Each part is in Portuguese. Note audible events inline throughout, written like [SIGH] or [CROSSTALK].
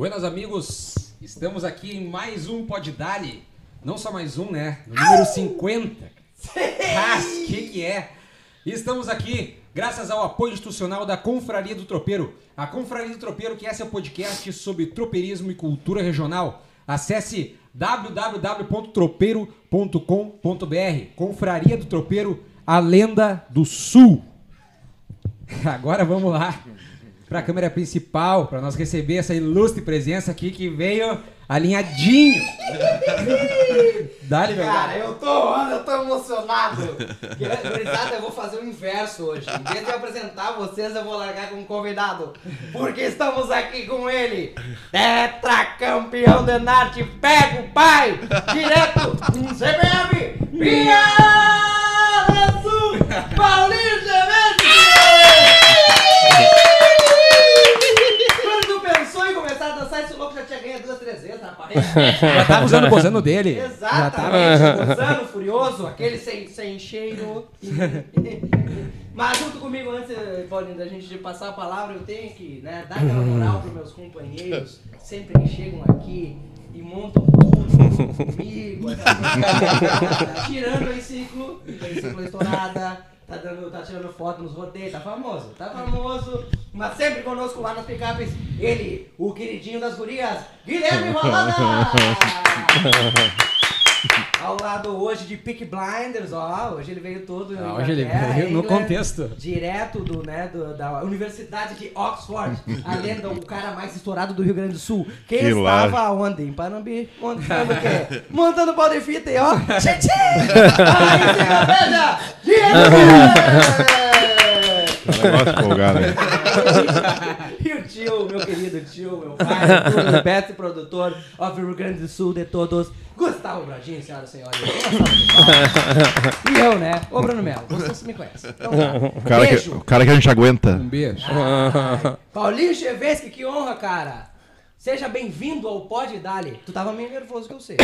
Buenas amigos, estamos aqui em mais um Pod Dali. Não só mais um, né? No número 50. Ah, que que é? Estamos aqui graças ao apoio institucional da Confraria do Tropeiro. A Confraria do Tropeiro, que é seu podcast sobre tropeirismo e cultura regional. Acesse www.tropeiro.com.br. Confraria do Tropeiro, a lenda do Sul. [LAUGHS] Agora vamos lá para a câmera principal, para nós receber essa ilustre presença aqui que veio alinhadinho. [LAUGHS] Dá-lhe, Cara, eu tô, eu tô emocionado. Gurizada, eu vou fazer o inverso hoje. Em vez de eu apresentar vocês, eu vou largar como convidado. Porque estamos aqui com ele, tetracampeão de Narte, pega o pai, direto, CBF, Pia Sul, Paulinho Quando tu pensou em começar a dançar, esse louco já tinha ganho duas, três vezes, rapaz. [LAUGHS] Já tava usando o bozano dele. [LAUGHS] Exatamente, gozando, furioso, aquele sem, sem cheiro. [LAUGHS] Mas junto comigo, antes, Paulinho, da gente passar a palavra, eu tenho que né, dar aquela moral pros meus companheiros, sempre que chegam aqui e montam tudo comigo, tirando o enciclo, a enciclo estourada, tá, dando, tá tirando foto nos rodeios, tá famoso, tá famoso, mas sempre conosco lá nas picapes, ele, o queridinho das gurias, Guilherme Rolanda! [LAUGHS] Ao lado hoje de Peak Blinders, ó, hoje ele veio todo Ah, hoje ele veio no England, contexto. Direto do, né, do- da Universidade de Oxford, a lenda, o cara mais estourado do Rio Grande do Sul. Quem Que estava onde? Em Panambi, montando o quê? [LAUGHS] Montando pau de fita e ó, [LAUGHS] tchim, tchim! Aí em cima, veja, Diego Negócio folgado aí. [LAUGHS] E o tio, meu querido tio, meu pai, tudo, best produtor of Rio Grande do Sul de todos, Gustavo Bradinho, senhoras e senhores. E eu, né? Ô, Bruno Melo, você me conhece. Então tá. O cara, que, Beijo. o cara que a gente aguenta. Um beijo. Paulinho Chevesky, que honra, cara. Seja bem-vindo ao Pod Dali. Tu tava meio nervoso que eu sei.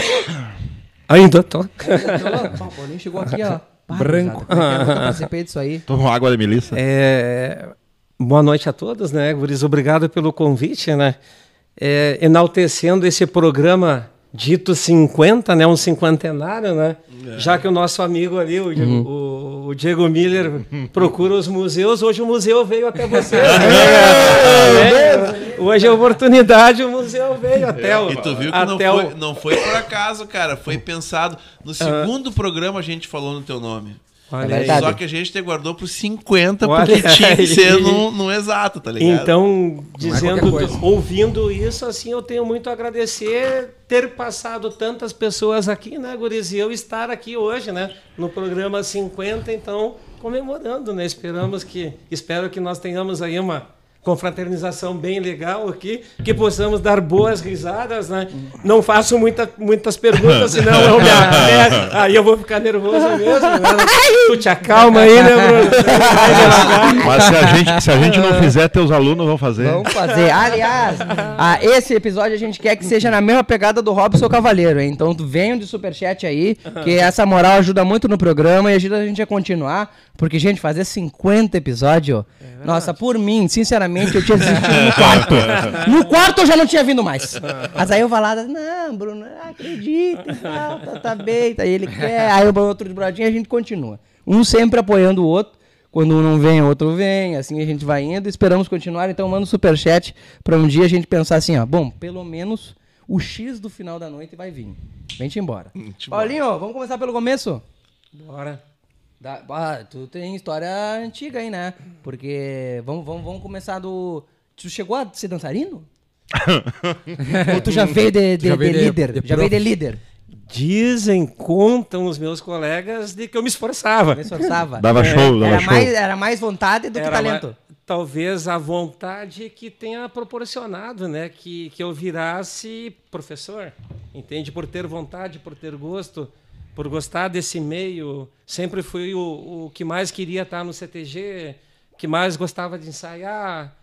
Ainda tô. Bom, o Paulinho chegou aqui, ó. Pá, Branco. eu nunca participei disso aí. Toma água da Melissa. É, boa noite a todos, né, Guris? Obrigado pelo convite, né? É, enaltecendo esse programa dito 50, né? Um cinquentenário, né? Já que o nosso amigo ali, o, Diego- o- o Diego Miller, procura os museus, hoje o museu veio até você. [LAUGHS] É, hoje é a oportunidade, o museu veio até o. E tu viu que não foi, o- não foi por acaso, cara. Foi pensado. No segundo programa a gente falou no teu nome. Olha É aí. Só que a gente te guardou pro 50 Olha porque tinha que aí. ser no, no exato, tá ligado? Então, dizendo, qualquer coisa. ouvindo isso, assim, eu tenho muito a agradecer ter passado tantas pessoas aqui, né, Guris? E eu estar aqui hoje, né, no programa 50, então, comemorando, né? Esperamos que, espero que nós tenhamos aí uma confraternização bem legal aqui, que possamos dar boas risadas, né? Não faço muita, muitas perguntas, senão eu me aperto, [LAUGHS] aí eu vou ficar nervoso mesmo, né? Tu te acalma aí, né, Bruno? [LAUGHS] Mas se a, gente, se a gente não fizer, teus alunos vão fazer. Vamos fazer. Aliás, ah, esse episódio a gente quer que seja na mesma pegada do Robson Cavaleiro, hein? Então venham de superchat aí, que essa moral ajuda muito no programa e ajuda a gente a continuar. Porque, gente, fazer 50 episódios, nossa, por mim, sinceramente, eu tinha desistido no [LAUGHS] quarto. No quarto eu já não tinha vindo mais. [LAUGHS] Mas aí eu falava, não, Bruno, não acredita, tal, tá, tá bem, tá, ele quer. Aí o outro de brodinho a gente continua. Um sempre apoiando o outro. Quando um não vem, o outro vem, assim a gente vai indo. Esperamos continuar, então manda um superchat pra um dia a gente pensar assim, ó. Bom, pelo menos o X do final da noite vai vir. Vem-te embora. Paulinho, vamos começar pelo começo? Bora. Da- ah, tu tem história antiga aí, né? Porque vamos, vamos, vamos começar do. Tu chegou a ser dançarino? [LAUGHS] Ou tu já veio de, de- já de veio de- líder? de já veio de líder? Dizem, contam os meus colegas de que eu me esforçava. Me esforçava. Dava show, dava Era show. mais, era mais vontade do que Era talento. ma- talvez a vontade que tenha proporcionado, né, que, que eu virasse professor, entende? Por ter vontade, por ter gosto, por gostar desse meio, sempre fui o, o que mais queria estar no CTG, que mais gostava de ensaiar,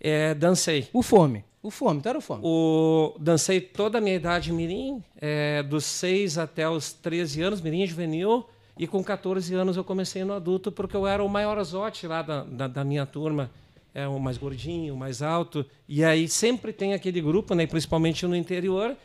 é, dancei. O fome. O fome, tu era o fome. O, dancei toda a minha idade mirim, é, dos 6 até os 13 anos, mirim juvenil, e com 14 anos eu comecei no adulto porque eu era o maiorzote lá da, da, da minha turma. é o mais gordinho, o mais alto. E aí sempre tem aquele grupo, né, principalmente no interior,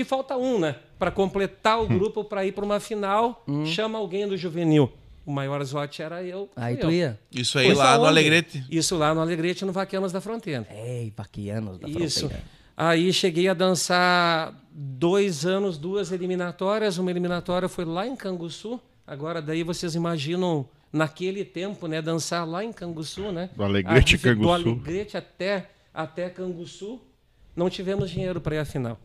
que falta um, né? Para completar o grupo para ir para uma final, chama alguém do juvenil. O maior zote era eu. Aí fui tu eu. ia. Isso aí Pois lá no? Alegrete. Isso lá no Alegrete, no Vaquianos da Fronteira. Ei, vaquianos da Isso. fronteira. Aí cheguei a dançar dois anos, duas eliminatórias. Uma eliminatória foi lá em Canguçu. Agora daí vocês imaginam naquele tempo, né, dançar lá em Canguçu, né? Do Alegrete A dife- Do Canguçu. Alegrete até até Canguçu. Não tivemos dinheiro para ir à final.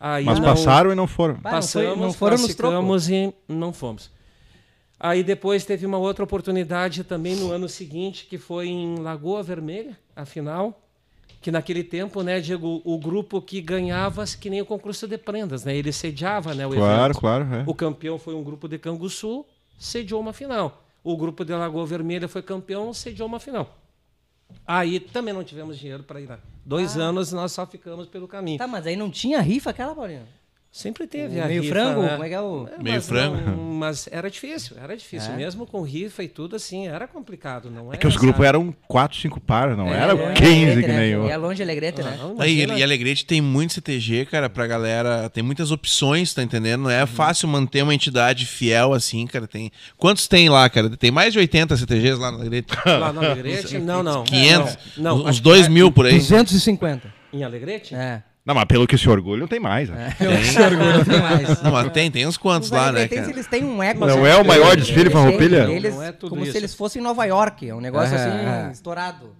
Aí Mas não- passaram e não foram. Passamos, não foram classificamos e não fomos. Aí depois teve uma outra oportunidade também no ano seguinte, que foi em Lagoa Vermelha, a final, que naquele tempo, né, Diego, o grupo que ganhava, que nem o concurso de prendas, né? Ele sediava, né, o Claro, evento. claro. É. O campeão foi um grupo de Canguçu, sediou uma final. O grupo de Lagoa Vermelha foi campeão, sediou uma final. Aí também não tivemos dinheiro para ir lá. Dois anos nós só ficamos pelo caminho. Tá, mas aí não tinha rifa aquela, Paulinho? Sempre teve O a meio rifa, frango? né? Como é que é o... Meio mas frango. não- mas era difícil, era difícil. É? Mesmo com rifa e tudo, assim, era complicado. Não É que os grupos eram 4, 5 pares, não É, era é, 15 Alegrete, que nem eu. É longe Alegrete, né? Não, Aí, e Alegrete tem muito CTG, cara, pra galera. Tem muitas opções, tá entendendo? Não é fácil manter uma entidade fiel assim, cara. Tem. Quantos tem lá, cara? Tem mais de 80 CTGs lá no Alegrete? Lá no Alegrete? [LAUGHS] Não, não. 500? Não, não, uns acho que 2 é- mil por aí. 250. Em Alegrete? É. Não, mas pelo que se orgulham, tem mais. né? Eu se orgulho, tem mais. Não, mas tem, tem uns quantos Os lá, né, cara? eles têm um eco. Não assim, é o maior eles- desfile farroupilha? têm- Eles, Não é tudo como isso. se eles fossem em Nova York. É um negócio É. assim, estourado.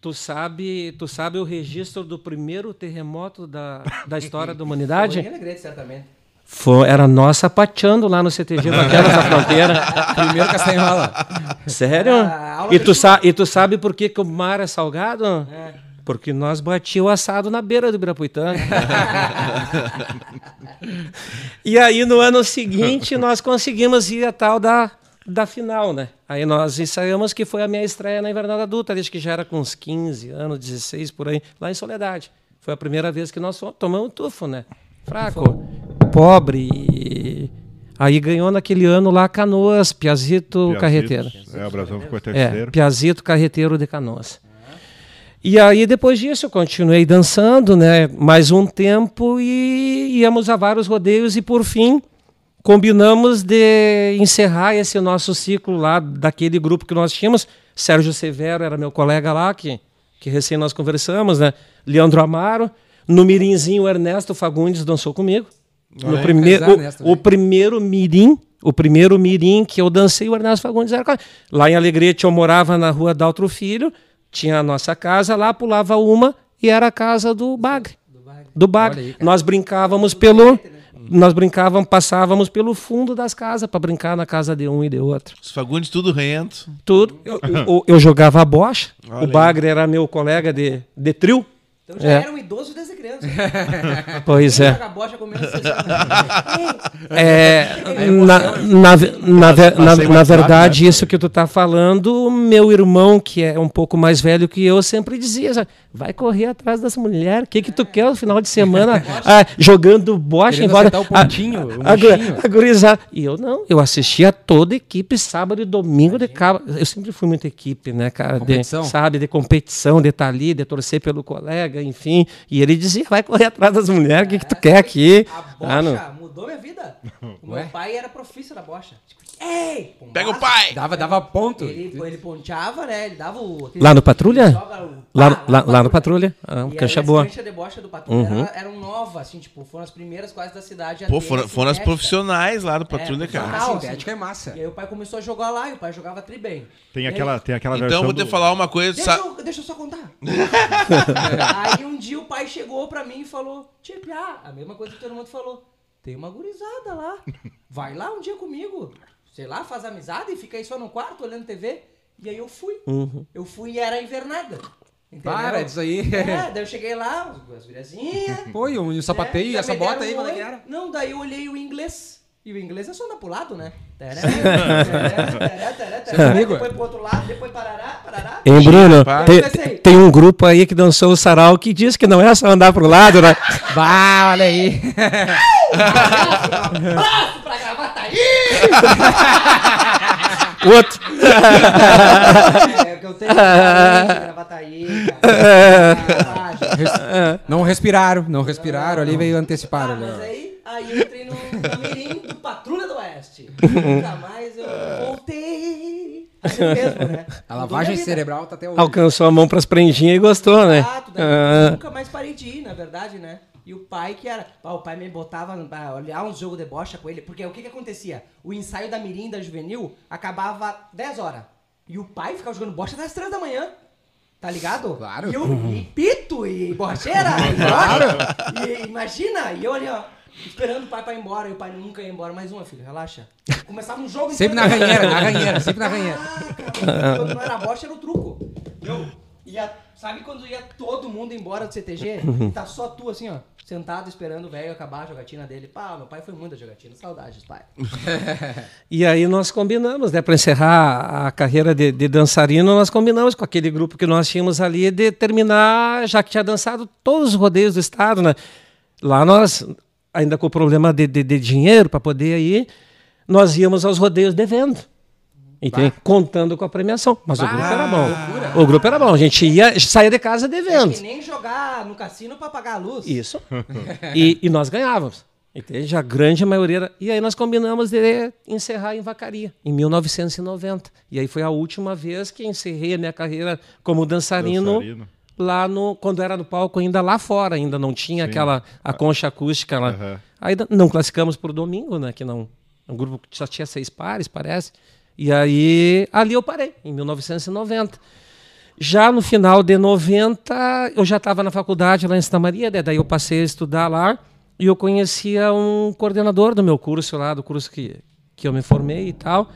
Tu sabe, tu sabe o registro do primeiro terremoto da, da história da humanidade? Foi em Alegrete, certamente. Foi, era nós sapateando lá no CTG Vaqueros da Fronteira. Primeiro Castanhola. Sério? Ah, E de tu, sa e tu sabe por que, que o mar é salgado? É. Porque nós batia o assado na beira do Ibirapuitã. [LAUGHS] e aí, no ano seguinte, nós conseguimos ir a tal da, da final, né? Aí nós ensaiamos que foi a minha estreia na Invernada Adulta, desde que já era com uns 15 anos, 16 por aí, lá em Soledade. Foi a primeira vez que nós tomamos um tufo, né? Fraco, pobre. Aí ganhou naquele ano lá Canoas, Piazito, Carreteiro. É, o Brasão ficou É, terceiro. Piazito Carreteiro de Canoas. E aí, depois disso, eu continuei dançando, né? Mais um tempo e íamos a vários rodeios e, por fim, combinamos de encerrar esse nosso ciclo lá daquele grupo que nós tínhamos. Sérgio Severo era meu colega lá, que, que recém nós conversamos, né? Leandro Amaro. No Mirinzinho, o Ernesto Fagundes dançou comigo. No Olha, primeiro, o, o primeiro Mirim, o primeiro Mirim que eu dancei, o Ernesto Fagundes era Lá em Alegrete eu morava na rua Daltro Filho, tinha a nossa casa, lá pulava uma e era a casa do Bagre. Do Bagre. Olha aí, cara. nós brincávamos pelo. Nós brincávamos, passávamos pelo fundo das casas para brincar na casa de um e de outro. Os Fagundes tudo rento. Tudo. Eu, eu, eu jogava a bocha. Olha o aí. Bagre era meu colega de, de trio. Então já É. era um idoso desde criança. [LAUGHS] Pois é. Joga bocha com menos de 60 anos. [LAUGHS] É, na, na, na, na, na WhatsApp, verdade, né? isso que tu tá falando, meu irmão, que é um pouco mais velho que eu, sempre dizia: sabe, vai correr atrás das mulheres. O que, que tu quer no final de semana? [LAUGHS] Ah, jogando bocha embora. o pontinho, a, a gurizada. E eu não, eu assistia toda a equipe sábado e domingo de cabo. Eu sempre fui muito equipe, né, cara? De, sabe, de competição, de estar ali, de torcer pelo colega, enfim. E ele dizia: vai correr atrás das mulheres, o que, que tu quer aqui? A Ah, não. bocha mudou minha vida. O Ué? meu pai era profissa da bocha. Tipo, ei! Pega o pombaço. pai! Dava, dava ponto. Ele, ele ponteava, né? Ele dava o. aquele- Lá no Patrulha? joga o- Lá, Ah, lá, lá no Patrulha. Ah, E cancha aí boa. As canchas de bocha do Patrulha Uhum. era- eram novas, assim, tipo, foram as primeiras quase da cidade a Pô, ter foram, foram as profissionais lá do Patrulha, É, cara. Ah, sintética é massa. E aí o pai começou a jogar lá e o pai jogava tri bem. Tem E aí- aquela, tem aquela Então versão. eu vou te do- falar uma coisa. Deixa sa- eu, deixa eu só contar. [LAUGHS] aí um dia o pai chegou pra mim e falou: Tia Piá, a mesma coisa que todo mundo falou. Tem uma gurizada lá. Vai lá um dia comigo. Sei lá, faz amizade e fica aí só no quarto olhando TV. E aí eu fui. Uhum. Eu fui e era invernada. Entendeu? Para disso aí. É, [LAUGHS] daí eu cheguei lá, as guriazinhas. [LAUGHS] Pô, e o sapateio e já essa bota aí, um como é que era? Não, daí eu olhei o inglês. E o inglês é só andar pro lado, né? [LAUGHS] comigo? Depois pro outro lado, depois parará, parará. Hein, Bruno? Tem, tem um grupo aí que dançou o sarau que diz que não é só andar pro lado, né? Bah, olha aí. Abraço pra gravata aí! [LAUGHS] O outro. É, que eu tenho Gravataí, cara. Ah, Res- Não respiraram, não respiraram, ali veio antecipar. Ah, mas aí, aí eu entrei no, no mirim do Patrulha do Oeste. Nunca mais eu voltei. Assim mesmo, né? A lavagem cerebral tá até hoje. Alcançou a mão pras prendinhas e gostou, né? Exato, daí Ah. nunca mais parei de ir, na verdade, né? E o pai que era. ah, o pai me botava pra olhar uns jogos de bocha com ele. Porque o que que acontecia? O ensaio da Mirim da Juvenil acabava 10 horas. E o pai ficava jogando bocha até as 3 da manhã. Tá ligado? Claro. E eu, e pito, e borracheira, [LAUGHS] e bocha. E imagina, e eu ali, ó, esperando o pai pra ir embora. E o pai nunca ia embora. Mais uma, filho, relaxa. Começava um jogo Sempre na ranheira, na ranheira, sempre na ranheira. Caraca, quando não era bocha, era o truco. Eu ia, sabe quando ia todo mundo embora do CTG? E [LAUGHS] tá só tu assim, ó, sentado esperando o velho acabar a jogatina dele. Pá, meu pai foi muito da jogatina. Saudades, pai. [LAUGHS] E aí nós combinamos, né? Para encerrar a carreira de, de dançarino, nós combinamos com aquele grupo que nós tínhamos ali de terminar, já que tinha dançado todos os rodeios do estado, né? Lá nós, ainda com o problema de, de, de dinheiro para poder ir, nós íamos aos rodeios devendo. Entende? Contando com a premiação. Mas o Bah, grupo era bom. loucura. O grupo era bom. A gente ia, saía de casa É devendo. que nem jogar no cassino pra pagar a luz. Isso. [LAUGHS] e, e nós ganhávamos. Entende? A grande maioria. era- E aí nós combinamos de encerrar em Vacaria, em 1990. E aí foi a última vez que encerrei a minha carreira como dançarino, Dançarino. lá no. Quando era no palco, ainda lá fora, ainda não tinha aquela a concha acústica lá. Aham. Aí não classificamos por domingo, né? Que não. Um grupo que só tinha seis pares, parece. E aí, ali eu parei, em 1990. Já no final de 90, eu já estava na faculdade lá em Santa Maria, né? daí eu passei a estudar lá e eu conhecia um coordenador do meu curso lá, do curso que, que eu me formei e tal.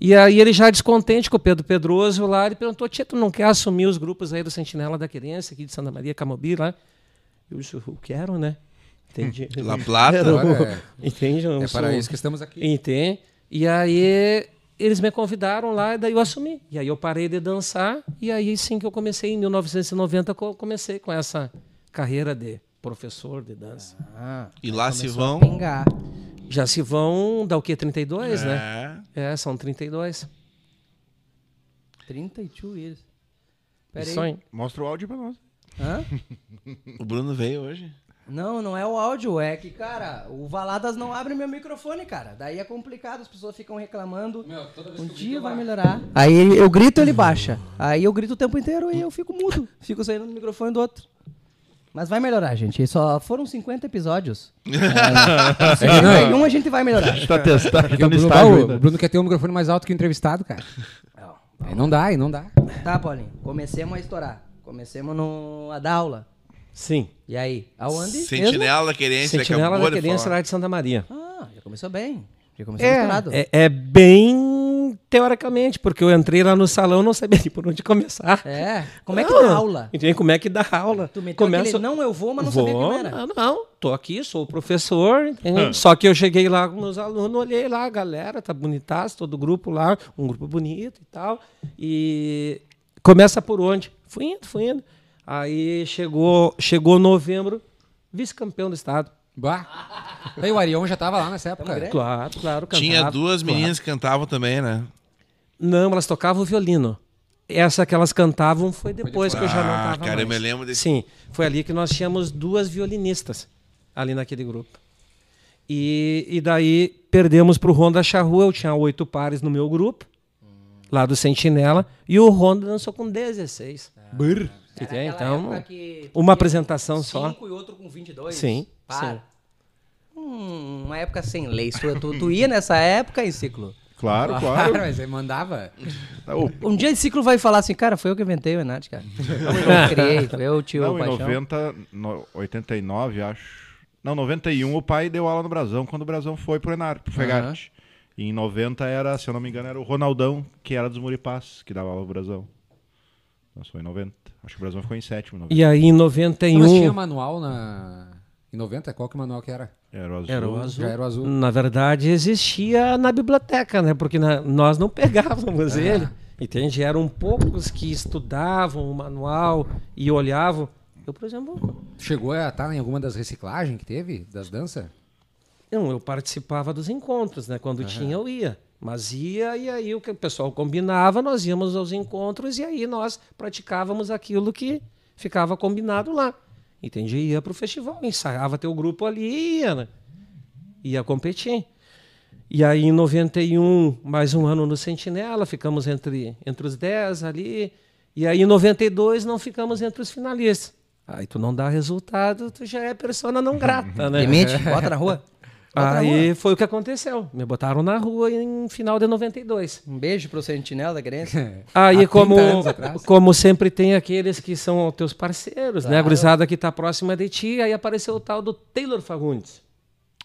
E aí ele já descontente com o Pedro Pedroso lá, ele perguntou, Tia, tu não quer assumir os grupos aí do Sentinela da Querência, aqui de Santa Maria, Camobi lá? Eu disse, eu quero, né? Entendi. [LAUGHS] La Plata. [LAUGHS] O- Agora Entende? Eu É sou- para isso que estamos aqui. Entende? E aí eles me convidaram lá e daí eu assumi. E aí eu parei de dançar e aí sim que eu comecei em 1990 co- comecei com essa carreira de professor de dança. Ah, E lá se vão. Já se vão dá o quê? 32, né? É. É, são 32. 32 years. Pera aí. Mostra o áudio pra nós. Hã? [LAUGHS] O Bruno veio hoje. Não, não é o áudio, é que, cara, o Valadas não abre meu microfone, cara. Daí é complicado, as pessoas ficam reclamando. Meu, toda vez Um que eu dia grito, vai melhorar. Aí eu grito, ele baixa. Aí eu grito o tempo inteiro e eu fico mudo. [LAUGHS] Fico saindo do microfone do outro. Mas vai melhorar, gente. Só foram 50 episódios. [LAUGHS] É que não, Em um a gente vai melhorar. Tá testando. Porque Tá o no Bruno, estágio o. Bruno quer ter um microfone mais alto que o entrevistado, cara. Aí não dá, aí não dá. Tá, Paulinho. Comecemos a estourar. Comecemos no, a dar aula. Sim. E aí? Aonde? Sentinela da Querência. ele Sentinela da de Querência lá de Santa Maria. Ah, já começou bem. Já começou. É, é, é bem teoricamente, porque eu entrei lá no salão e não sabia [LAUGHS] nem por onde começar. É. Como é que Não, dá aula? Entende? Como é que dá aula? Tu meteu Começa- aquele não eu vou, mas não Vou, sabia quem era. Não, não, tô aqui, sou o professor. entende? Só que eu cheguei lá com meus alunos, olhei lá, a galera, tá bonitaço, todo o grupo lá, um grupo bonito e tal. E começa por onde? Fui indo, fui indo. Aí chegou, chegou novembro, vice-campeão do estado. Bah. Aí o Arião já tava lá nessa época. Claro, claro, cantava. Tinha duas claro. meninas que cantavam também, né? Não, elas tocavam violino. Essa que elas cantavam foi depois que eu já não Ah, tava cara, eu mais. me lembro desse. Sim, foi ali que nós tínhamos duas violinistas ali naquele grupo. E, e daí perdemos para o Honda Charrua, eu tinha oito pares no meu grupo, lá do Sentinela, e o Honda dançou com 16. Brrr. Era Entende? aquela Então, época que uma apresentação só. Cinco e outro com 22. Sim, Para. sim. Hum, uma época sem leis. Tu, tu, tu ia nessa época em ciclo? Claro, Claro, claro. mas aí mandava. O- Um dia em ciclo vai falar assim, cara, foi eu que inventei o Enat, cara. Foi eu que criei, foi eu, tio, Não, em paixão. 90, no, 89, acho. Não, 91 o pai deu aula no Brasão quando o Brasão foi pro Enar, pro Fegarte. E em 90 era, se eu não me engano, era o Ronaldão, que era dos Muripás, que dava aula no Brasão. Nós foi em 90. Acho que o Brasão ficou em sétimo. em 90. E aí em Mas tinha 91. manual na. Em 90? Qual que manual que era? Era o azul. Era o azul. Já era o azul. Na verdade, existia na biblioteca, né? Porque na- nós não [LAUGHS] pegávamos Ah. ele. Entende? Eram poucos que estudavam o manual e olhavam. Eu, por exemplo, Chegou a estar em alguma das reciclagens que teve, das danças? não, eu participava dos encontros, né? Quando tinha, eu ia. Mas ia, e aí o que o pessoal combinava, nós íamos aos encontros e aí nós praticávamos aquilo que ficava combinado lá. Entendi? Ia para o festival, ensaiava teu grupo ali e ia, né? Ia competir. E aí em 91, mais um ano no Sentinela, ficamos entre, entre os 10 ali. E aí em 92 não ficamos entre os finalistas. Aí tu não dá resultado, tu já é persona não grata, né? Limite, bota na rua. [LAUGHS] Aí rua. foi o que aconteceu. Me botaram na rua em final de 92. Um beijo pro Sentinela da Querência. [LAUGHS] Aí, 30 como, como sempre tem aqueles que são teus parceiros, né? A gurizada que tá próxima de ti, aí apareceu o tal do Taylor Fagundes.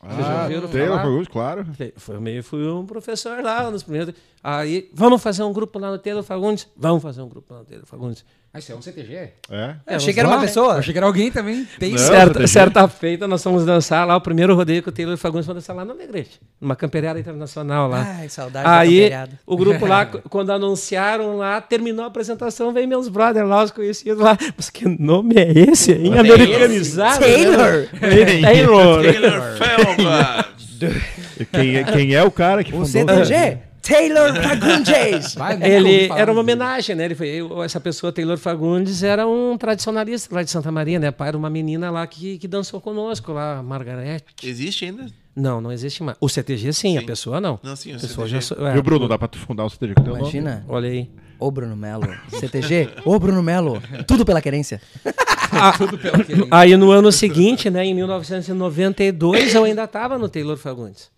Vocês já Ah, ouviram Taylor falar? Fagundes, claro. Foi meio, fui um professor lá nos primeiros. Aí, vamos fazer um grupo lá no Taylor Fagundes? Vamos fazer um grupo lá no Taylor Fagundes. Ah, isso é um CTG? É. Eu achei que era uma Ah, pessoa. Eu achei que era alguém também. Tem Não. certa, CTG. certa feita, nós fomos dançar lá, o primeiro rodeio que o Taylor Fagundes foi dançar lá no Alegrete, numa camperiada internacional lá. Ai, saudade da Aí, o grupo lá, [LAUGHS] quando anunciaram lá, terminou a apresentação, veio meus brothers lá, os conhecidos lá. Mas que nome é esse, hein? Americanizado. né? Taylor! Taylor. Taylor Felman. [LAUGHS] E Quem, é- quem é o cara que O fundou? CTG, Taylor [LAUGHS] Fagundes. Vai, Ele era uma homenagem, né? Ele foi, eu- essa pessoa, Taylor Fagundes, era um tradicionalista lá de Santa Maria, né? Pai de uma menina lá que, que dançou conosco lá, Margarete. Existe ainda? Não, não existe mais. O CTG sim, a pessoa não. Não, sim, o a pessoa CTG. já é, Viu, Bruno? Dá pra tu fundar um CTG com teu nome? Imagina. Olha aí. Ô Bruno Melo. CTG, ô Bruno Melo. Tudo pela querência. [LAUGHS] Tudo pelo que Aí no ano seguinte, né, em 1992, eu ainda estava no Taylor Fagundes.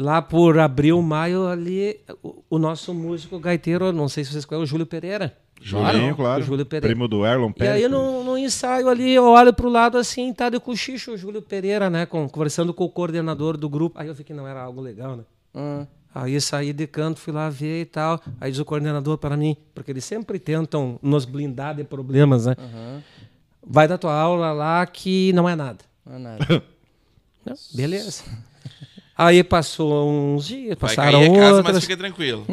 Lá por abril, maio, ali, o, o nosso músico gaiteiro, não sei se vocês conhecem, o Júlio Pereira. Julinho, claro. O Júlio Pereira. Primo do Erlon E Pérez. aí no, no ensaio ali, eu olho pro lado assim, tá de cochicho o Júlio Pereira, né, com- conversando com o coordenador do grupo. Aí eu vi que não era algo legal, né? Hum. Aí saí de canto, fui lá ver e tal. Aí diz o coordenador para mim, porque eles sempre tentam nos blindar de problemas, né? Vai da tua aula lá que não é nada. Não é nada. [LAUGHS] Não, beleza. [LAUGHS] Aí passou uns dias, Vai passaram cair a casa, mas outras. fica tranquilo.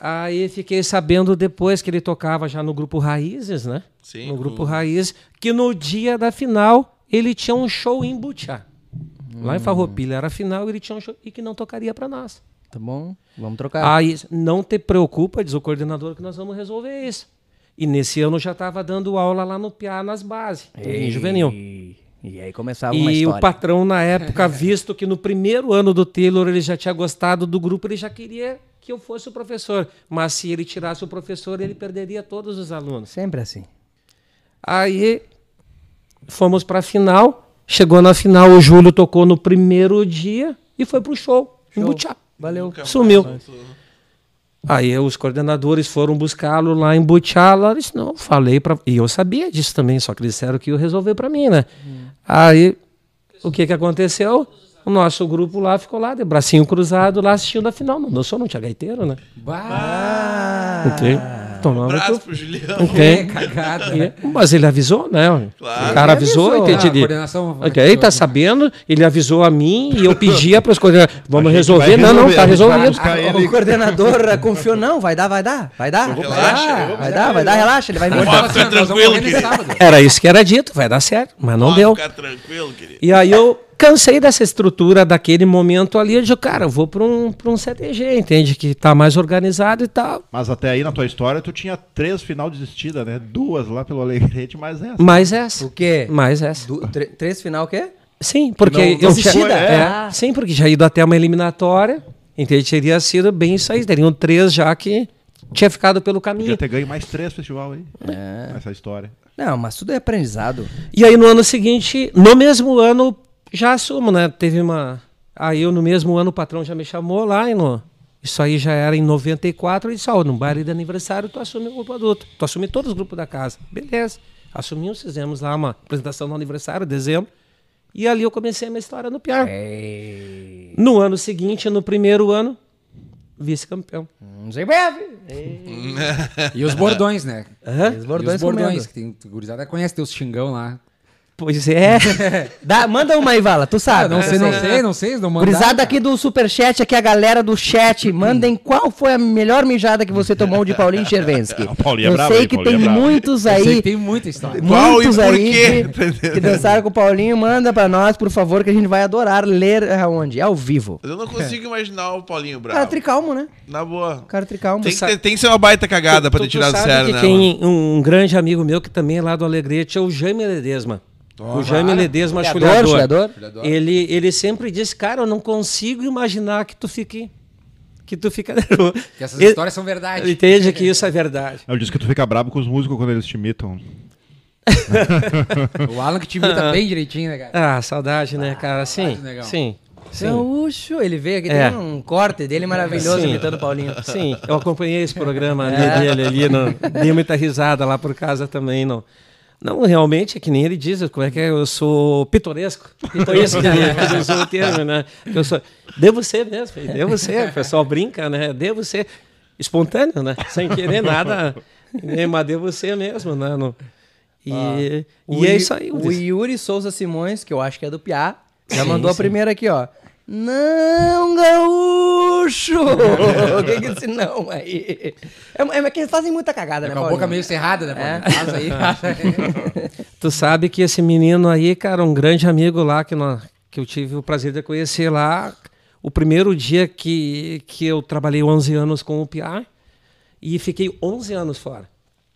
Aí fiquei sabendo depois que ele tocava já no grupo Raízes, né? Sim, no grupo o- Raízes, que no dia da final ele tinha um show em Butiá. Lá Hum. em Farroupilha era a final, ele tinha um show e que não tocaria para nós. Tá bom? Vamos trocar. Aí, não te preocupa, diz o coordenador, que nós vamos resolver isso. E nesse ano já estava dando aula lá no PIA nas bases, em juvenil. E, e aí começava uma E história. o patrão, na época, [LAUGHS] visto que no primeiro ano do Taylor ele já tinha gostado do grupo, ele já queria que eu fosse o professor. Mas se ele tirasse o professor, ele perderia todos os alunos. Sempre assim. Aí fomos para a final. Chegou na final, o Júlio tocou no primeiro dia e foi pro show, em Butiá. Valeu. Sumiu. Aí os coordenadores foram buscá-lo lá em Butiá. Lá, disse, não, falei para E eu sabia disso também, só que eles disseram que iam resolver para mim, né? Aí, o que que aconteceu? O nosso grupo lá ficou lá, de bracinho cruzado, lá assistindo a final. Não, eu só não tinha gaiteiro, né? Bah, Ok? Tomava Abraço tudo. pro Julião. que Ok? cagada. E- Mas ele avisou, né? Claro. O cara avisou, avisou. entendi. Ah, a coordenação- Ok, tá sabendo? Ele avisou a mim e eu pedia para os coordenadores. [LAUGHS] Vamos resolver? vai Não, não, resolver, tá resolvido. Ah, ele. O coordenador [LAUGHS] confiou, não, vai dar, vai dar, vai dar. Relaxa, vai dar, vai dar, vai dar, relaxa, ele vai vir. Pode ficar assim, tranquilo, querido. Era isso que era dito, vai dar certo, mas não Pode deu. ficar tranquilo, querido. E aí eu cansei dessa estrutura daquele momento ali. Eu digo, cara, eu vou para um, pra um CTG, entende? Que tá mais organizado e tal. Mas até aí na tua história tu tinha três final desistida, né? Duas lá pelo Alegrete, mas essa. Mais essa. O quê? Mais essa. Du- três final o quê? Sim, porque não- eu foi, é, é. Sim, porque já ido até uma eliminatória. Entende? Teria sido bem isso aí. Teriam três já que tinha ficado pelo caminho. Podia ter ganho mais três festival aí. É. Essa história. Não, mas tudo é aprendizado. E aí no ano seguinte, no mesmo ano, já assumo, né? Teve uma. Aí eu no mesmo ano o patrão já me chamou lá e no. Isso aí já era em 94 e disse, ó, no baile de aniversário tu assume o grupo adulto. Tu assume todos os grupos da casa. Beleza. Assumimos, fizemos lá uma apresentação no aniversário, dezembro. E ali eu comecei a minha história no Piar. É. No ano seguinte, no primeiro ano, vice-campeão. Não sei breve. [LAUGHS] E os bordões, né? Hã? Os e bordões os bordões, comendo. que tem gurizada conhece teus xingão lá. Pois é. [LAUGHS] Dá, manda uma aí, Vala, tu sabe. Ah, não sei, não sei. sei, não sei, não. Gurizada cara. aqui do Superchat, aqui a galera do chat, mandem qual foi a melhor mijada que você tomou de Paulinho [LAUGHS] Chervensky. Paulinho é Eu bravo, sei que Paulinho tem é bravo. muitos Eu sei aí, que tem muita história. Qual muitos aí que- que dançaram com o Paulinho. Manda pra nós, por favor, que a gente vai adorar ler aonde? Ao vivo. Eu não consigo imaginar o Paulinho Cara bravo. tricalmo, né? Na boa. Cara tricalmo. Tem que, ter, tem que ser uma baita cagada pra Tu- ter tu tirado sabe sério, que né? tem um, grande amigo meu que também é lá do Alegrete, é o Jaime Ledesma. O Jaime Ledesma, Chulhador, chulhador. chulhador. Ele, ele sempre disse, cara, eu não consigo imaginar que tu fique... Que tu fica [LAUGHS] nervoso. Que essas Ele- histórias são verdade. Entende que isso é verdade. Eu disse que tu fica brabo com os músicos quando eles te imitam. [LAUGHS] O Alan que te imita bem direitinho, né, cara? Ah, saudade, né, cara? Sim, saudade, sim. Sim. Gaúcho, ele veio aqui, É. tem um corte dele maravilhoso Sim. imitando o Paulinho. [LAUGHS] Sim, eu acompanhei esse programa ali, É. dele ali, não, dei muita risada lá por casa também, não. Não, realmente, é que nem ele diz, como é que é? Eu sou pitoresco. Foi isso que ele que ele usou o termo, né? Eu sou, devo ser mesmo, filho, devo ser. O pessoal brinca, né? Devo ser espontâneo, né? Sem querer nada, né? mas devo ser mesmo, né? Não- E, O e é isso aí. O Yuri Souza Simões, que eu acho que é do Piá, já mandou a primeira aqui, ó. Não, gaúcho! [LAUGHS] O que que é esse não aí? É, é que eles fazem muita cagada, né, Com a boca meio cerrada, né? É. Paulinho? Faz aí. [LAUGHS] Tu sabe que esse menino aí, cara, um grande amigo lá que, nós, que eu tive o prazer de conhecer lá, o primeiro dia que, que eu trabalhei 11 anos com o Piá e fiquei 11 anos fora.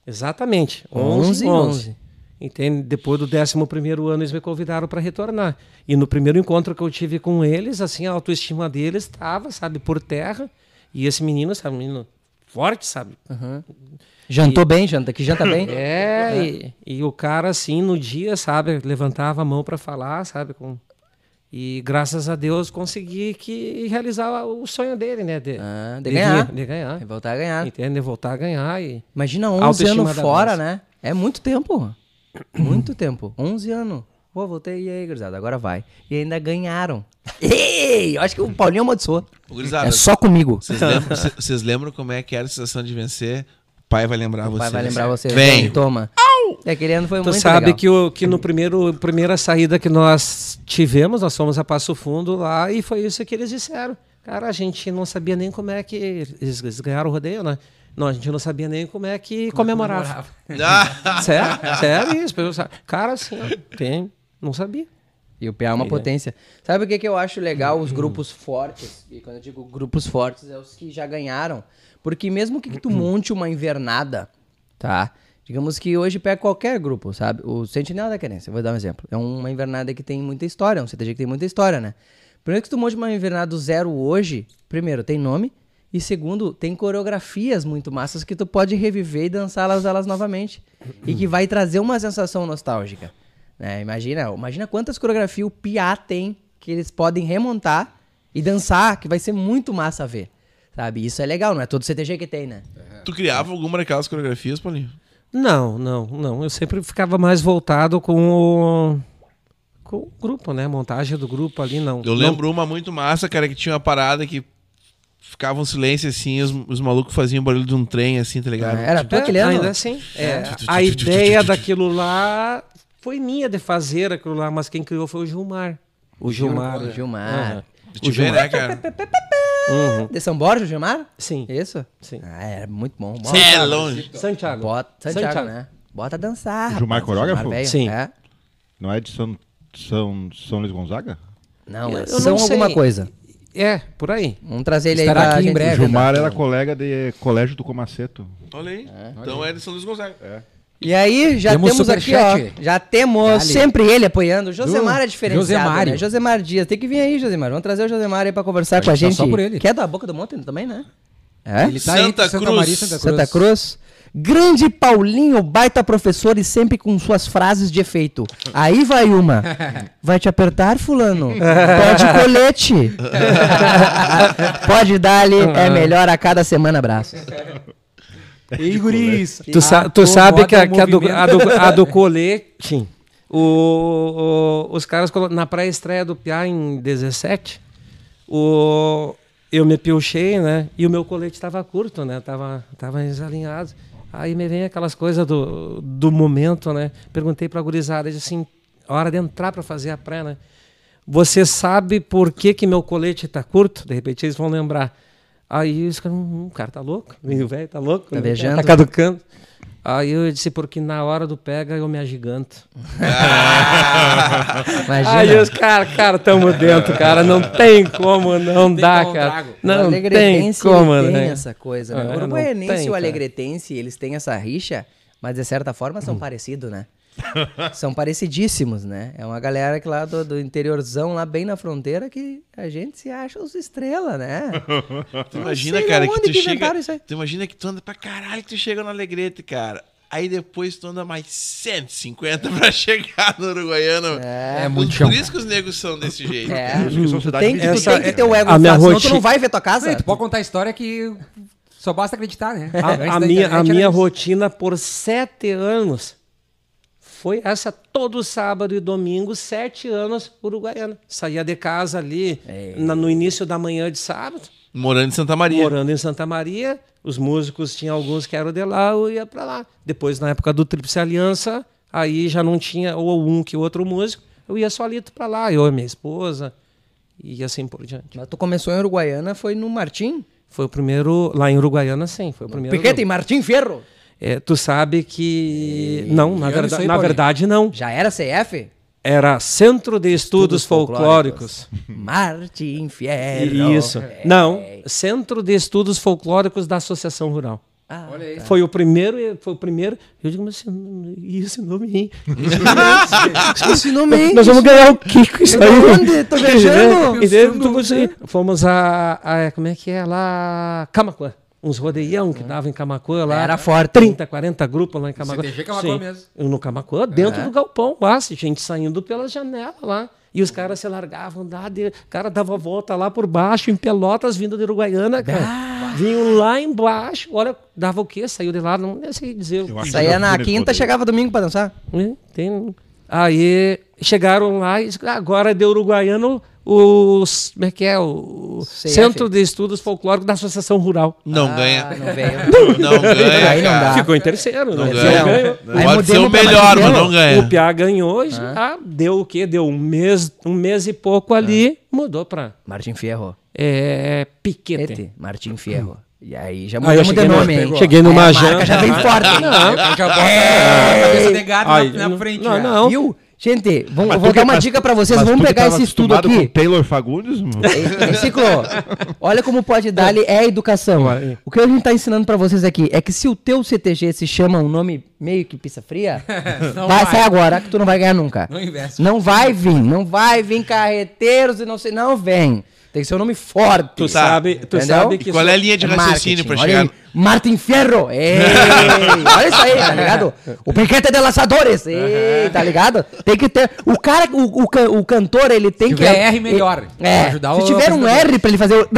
Exatamente. 11, 11, 11. Entende? Depois do 11 primeiro ano eles me convidaram para retornar. E no primeiro encontro que eu tive com eles, assim, a autoestima deles estava, sabe, por terra. E esse menino, sabe, menino forte, sabe? Jantou bem, janta, que janta bem. [COUGHS] É, E, e o cara, assim, no dia, sabe, levantava a mão para falar, sabe? Com... E graças a Deus consegui que realizar o sonho dele, né? De, Ah, de ganhar. vir- De ganhar. Vai voltar a ganhar. Entende? De voltar a ganhar. E... Imagina 11 Autoestima anos fora, né? É muito tempo. Muito tempo. 11 anos. Pô, voltei. E aí, gurizada? Agora vai. E ainda ganharam. [LAUGHS] Ei! Eu acho que o Paulinho amaldiçoou. Ô, gurizada, É só comigo. Vocês lembram, cê- vocês lembram como é que era a sensação de vencer? O pai vai lembrar O vocês. pai vai lembrar você. Vem. Toma. E aquele ano foi Tu muito sabe legal. que, o, que no primeiro primeira saída que nós tivemos, nós fomos a Passo Fundo lá e foi isso que eles disseram. Cara, a gente não sabia nem como é que. Eles, eles ganharam o rodeio, né? Não, a gente não sabia nem como é que comemorava. Ah, [LAUGHS] Sério, sério isso. Cara, assim, tem. Não sabia. E o PA é uma potência. Sabe o que, que eu acho legal? Os grupos fortes. E quando eu digo grupos fortes, é os que já ganharam. Porque mesmo que tu monte uma invernada, tá? Digamos que hoje pega qualquer grupo, sabe? O Sentinela da Querência, vou dar um exemplo. É uma invernada que tem muita história, um CTG que tem muita história, né? Primeiro que tu monte uma invernada do zero hoje, primeiro, tem nome. E segundo, tem coreografias muito massas que tu pode reviver e dançá-las elas novamente. E que vai trazer uma sensação nostálgica. Né? Imagina, imagina quantas coreografias o Piá tem que eles podem remontar e dançar, que vai ser muito massa ver. Sabe? Isso é legal, não é todo CTG que tem, né? tu criava alguma daquelas coreografias, Paulinho? Não, não, não. Eu sempre ficava mais voltado com o, com o grupo, né? Montagem do grupo ali, não. Eu Não- lembro uma muito massa, cara, que tinha uma parada que ficava um silêncio assim, os, os malucos faziam barulho de um trem, assim, tá ligado? Era tu É, aquele ano? Ainda assim. É, a ideia daquilo lá foi minha de fazer aquilo lá, mas quem criou foi o Gilmar. O Gilmar. O né? Gilmar. Aham. De te ver, né, cara? Uhum. De São Borja, Gilmar? Sim. Isso? Sim. Ah, é muito bom. Bota, É longe. Santiago. bota Santiago, Santiago. né? Bota dançar. Gilmar rapaz. coreógrafo? velho, Sim. É. Não é de São, São, São Luís Gonzaga? Não, Eu- é eu São não sei. alguma coisa. É, por aí. Vamos trazer ele Estará aí pra aqui em gente- breve. O Gilmar era colega de colégio do Comaceto. Olha aí. Então é de São Luís Gonzaga. E aí, já Temos temos, aqui, ó. Já temos Dale. sempre ele apoiando. O Josemar é diferenciado, Josemar. né? Josemar Dias. Tem que vir aí, Josemar. Vamos trazer o Josemar aí pra conversar Acho com a que tá gente. só por ele. Que é da Boca do Monte também, né? É? Ele tá Santa Santa Cruz. Maria e Santa Cruz. Santa Cruz. Grande Paulinho, baita professor e sempre com suas frases de efeito. Aí vai uma. [LAUGHS] Vai te apertar, fulano? [LAUGHS] [LAUGHS] Pode colete. Pode dar-lhe, é melhor a cada semana, abraço. Ei, guris. Tu, sa- tu Acomoda sabe que, a, que a, do, a, do, a do colete, o, o- os caras na pré-estreia do Piá em 17, o, eu me piochei, né? E o meu colete estava curto, né? Tava, tava desalinhado. Aí me vem aquelas coisas do, do momento, né? Perguntei pra gurizada, disse assim, a hora de entrar para fazer a pré, né? Você sabe por que, que meu colete tá curto? De repente eles vão lembrar. Aí os caras, hum, o cara tá louco, [LAUGHS] o velho tá louco, Tá né? viajando. tá caducando. Aí eu disse, porque na hora do pega eu me agiganto. [LAUGHS] Imagina. Aí os caras, cara, tamo dentro, cara, não tem como não Tem dá, como cara. Não tem alegretense como, tem né? essa coisa, né? É, o uruguaianense e o cara. alegretense, eles têm essa rixa, mas de certa forma Hum. são parecidos, né? [LAUGHS] são parecidíssimos, né? É uma galera que lá do, do interiorzão, lá bem na fronteira, que a gente se acha os estrelas, né? [LAUGHS] Tu imagina, sei cara, que tu que chega. inventaram isso aí. Tu imagina que tu anda pra caralho que tu chega no Alegrete, cara. Aí depois tu anda mais 150 pra [LAUGHS] chegar no Uruguaiano. É, muito Por chão, isso que os negros são desse jeito. É, Por cidades tem, que- tu Essa tem que ter o ego a minha senão tu não vai ver tua casa. Não, tu pode contar a história que só basta acreditar, né? A, a minha, a minha rotina por sete anos foi essa todo sábado e domingo, sete anos uruguaiana. Saía de casa ali na- no início da manhã de sábado, Morando em Santa Maria. morando em Santa Maria. Os músicos tinham alguns que eram de lá, eu ia para lá. Depois, na época do Tríplice Aliança, aí já não tinha ou um que outro músico, eu ia solito para lá, eu e minha esposa, e assim por diante. Mas tu começou em Uruguaiana, foi no Martim? Foi o primeiro, lá em Uruguaiana, sim, foi o primeiro. Porque tem Martim Ferro. É, tu sabe que. não, na, verda- na verdade, não. Já era CF? Era Centro de Estudos, Estudos Folclóricos. [LAUGHS] Martim Ferro. Isso. É. Não, Centro de Estudos Folclóricos da Associação Rural. Ah, Olha aí. Foi o primeiro, foi o primeiro. Eu digo, mas esse, esse nome aí. esse nome aí. Nós vamos ganhar o que com isso aí? onde? Tô [LAUGHS] viajando? E daí, tu- você- Fomos a, a- Como é que é lá? Camacuã. Uns rodeião que dava em Camacuã lá. Era forte. 30, 40 grupos lá em Camacuã. CTG Camaquã Sim. mesmo. No Camacuã, dentro do galpão, lá, se gente saindo pela janela lá. E os caras se largavam, lá de, cara dava a volta lá por baixo, em Pelotas, vindo de Uruguaiana, cara. Vinham lá embaixo, olha, dava o quê? Saiu de lá, não sei dizer. Saía na quinta, chegava domingo pra dançar. É, tem- Aí chegaram lá e disse, agora de Uruguaiano, os, como é que é? O CF. Centro de Estudos Folclóricos da Associação Rural. Não Ah, ganha. Não veio. [LAUGHS] Não ganha. Aí não dá. Ficou em terceiro, Não né? ganha. Ganhou. Aí Pode ser o melhor, mas não ganha. O PA ganhou, já deu o quê? Deu um mês, um mês e pouco ali, mudou para Martim Ferro. é, Piquete. Ete, Martim Ferro. E aí já Aí eu mudamos de cheguei no- nome, hein? cheguei numa Aí a janta. já vem forte, hein? Eu já boto a cabeça de gato na, na não- frente. não, já. não. Viu? Gente, vamos, Mas vou dar uma mas- dica pra vocês. Vamos pegar esse estudo aqui. Com Taylor Fagundes, mano. Ei, ei, Ciclo, olha como pode dar é a educação. O que a gente tá ensinando pra vocês aqui é que se o teu CTG se chama um nome meio que pizza fria, [LAUGHS] vai, vai. sair agora que tu não vai ganhar nunca. Não investe. Não vai vir, não vai vir carreteiros e não sei, não vem. Tem que ser um nome forte. Tu sabe, tu Entendeu? sabe E que qual é a linha de É raciocínio pra chegar? aí. Martin Ferro! Ei, [LAUGHS] olha isso aí, tá ligado? O Piquete de Lançadores! Ei, tá ligado? Tem que ter. O cara, o, o, o cantor, ele tem Se que. tiver R, melhor. É, ajudar se o tiver um. R pra ele fazer o.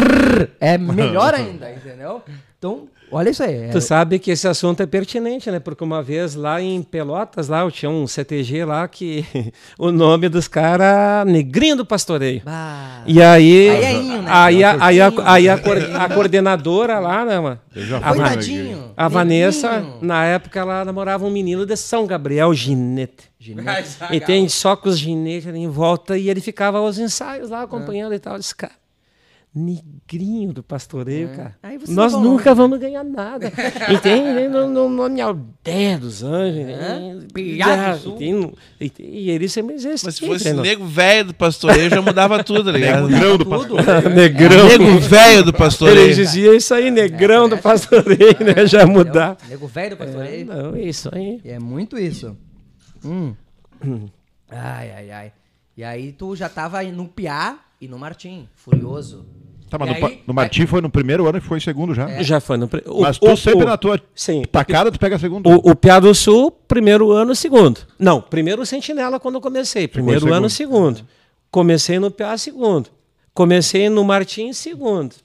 é [LAUGHS] melhor ainda, entendeu? Então, olha isso aí. é- Tu sabe que esse assunto é pertinente, né? Porque uma vez lá em Pelotas, lá eu tinha um CTG lá que [LAUGHS] o nome dos caras Negrinho do Pastoreio. Ah, E aí, Aí é inho, né? aí, a, aí, a, aí a, a coordenadora lá, né, mano? A, Coitadinho. a Vanessa, Negrinho. na época, ela namorava um menino de São Gabriel, Ginete. Saca. Entende? Só com os ginetes ali em volta e ele ficava aos ensaios lá acompanhando e tal. Eu disse, cara, negrinho do pastoreio, cara. Aí vocês Nós nunca longe. vamos ganhar nada. [LAUGHS] Entende? No, no nome Aldeia dos Anjos. Sul. Entende? E, e ele sempre dizia Mas se assim, fosse né? nego velho do pastoreio, já mudava tudo, tá ligado? Negrão do pastor. [LAUGHS] Negrão. Nego velho do Ele pastoreio. dizia isso aí, negrão do pastoreio, né? Já mudar. Nego velho do É, pastoreio. não, isso aí. E é muito isso. Hum. Ai, ai, ai. E aí tu já tava no Piá e no Martim, furioso. Tá, mas no, aí- no Martim foi no primeiro ano e foi segundo já. Já foi no. pre- o- Mas tu o- sempre o- na tua Sim. tacada, tu pega segundo. O, o Piá do Sul, primeiro ano, segundo. Não, primeiro Sentinela quando eu comecei. Primeiro segundo. ano, segundo. Comecei no Piá, segundo. Comecei no Martim, segundo.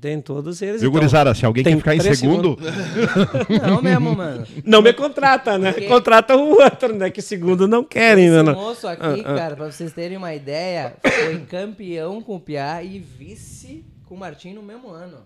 Tem todos eles. Viu, então. gurizada? Se alguém quer ficar em segundo, [LAUGHS] Não mesmo, mano. Não me contrata, né? Porque- Contrata o outro, né? Que segundo não querem, né? Esse moço aqui, Ah, ah. cara, pra vocês terem uma ideia, foi campeão com o Piá e vice com o Martim no mesmo ano.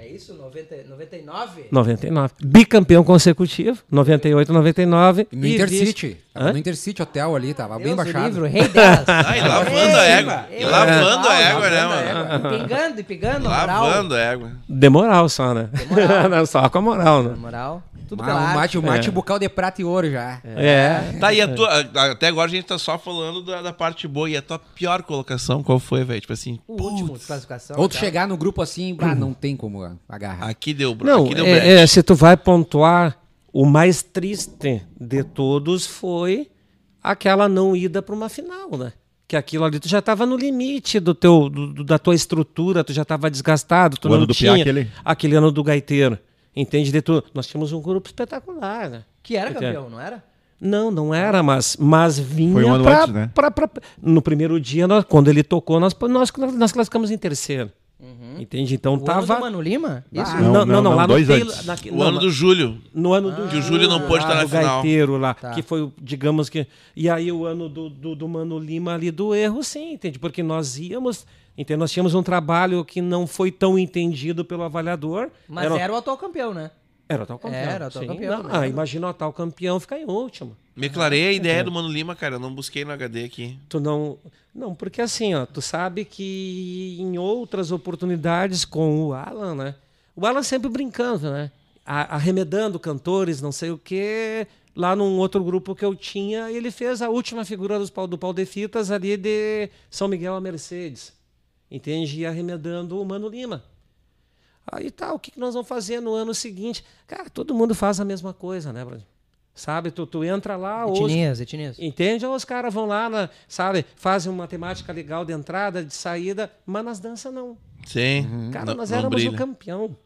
É isso? 90, 99? 99. Bicampeão consecutivo, 98, 99. No e Intercity. Hã? no Intercity Hotel ali, tava bem Deus o baixado. livro, rei delas. [LAUGHS] Ah, e lavando a égua. E lavando a égua, né, mano? E pingando, e pingando, na moral. Lavando a égua. De moral só, né? moral. [LAUGHS] Não, só com a moral, né? moral, tudo Mas pela o mate, o mate É. bucal de prata e ouro já. É. Tá, e a tua. Até agora a gente tá só falando da, da parte boa. E a tua pior colocação, qual foi, velho? Tipo assim, O último de classificação. Ou tu tá? chegar no grupo assim, bah, não tem como agarrar. aqui deu bro- Não, aqui deu é, é, se tu vai pontuar, o mais triste de todos foi aquela não ida para uma final, né? Que aquilo ali tu já estava no limite do teu, do- do- da tua estrutura, tu já estava desgastado, tu O não ano do tinha Piá, aquele? aquele ano do gaiteiro. Entende de tudo? Nós tínhamos um grupo espetacular, né? Que era Entende? campeão, não era? Não, não era, mas, mas vinha Foi um ano pra, antes, né? pra- pra- No primeiro dia, nós- quando ele tocou, nós, nós, nós classificamos em terceiro. Entende? Então O ano tava. do Mano Lima? Isso? Não, não, não, não, não, não, lá dois no Taylor- antes. naque- O não, ano do Júlio. no ano do Que o Júlio não pôde lá estar na do final. gaiteiro lá, Tá. que foi, o- digamos que... E aí o ano do, do, do Mano Lima ali do erro, sim, entende? Porque nós íamos... Entende? Nós tínhamos um trabalho que não foi tão entendido pelo avaliador. Mas era, era o atual campeão, né? era o tal campeão. Era o atual sim. campeão, Não, né? ah, imagina o tal campeão ficar em último. Me clarei a ideia do Mano Lima, cara. Eu não busquei no HD aqui. Tu não. Não, porque assim, ó, tu sabe que em outras oportunidades com o Alan, né? O Alan sempre brincando, né? Arremedando cantores, não sei o quê. Lá num outro grupo que eu tinha, ele fez a última figura pau, do pau de fitas ali de São Miguel a Mercedes. Entende? E arremedando o Mano Lima. Aí tá, o que, que nós vamos fazer no ano seguinte? Cara, todo mundo faz a mesma coisa, né, Brasil? Sabe? Tu, tu entra lá, hoje. Etinias, etinias. Entende? Ou os caras vão lá, na, sabe, fazem uma temática legal de entrada, de saída, mas nas danças não. Sim. Cara, não, nós éramos brilha. o campeão.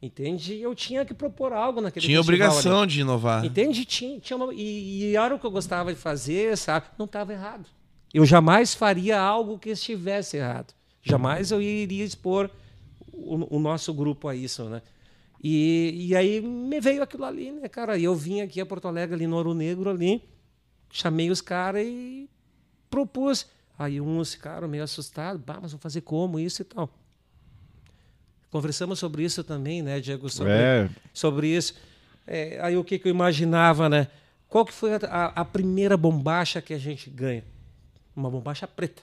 Entende? Eu tinha que propor algo naquele Tinha obrigação ali. de inovar. Entende? Tinha, tinha uma, e, e era o que eu gostava de fazer, sabe? Não estava errado. Eu jamais faria algo que estivesse errado. Jamais eu iria expor o, o nosso grupo a isso, né? E, e aí me veio aquilo ali, né, cara? E eu vim aqui a Porto Alegre, ali no Ouro Negro, ali, chamei os caras e propus. Aí uns ficaram meio assustados, bah, mas vou fazer como isso e tal. Conversamos sobre isso também, né, Diego? Sobre, É, sobre isso. É, aí o que, que eu imaginava, né? Qual que foi a, a- a primeira bombacha que a gente ganha? Uma bombacha preta.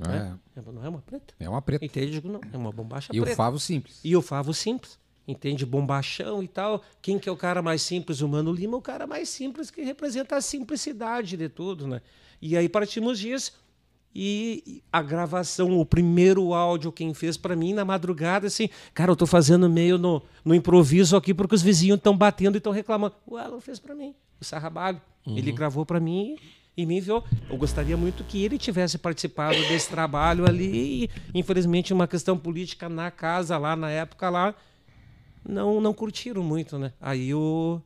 É, Né? Não é uma preta? é uma preta. Entende? Digo, não, é uma bombacha E o preta. Favo simples. E o Favo simples. Entende? Bombachão e tal. Quem que é o cara mais simples? O Mano Lima, é o cara mais simples que representa a simplicidade de tudo, né? E aí partimos disso. E e a gravação, o primeiro áudio quem fez para mim na madrugada, assim, cara, eu tô fazendo meio no, no improviso aqui porque os vizinhos estão batendo e estão reclamando. O Alan fez para mim, o Sarrabalho. Ele gravou para mim e me enviou. Eu gostaria muito que ele tivesse participado desse trabalho ali. E, infelizmente, uma questão política na casa lá, na época lá, não, não curtiram muito, né? Aí o.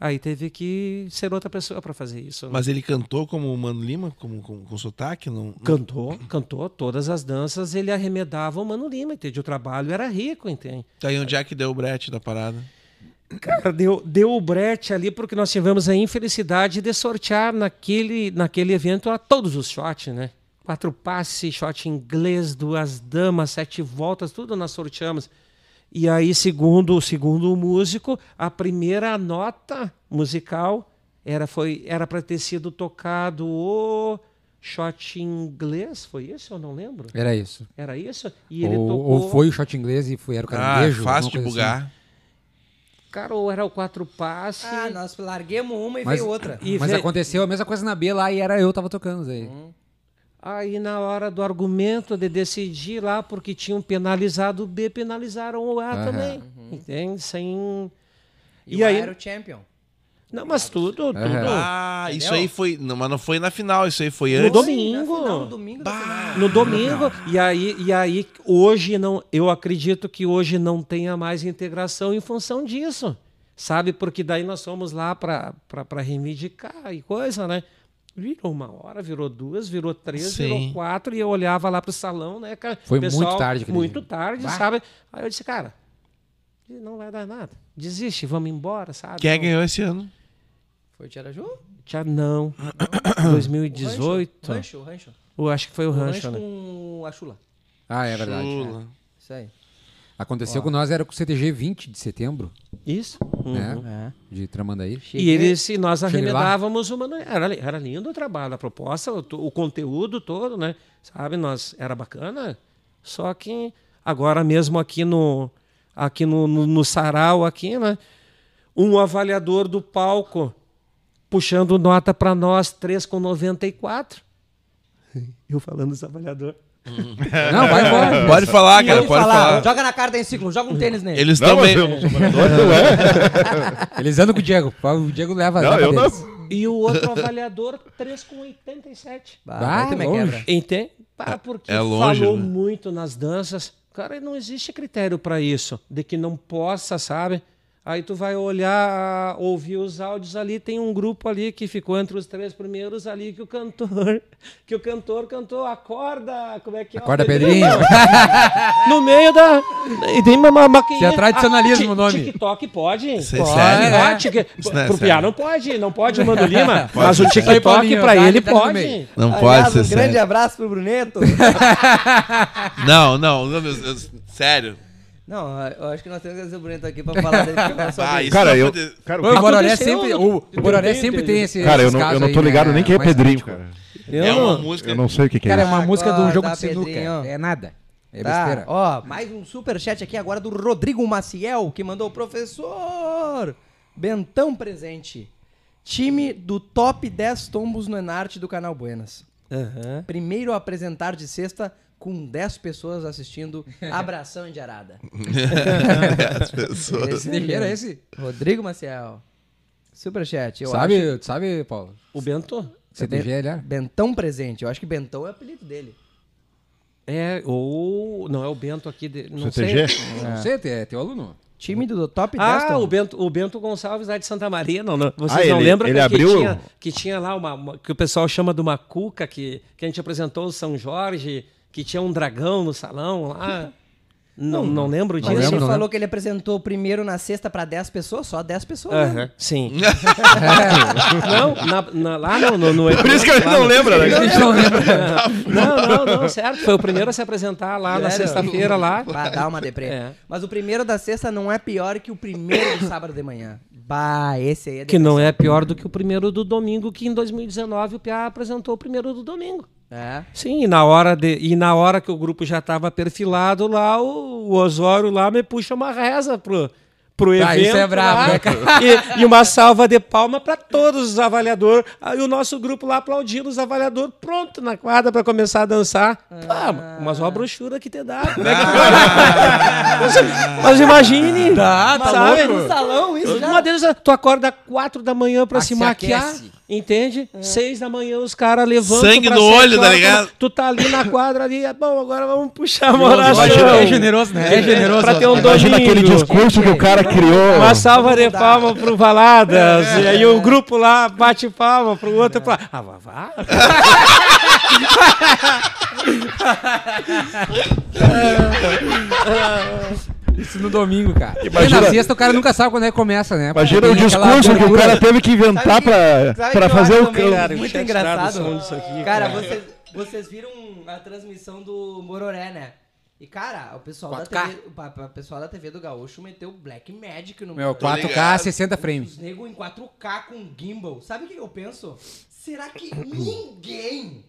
Aí teve que ser outra pessoa para fazer isso. né? Mas ele cantou como o Mano Lima, como, com, com sotaque? Não, não- Cantou, cantou todas as danças, ele arremedava o Mano Lima, entende? O trabalho era rico, entende? Tá aí onde é que deu o brete da parada. Cara, deu, deu o brete ali porque nós tivemos a infelicidade de sortear naquele, naquele evento a todos os shots, né? Quatro passes, shot inglês, duas damas, sete voltas, tudo nós sorteamos. E aí, segundo, segundo o músico, a primeira nota musical era foi era para ter sido tocado o shot inglês, foi isso? Eu não lembro. Era isso. Era isso? E ele Ou, tocou. ou foi o shot inglês e foi, era o Ah, caranguejo. fácil de coisa assim. Cara, ou era o quatro passes. Ah, nós larguemos uma e Mas, veio outra. E mas veio- aconteceu a mesma coisa na B lá e era eu tava tocando aí. Aí na hora do argumento de decidir lá, porque tinham penalizado o B, penalizaram o A Aham. também. Entende? Sem. E, E o A aí- era o champion. Não, mas tudo, tudo. Ah, Entendeu? isso aí foi. Não, mas não foi na final, isso aí foi No antes. domingo. Na final, no domingo final. No domingo, e aí, e aí hoje não, eu acredito que hoje não tenha mais integração em função disso, sabe? Porque daí nós fomos lá para reivindicar e coisa, né? Virou uma hora, virou duas, virou três, Sim. virou quatro, e eu olhava lá pro salão, né, cara? Foi Pessoal, muito tarde aquele Muito dia. tarde, Bah. sabe? Aí eu disse, cara, não vai dar nada. Desiste, vamos embora, sabe? Quem Não- que ganhou esse ano? Foi o Tiaraju? Já não. [COUGHS] O 2018. Rancho, o Rancho. Eu acho que foi o O Rancho, Rancho né? com a Chula. Ah, é verdade. Chula. Isso aí. Aconteceu com nós, era com o CTG 20 de setembro, Isso. né? É. De Tramandaí. E eles, se nós arremedávamos uma. Era, era lindo o trabalho, a proposta, o, o conteúdo todo, né? Sabe, nós era bacana. Só que agora mesmo aqui no aqui no, no, no sarau aqui, né? Um avaliador do palco puxando nota para nós 3,94. Eu falando dos avaliador. Não, vai [LAUGHS] embora. Pode falar, cara, pode fala, falar. Joga na cara da ciclo, joga um tênis nele. Eles Não, mas também. eu não sou morador, não é? [LAUGHS] Eles andam com o Diego. O Diego leva Não, leva eu não. deles. E o outro avaliador 3,87. Bah, aí tu me longe. quebra. Entende? Pá, porque é longe, falou né? muito nas danças. Cara, não existe critério para isso, de que não possa, sabe? Aí tu vai olhar, ouvir os áudios ali, tem um grupo ali que ficou entre os três primeiros ali que o cantor, [LAUGHS] que o cantor cantou acorda, como é que é? Acorda, Pedrinho. [LAUGHS] No meio da e tem uma, maquininha. Isso é tradicionalismo Ah, o nome. TikTok pode? Isso é pode. sério? Ah, é Pro. Piá não pode, não pode o Mano Lima, Pode mas o TikTok pra dá- ele no pode. Não Aliás, pode ser um grande abraço pro Bruneto. [LAUGHS] Não, não, sério. Não, eu acho que nós temos que trazer o Bruneto aqui pra falar dele. [LAUGHS] eu Ah, isso Cara, não eu. Cara, O o que- Bororé sempre, no- o Bororé tem- sempre tem- esse. cara, eu não, eu não aí, tô ligado né, nem quem é mais Pedrinho, cara. É uma música. Eu não sei o que, que é. Cara, é uma música do jogo Acorda, de sinuca. É nada. É Tá, besteira. ó, mais um superchat aqui agora do Rodrigo Maciel, que mandou professor Bentão presente. Time do top 10 tombos no Enarte do canal Buenas. Aham. Primeiro a apresentar de sexta com 10 pessoas assistindo [LAUGHS] Abração de Arada. As [LAUGHS] pessoas. Esse CTG era esse? Rodrigo Maciel. Superchat. Eu Sabe, acho- tu sabe, Paulo? O Bento? CTG ele era? Bentão presente. Eu acho que Bentão é o apelido dele. É, ou. Não é o Bento aqui. De, não CTG? sei. Não sei, é teu aluno. Time do top 10 Ah, o Bento, o Bento Gonçalves lá de Santa Maria, não, não. Vocês Ah, não ele- lembram ele que, abriu- que, tinha, que tinha lá uma, uma- que o pessoal chama de uma cuca que, que a gente apresentou o São Jorge, que tinha um dragão no salão lá. [LAUGHS] Não, não lembro Mas disso. ele lembro, não falou que ele apresentou primeiro na sexta pra 10 pessoas, só 10 pessoas. né? Sim. [LAUGHS] não, na- na- lá no, no, no Por isso que ele lá não no- lembra, né? A gente não lembra. [LAUGHS] Não, não, não, certo. Foi o primeiro a se apresentar lá na Sério? sexta-feira lá. Pra dar uma deprê. É. Mas o primeiro da sexta não é pior que o primeiro do sábado de manhã. Bah, esse aí é Que não é pior do que o primeiro do domingo, que em 2019 o Piá apresentou o primeiro do domingo. É. Sim, e na hora, de, e na hora que o grupo já estava perfilado lá, o, o Osório lá me puxa uma reza pro, pro evento. Ah, isso é brabo, né, cara? E, e uma salva de palma para todos os avaliadores. Aí o nosso grupo lá aplaudindo os avaliadores, pronto na quadra para começar a dançar. Ah, mas uma brochura que te dá. É que tu vai- mas imagine. Tá, tá sabe? louco. No salão, isso já. Uma deles, tu acorda quatro da manhã pra Ah, se se maquiar, aquece. entende? Seis da manhã os caras levantam Sangue no olho, tá ligado? Tu tá ali na quadra ali, é bom, agora vamos puxar a moração. É generoso, né? É generoso. Pra ter um Imagina domingo. aquele discurso que o criou. Uma salva de palma pro Valadas. e aí o grupo lá bate palma pro outro. Pra... Ah, vá, vá. [LAUGHS] Isso no domingo, cara. Imagina- E na sexta o cara nunca sabe quando é que começa, né? Imagina o discurso que o cara teve que inventar Sabe pra, sabe pra fazer o também, cara, muito engraçado. aqui, cara, cara. vocês, vocês viram a transmissão do Mororé, né? E, cara, o pessoal, da 4K. TV, o pa- pessoal da TV do Gaúcho meteu Black Magic no Meu, Mororé. 4K, ligado. 60 frames. Os nego em 4K com gimbal. Sabe o que eu penso? Será que [CLEARS THROAT] ninguém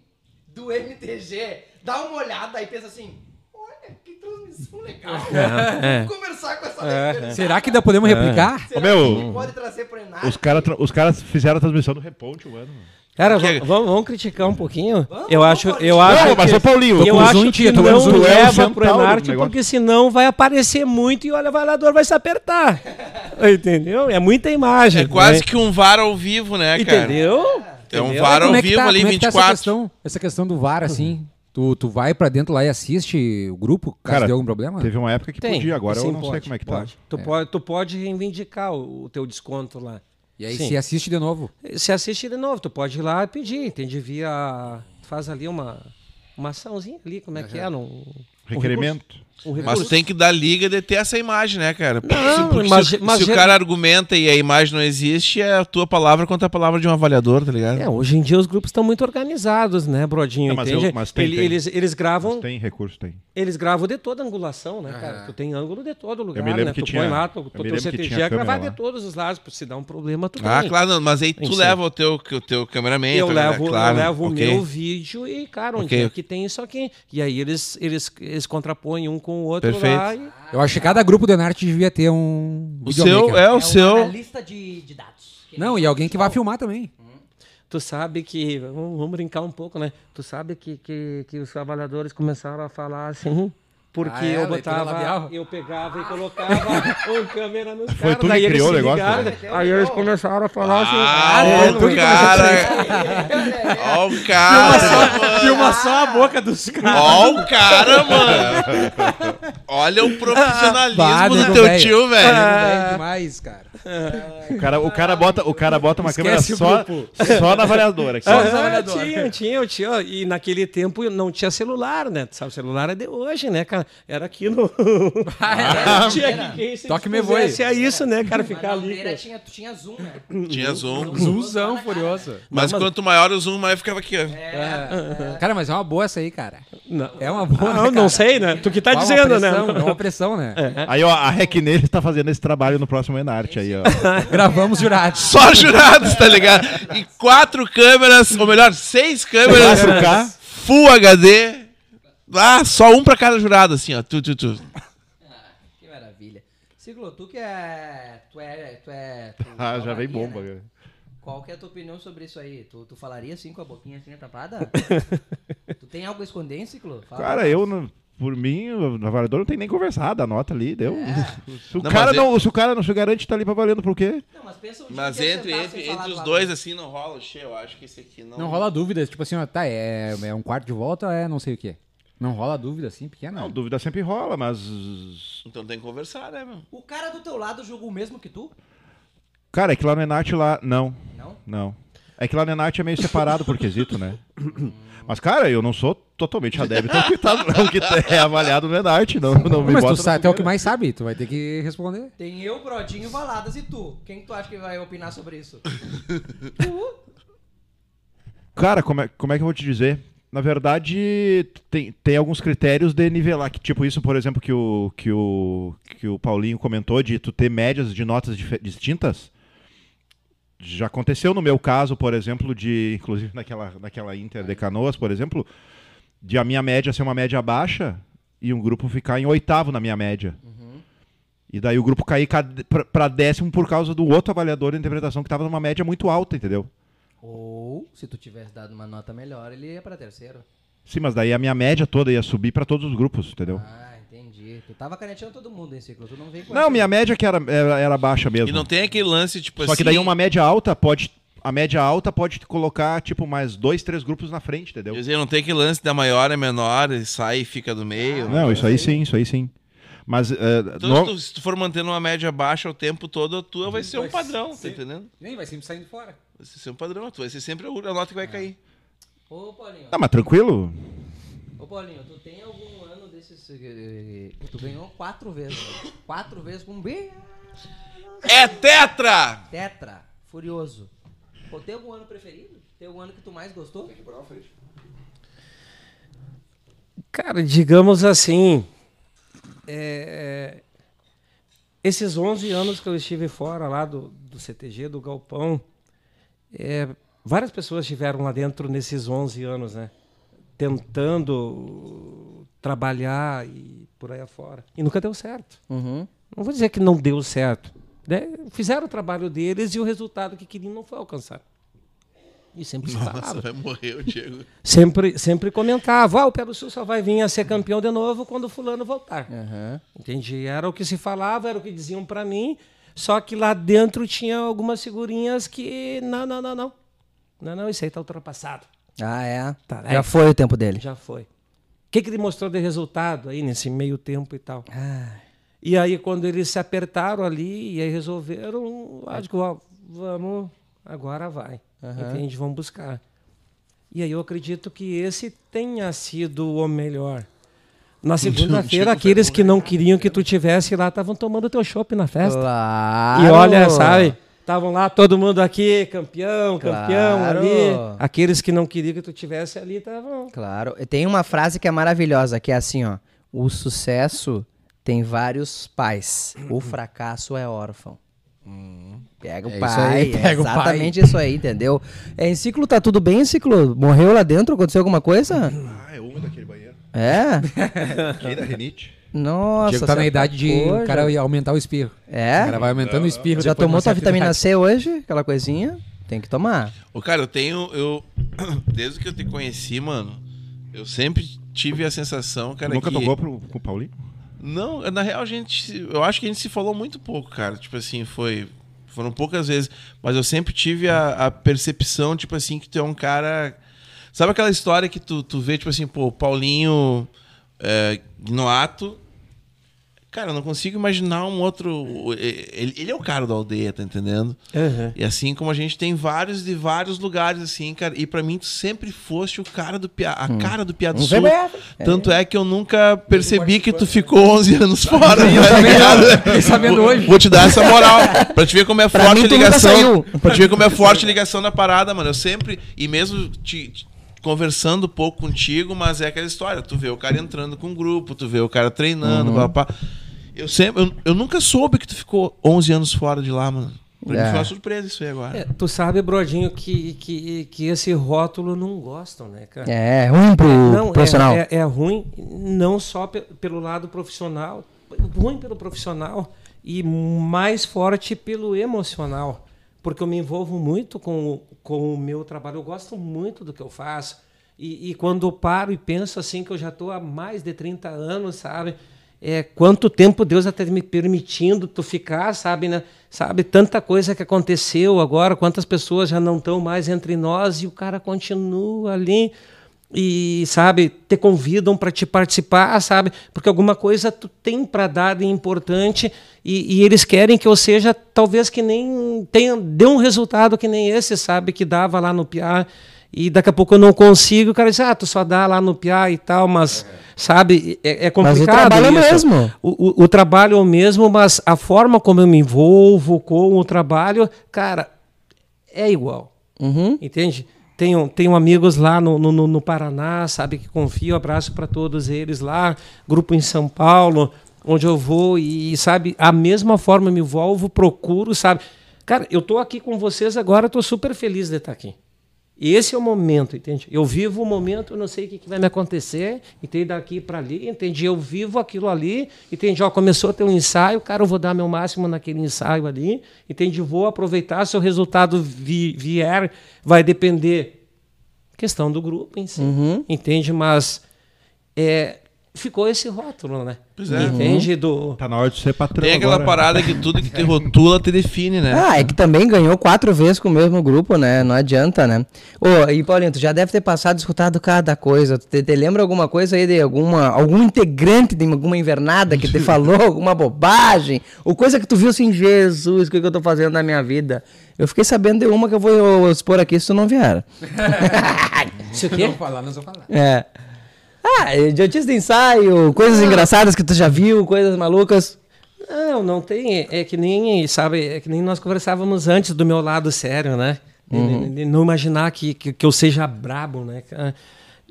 do MTG dá uma olhada e pensa assim: olha, que transmissão legal. [LAUGHS] É. Vamos conversar com essa É. Será que ainda podemos replicar? Será Ô, meu, que pode trazer pro Enar? Os caras os caras fizeram a transmissão do Reponte um ano. Cara, Que- va- vamos, vamos criticar um pouquinho? Vamos, eu acho, eu acho Não, mas que, ô Paulinho, eu acho zoom, que tô não é o leva pro Enarte, porque senão vai aparecer muito e o avaliador vai se apertar. [LAUGHS] Entendeu? É muita imagem. É quase né? que um VAR ao vivo, né, cara? Entendeu? É um? VAR ao é vivo tá, ali, como é que tá essa 24. questão, essa questão do VAR, assim? Tu, tu vai pra dentro lá e assiste o grupo, caso Cara, dê algum problema? Teve uma época que Tem. podia, agora sim, eu não sei pode, como é que tá. pode. Tu, pode, tu pode reivindicar o, o teu desconto lá. E aí Sim. se assiste de novo. Se assiste de novo, tu pode ir lá e pedir, entende? Via. Faz ali uma, uma açãozinha ali, como é que é? Num, Requerimento. Um Mas tem que dar liga de ter essa imagem, né, cara? Não, se, mas- se, se o cara argumenta e a imagem não existe, é a tua palavra contra a palavra de um avaliador, tá ligado? É, hoje em dia os grupos estão muito organizados, né, Brodinho? Não, mas entende? eu- mas tem- Ele- tem. Eles, eles gravam Mas tem recurso, tem. Eles gravam de toda angulação, né, cara? Tu tem ângulo de todo lugar, me lembro né? que tu tinha- põe lá, tu, eu tu teu CTG é gravar câmera de lá. todos os lados, se dá um problema, tu Ah, tem. claro, não, mas aí tu leva o teu, o teu cameraman, Eu tá levo, claro, eu levo o meu vídeo e, cara, onde Ok. é que tem isso aqui? E aí eles, eles, eles contrapõem um com o outro Perfeito. lá e... Eu acho que cada grupo do Enarte devia ter um O seu é o seu. analista de, de dados. Não, e alguém que vai filmar também. Tu sabe que... Vamos, vamos brincar um pouco, né? Tu sabe que, que, que os trabalhadores começaram a falar assim... Porque Ah, é? eu botava, eu pegava e colocava um câmera nos Foi caras. tu que criou o negócio, ligaram, né? Aí eles começaram a falar assim... Ah, é, o tu que cara. Ó [LAUGHS] o cara. Filma só a boca dos caras. Ó o cara, mano. Olha o profissionalismo Bah, do teu velho. tio, velho. É demais, cara. O cara, o cara, bota, o cara bota uma câmera Esquece o só, só na avaliadora. aqui. Ah, tinha, tinha, tinha. E naquele tempo não tinha celular, né? Tu sabe, o celular é de hoje, né, cara? Era aqui no. [LAUGHS] tinha que quem se Toque me voe. a isso, né, cara? Ficar ali. Cara. tinha, tinha zoom, né? Tinha zoom. Zoomzão furioso. Mas mas- quanto maior o zoom, mais ficava aqui, ó. Cara, mas é uma boa essa aí, cara. Não, É uma boa, Ah, né, não sei, né? Tu que tá uma dizendo, pressão, né? Dá uma pressão, né? [LAUGHS] Aí, ó, a Rec nele tá fazendo esse trabalho no próximo Enarte aí, ó. [LAUGHS] Gravamos jurados. Só jurados, tá ligado? E quatro câmeras, ou melhor, seis câmeras 4K. Full HD. Ah, só um pra cada jurado, assim, ó. Tu, tu, tu. Que maravilha. Ciclo, tu que é. Tu é. Tu é tu [LAUGHS] Ah, já vem bomba. né? cara. Qual que é a tua opinião sobre isso aí? Tu, tu falaria assim com a boquinha assim tapada? [LAUGHS] tu tem algo a esconder, hein, Ciclo? Fala Cara, eu, não- por mim, o avaliador não tem nem conversar, dá nota ali, deu. [LAUGHS] Se o, Não, cara não, se o cara não se garante, tá ali pra valendo por quê? Não, mas pensa um Mas ia entre, sentar entre, entre os dois, assim, não rola o cheio. Eu acho que esse aqui não. Não rola dúvida, tipo assim, ó, tá, é, é um quarto de volta ou é não sei o quê? Não rola dúvida assim, pequena? Não, dúvida sempre rola, mas. Então tem que conversar, né, meu? O cara do teu lado julga o mesmo que tu? Cara, é que lá no Enarte lá. Não, Não? não. É que lá no Enarte é meio separado por quesito, né? [COUGHS] Mas, cara, eu não sou totalmente adébito ao que, tá, ao que é avaliado no Enarte. Não, não me Mas bota tu sabe, tu é o que fogueira. mais sabe, tu vai ter que responder. Tem eu, Brodinho, Valadas e tu. Quem que tu acha que vai opinar sobre isso? [LAUGHS] Cara, como é, como é que eu vou te dizer? Na verdade, tem, tem alguns critérios de nivelar. Que, tipo, isso, por exemplo, que o, que, o, que o Paulinho comentou de tu ter médias de notas distintas. Já aconteceu no meu caso, por exemplo, de. Inclusive naquela, naquela Inter de Canoas, por exemplo, de a minha média ser uma média baixa e um grupo ficar em oitavo na minha média. E daí o grupo cair pra décimo por causa do outro avaliador de interpretação que estava numa média muito alta, entendeu? Ou, se tu tivesse dado uma nota melhor, ele ia pra terceiro. Sim, mas daí a minha média toda ia subir pra todos os grupos, entendeu? Ah, entendi. Tu tava caneteando todo mundo, hein, Ciclo? Tu não veio com Não, minha média que era, era, era baixa mesmo. E não tem aquele lance, tipo Só assim. que daí uma média alta pode. A média alta pode te colocar, tipo, mais dois, três grupos na frente, entendeu? Quer dizer, não tem aquele lance da maior é menor, e sai e fica do meio. Não, isso aí sim, isso aí sim. Mas. eh, Então, no- se, tu, se tu for mantendo uma média baixa o tempo todo, a tua vai ser um padrão, tá entendendo? Nem vai sempre saindo fora. Vai ser um padrão, tu vai ser sempre a nota que vai cair. Ô, Paulinho. Ah, mas tranquilo? Ô, Paulinho, tu tem algum ano desses... eh, Tu ganhou quatro vezes. quatro vezes com um B. É tetra! Tetra. Furioso. Pô, tem algum ano preferido? Tem algum ano que tu mais gostou? Cara, digamos assim, é, esses 11 anos que eu estive fora lá do, do CTG, do Galpão, é, várias pessoas estiveram lá dentro nesses 11 anos, né? Tentando trabalhar e por aí afora. E nunca deu certo. Uhum. Não vou dizer que não deu certo. né? Fizeram o trabalho deles e o resultado que queriam não foi alcançado. E sempre se Nossa, falava. vai morrer o Diego. Sempre, sempre comentava, ah, o Pé do Sul só vai vir a ser campeão de novo quando o fulano voltar. Aham. Entendi. Era o que se falava, era o que diziam pra mim, só que lá dentro tinha algumas figurinhas que, não, não, não, não. Não, não, isso aí tá ultrapassado. Ah, é? Tá, Já é. foi o tempo dele. Já foi. O que, que ele mostrou de resultado aí nesse meio tempo e tal? Ah, E aí, quando eles se apertaram ali e aí resolveram, acho que ó, vamos, agora vai. Entende? Vamos buscar. E aí eu acredito que esse tenha sido o melhor. Na [LAUGHS] segunda-feira, aqueles que não queriam que tu tivesse lá estavam tomando teu chopp na festa. Claro. E olha, sabe? Estavam lá todo mundo aqui, campeão, campeão Claro. ali. Aqueles que não queriam que tu tivesse ali estavam. Claro. E Tem uma frase que é maravilhosa, que é assim, ó. O sucesso tem vários pais. O [CLEARS THROAT] fracasso é órfão. Pega o É isso pai. aí, pega é o pai. exatamente isso aí, entendeu? É, em ciclo tá tudo bem, ciclo? Morreu lá dentro? Aconteceu alguma coisa? Ah, é úmido aquele banheiro. É? [LAUGHS] Aqui da Renite. Nossa. Diego tá na idade de o cara ia aumentar o espirro. O É? cara vai aumentando o espirro. Já tomou uma tua certa vitamina idade. C hoje? Aquela coisinha? Tem que tomar. Ô, cara, eu tenho. Eu, [COUGHS] desde que eu te conheci, mano, eu sempre tive a sensação, cara, Nunca que. tocou pro, com o Paulinho? Não, na real, a gente. Eu acho que a gente se falou muito pouco, cara. Tipo assim, foi. Foram poucas vezes. Mas eu sempre tive a, a percepção, tipo assim, que tu é um cara. Sabe aquela história que tu, tu vê, tipo assim, pô, Paulinho é, no ato. Cara, eu não consigo imaginar um outro. Ele, ele é o cara da aldeia, tá entendendo? E assim como a gente tem vários de vários lugares, assim, cara. E pra mim, tu sempre foste o cara do Piá, a cara do Piá do Sul. bem. Tanto é que eu nunca percebi que tu ficou 11 anos [LAUGHS] fora. Eu tá sabendo Vou- hoje. Vou te dar essa moral. Pra te ver como é Pra forte mim, a ligação. Pra te ver como é forte a ligação na parada, mano. Eu sempre. E mesmo te. te- Conversando um pouco contigo, mas é aquela história. Tu vê o cara entrando com um grupo, tu vê o cara treinando, Uhum. papá. Eu sempre. Eu, eu nunca soube que tu ficou 11 anos fora de lá, mano. Pra É. mim foi uma surpresa isso aí agora. É, tu sabe, Brodinho, que, que, que esse rótulo não gostam, né, cara? É ruim pro Não, profissional. É, é, é ruim, não só pe- pelo lado profissional, ruim pelo profissional e mais forte pelo emocional. Porque eu me envolvo muito com, o- com o meu trabalho, eu gosto muito do que eu faço. E, e quando eu paro e penso assim, que eu já estou há mais de 30 anos, sabe? É, quanto tempo Deus está me permitindo tu ficar, sabe, né? Sabe, tanta coisa que aconteceu agora, quantas pessoas já não estão mais entre nós e o cara continua ali e sabe te convidam para te participar sabe porque alguma coisa tu tem para dar de importante e, e eles querem que eu seja talvez que nem tenha dê um resultado que nem esse sabe que dava lá no PIA e daqui a pouco eu não consigo o cara diz ah tu só dá lá no PIA e tal mas sabe é, é Mas o complicado trabalho é o isso. mesmo. O, o, o trabalho é o mesmo mas a forma como eu me envolvo com o trabalho cara é igual Uhum. Entende? Tenho, tenho amigos lá no, no, no- no Paraná, sabe, que confio, abraço para todos eles lá, grupo em São Paulo, onde eu vou e, sabe, a mesma forma eu me envolvo, procuro, sabe. Cara, eu tô aqui com vocês agora, tô super feliz de estar aqui. E esse é o momento, entende? Eu vivo o momento, eu não sei o que, vai me acontecer, entende? Daqui para ali, entende? Eu vivo aquilo ali, entende? Ó, começou a ter um ensaio, cara, eu vou dar meu máximo naquele ensaio ali, entende? Vou aproveitar, se o resultado vi- vier, vai depender questão do grupo em si, entende? Mas é, ficou esse rótulo, né? Pois é. Entende? Do, Tá na hora de ser patrão Tem aquela agora. parada que tudo que te rotula te define, né? Ah, é que também ganhou quatro vezes com o mesmo grupo, né? Não adianta, né? Ô, e Paulinho, tu já deve ter passado e escutado cada coisa. Tu te, te lembra alguma coisa aí de alguma, algum integrante de alguma invernada que te [LAUGHS] falou alguma bobagem? Ou coisa que tu viu assim, Jesus, o que, que eu tô fazendo na minha vida? Eu fiquei sabendo de uma que eu vou expor aqui se tu não vier. [LAUGHS] Isso aqui? Não falar, não vou falar. É. Ah, idiotice de ensaio, coisas engraçadas que tu já viu, coisas malucas. Não, não tem. É que nem, sabe, é que nem nós conversávamos antes do meu lado sério, né? De- de- de não imaginar que, que, que eu seja brabo, né?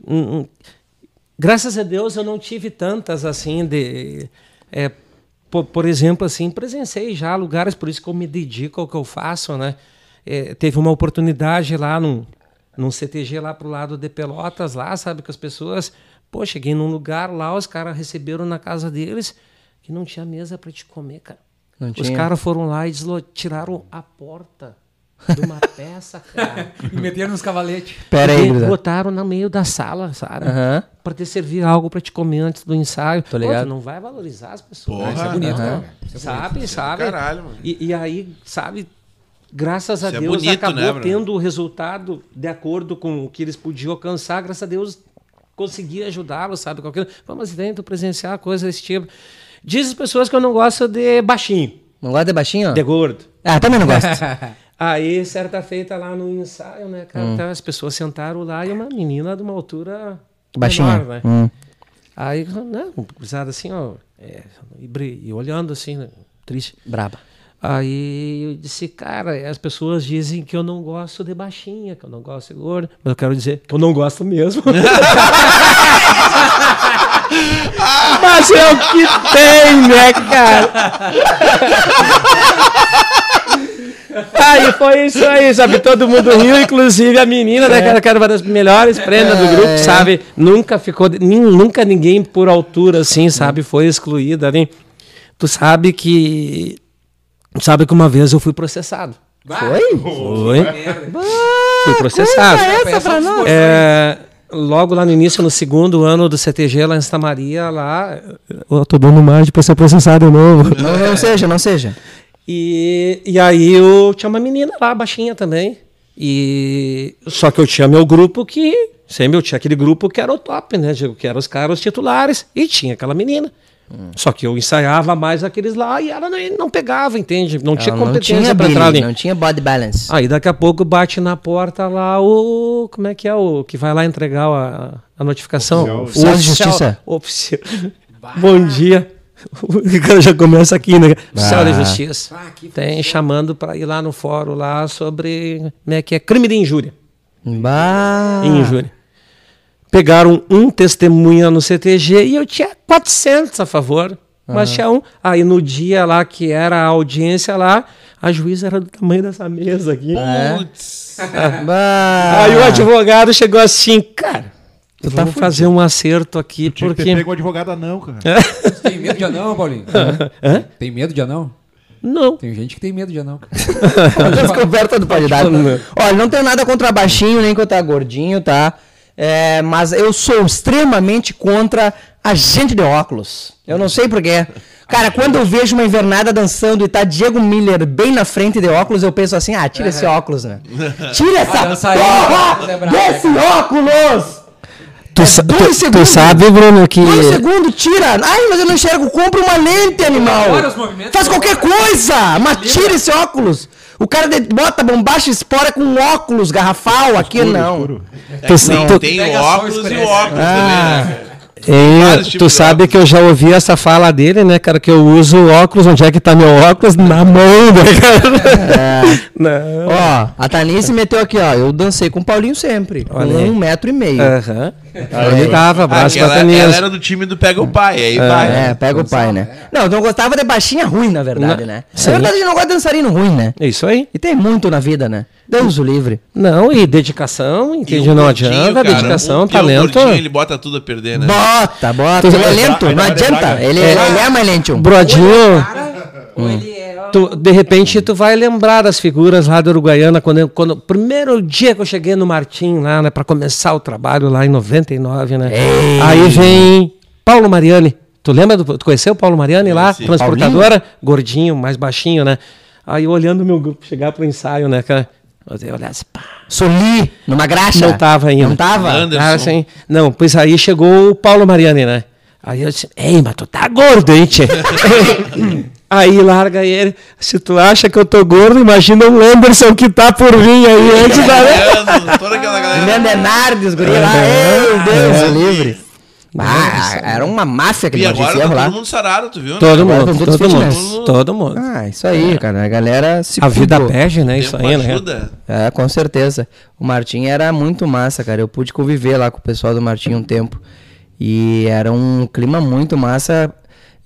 hum. Graças a Deus eu não tive tantas assim de. é, por, por exemplo, assim, presenciei já lugares, por isso que eu me dedico ao que eu faço, né? É, teve uma oportunidade lá num, num CTG lá pro lado de Pelotas, lá, sabe, que as pessoas. Pô, cheguei num lugar lá, os caras receberam na casa deles que não tinha mesa para te comer, cara. Não Os caras foram lá e deslo- tiraram a porta de uma [LAUGHS] peça, cara. E meteram nos cavaletes. Pera E aí, Brisa. botaram no meio da sala, sabe? Aham. Pra te servir algo pra te comer antes do ensaio. Tô ligado. Pô, não vai valorizar as pessoas. Porra, Isso é bonito, cara. Isso é sabe, bonito. sabe? caralho, mano. E, e aí, sabe, graças a Isso é Deus bonito, acabou né, tendo o resultado de acordo com o que eles podiam alcançar. Graças a Deus consegui ajudá-los, sabe? Qualquer... Vamos dentro presenciar coisas desse tipo. Diz as pessoas que eu não gosto de baixinho, Não gosta de baixinho? de gordo. Ah, também não gosto. [LAUGHS] Aí, certa feita lá no ensaio, né, Hum. cara, tá, as pessoas sentaram lá e uma menina de uma altura Baixinha. menor, né? Hum. Aí, né, cruzada assim, ó, é, e, e olhando assim, né, triste. Braba. Aí eu disse, cara, as pessoas dizem que eu não gosto de baixinha, que eu não gosto de gorda, mas eu quero dizer que eu não gosto mesmo. [LAUGHS] mas é o que tem, né, cara? Aí foi isso aí, sabe? Todo mundo riu, inclusive a menina, né, cara, que era uma das melhores prendas do grupo, sabe? Nunca ficou, nunca ninguém por altura, assim, sabe? Foi excluída, né? Tu sabe que. Sabe que uma vez eu fui processado. Foi? Foi. Merda. Fui processado. essa pra nós. É, logo lá no início, no segundo ano do CTG, lá em Santa Maria, lá. Eu tô dando margem pra ser processado de novo. Não, não seja, não seja. E, e aí eu tinha uma menina lá, baixinha também. E só que eu tinha meu grupo que sempre eu tinha aquele grupo que era o top, né? Digo, Que eram os caras titulares e tinha aquela menina. Só que eu ensaiava mais aqueles lá e ela não, não pegava, entende? Não tinha Ela não competência tinha pra entrar ali. não tinha body balance. Aí daqui a pouco bate na porta lá o. Como é que é o que vai lá entregar a, a notificação? Oficial. O Oficial de Justiça. Oficial. Bom dia. O cara já começa aqui, né? Oficial de Ah. Justiça. Ah, Tem chamando para ir lá no fórum lá sobre como é que é crime de injúria. Bah. Injúria. Pegaram um testemunha no CTG e eu tinha 400 a favor. Mas tinha um. Aí no dia lá que era a audiência lá, a juíza era do tamanho dessa mesa aqui. Putz. [LAUGHS] Bah. Aí o advogado chegou assim, cara, Tu tá fazer um acerto aqui, Tinha que ter porque. pego o advogado não, cara. [LAUGHS] Tem medo de anão, Paulinho? Tem medo de anão? Não. Tem gente que tem medo de anão, cara. [LAUGHS] Descoberta do pode dar. Olha, não tenho nada contra baixinho, nem contra gordinho, tá? É, mas eu sou extremamente contra a gente de óculos. Eu não sei porquê. Cara, quando eu vejo uma invernada dançando e tá Diego Miller bem na frente de óculos, eu penso assim, ah, tira esse óculos, né? [LAUGHS] Tira essa porra desse óculos! Tu, É tu- tu sabe, Bruno, que. Dois segundos, tira! Ai, mas eu não enxergo. Compra uma lente, animal! Faz qualquer coisa! Mas tira esse óculos! O cara de- bota bombacha espora com óculos garrafal, aqui Escuro, não. escuro. É Tu, tem, tu- tem o óculos e o óculos Ah. também, né? Tu sabe que eu já ouvi essa fala dele, né, cara? Que eu uso o óculos, onde é que tá meu óculos? Na mão, né, cara? Não. Ó, a Tanice meteu aqui, ó. Eu dancei com o Paulinho sempre. Com Olha aí. um metro e meio. Aham. Ele dava, abraço que pra ela, era do time do Pega o Pai, aí vai. É, pega o pai, né? Não, eu não gostava de baixinha ruim, na verdade, né? sim. Na verdade, a gente não gosta de dançarino ruim, né? É Isso aí. E tem muito na vida, né? Deus o livre. Não, e dedicação, entende? Não adianta, cara, dedicação, é talento. gordinho, ele bota tudo a perder, né? Bota, bota. Tu- Ele é lento, não adianta. Ele, ele é mais lento. Brodinho, Ou ele é. Tu- de repente tu vai lembrar das figuras lá da Uruguaiana, quando, eu- quando primeiro dia que eu cheguei no Martim lá, né, pra começar o trabalho lá em 99, né? Aí vem Paulo Mariani. Tu lembra, do, tu conheceu o Paulo Mariani lá? Conheci. Transportadora? Gordinho, mais baixinho, né? Aí eu olhando o meu grupo chegar pro ensaio, né, cara? Eu olhar assim, pá, Soli, numa graxa. Não tava ainda. Não tava? Anderson. Ah, sim. Não, pois aí chegou o Paulo Mariani, né? Aí eu disse, ei, mas tu tá gordo, hein, tchê? [LAUGHS] aí larga ele. Se tu acha que eu tô gordo, imagina o Anderson que tá por vir aí antes da... Leandro, toda aquela galera. Leandro Enardes, guri lá. Deus o livre. Ah, era uma máfia E de agora tá lá. todo mundo sarado, tu viu? Todo Agora mundo, tão todos todo fitness. mundo, todo mundo. Ah, isso aí, cara. A galera se A vida pede, né? O Isso aí, né? ajuda. É, com certeza. O Martim era muito massa, cara. Eu pude conviver lá com o pessoal do Martim um tempo. E era um clima muito massa.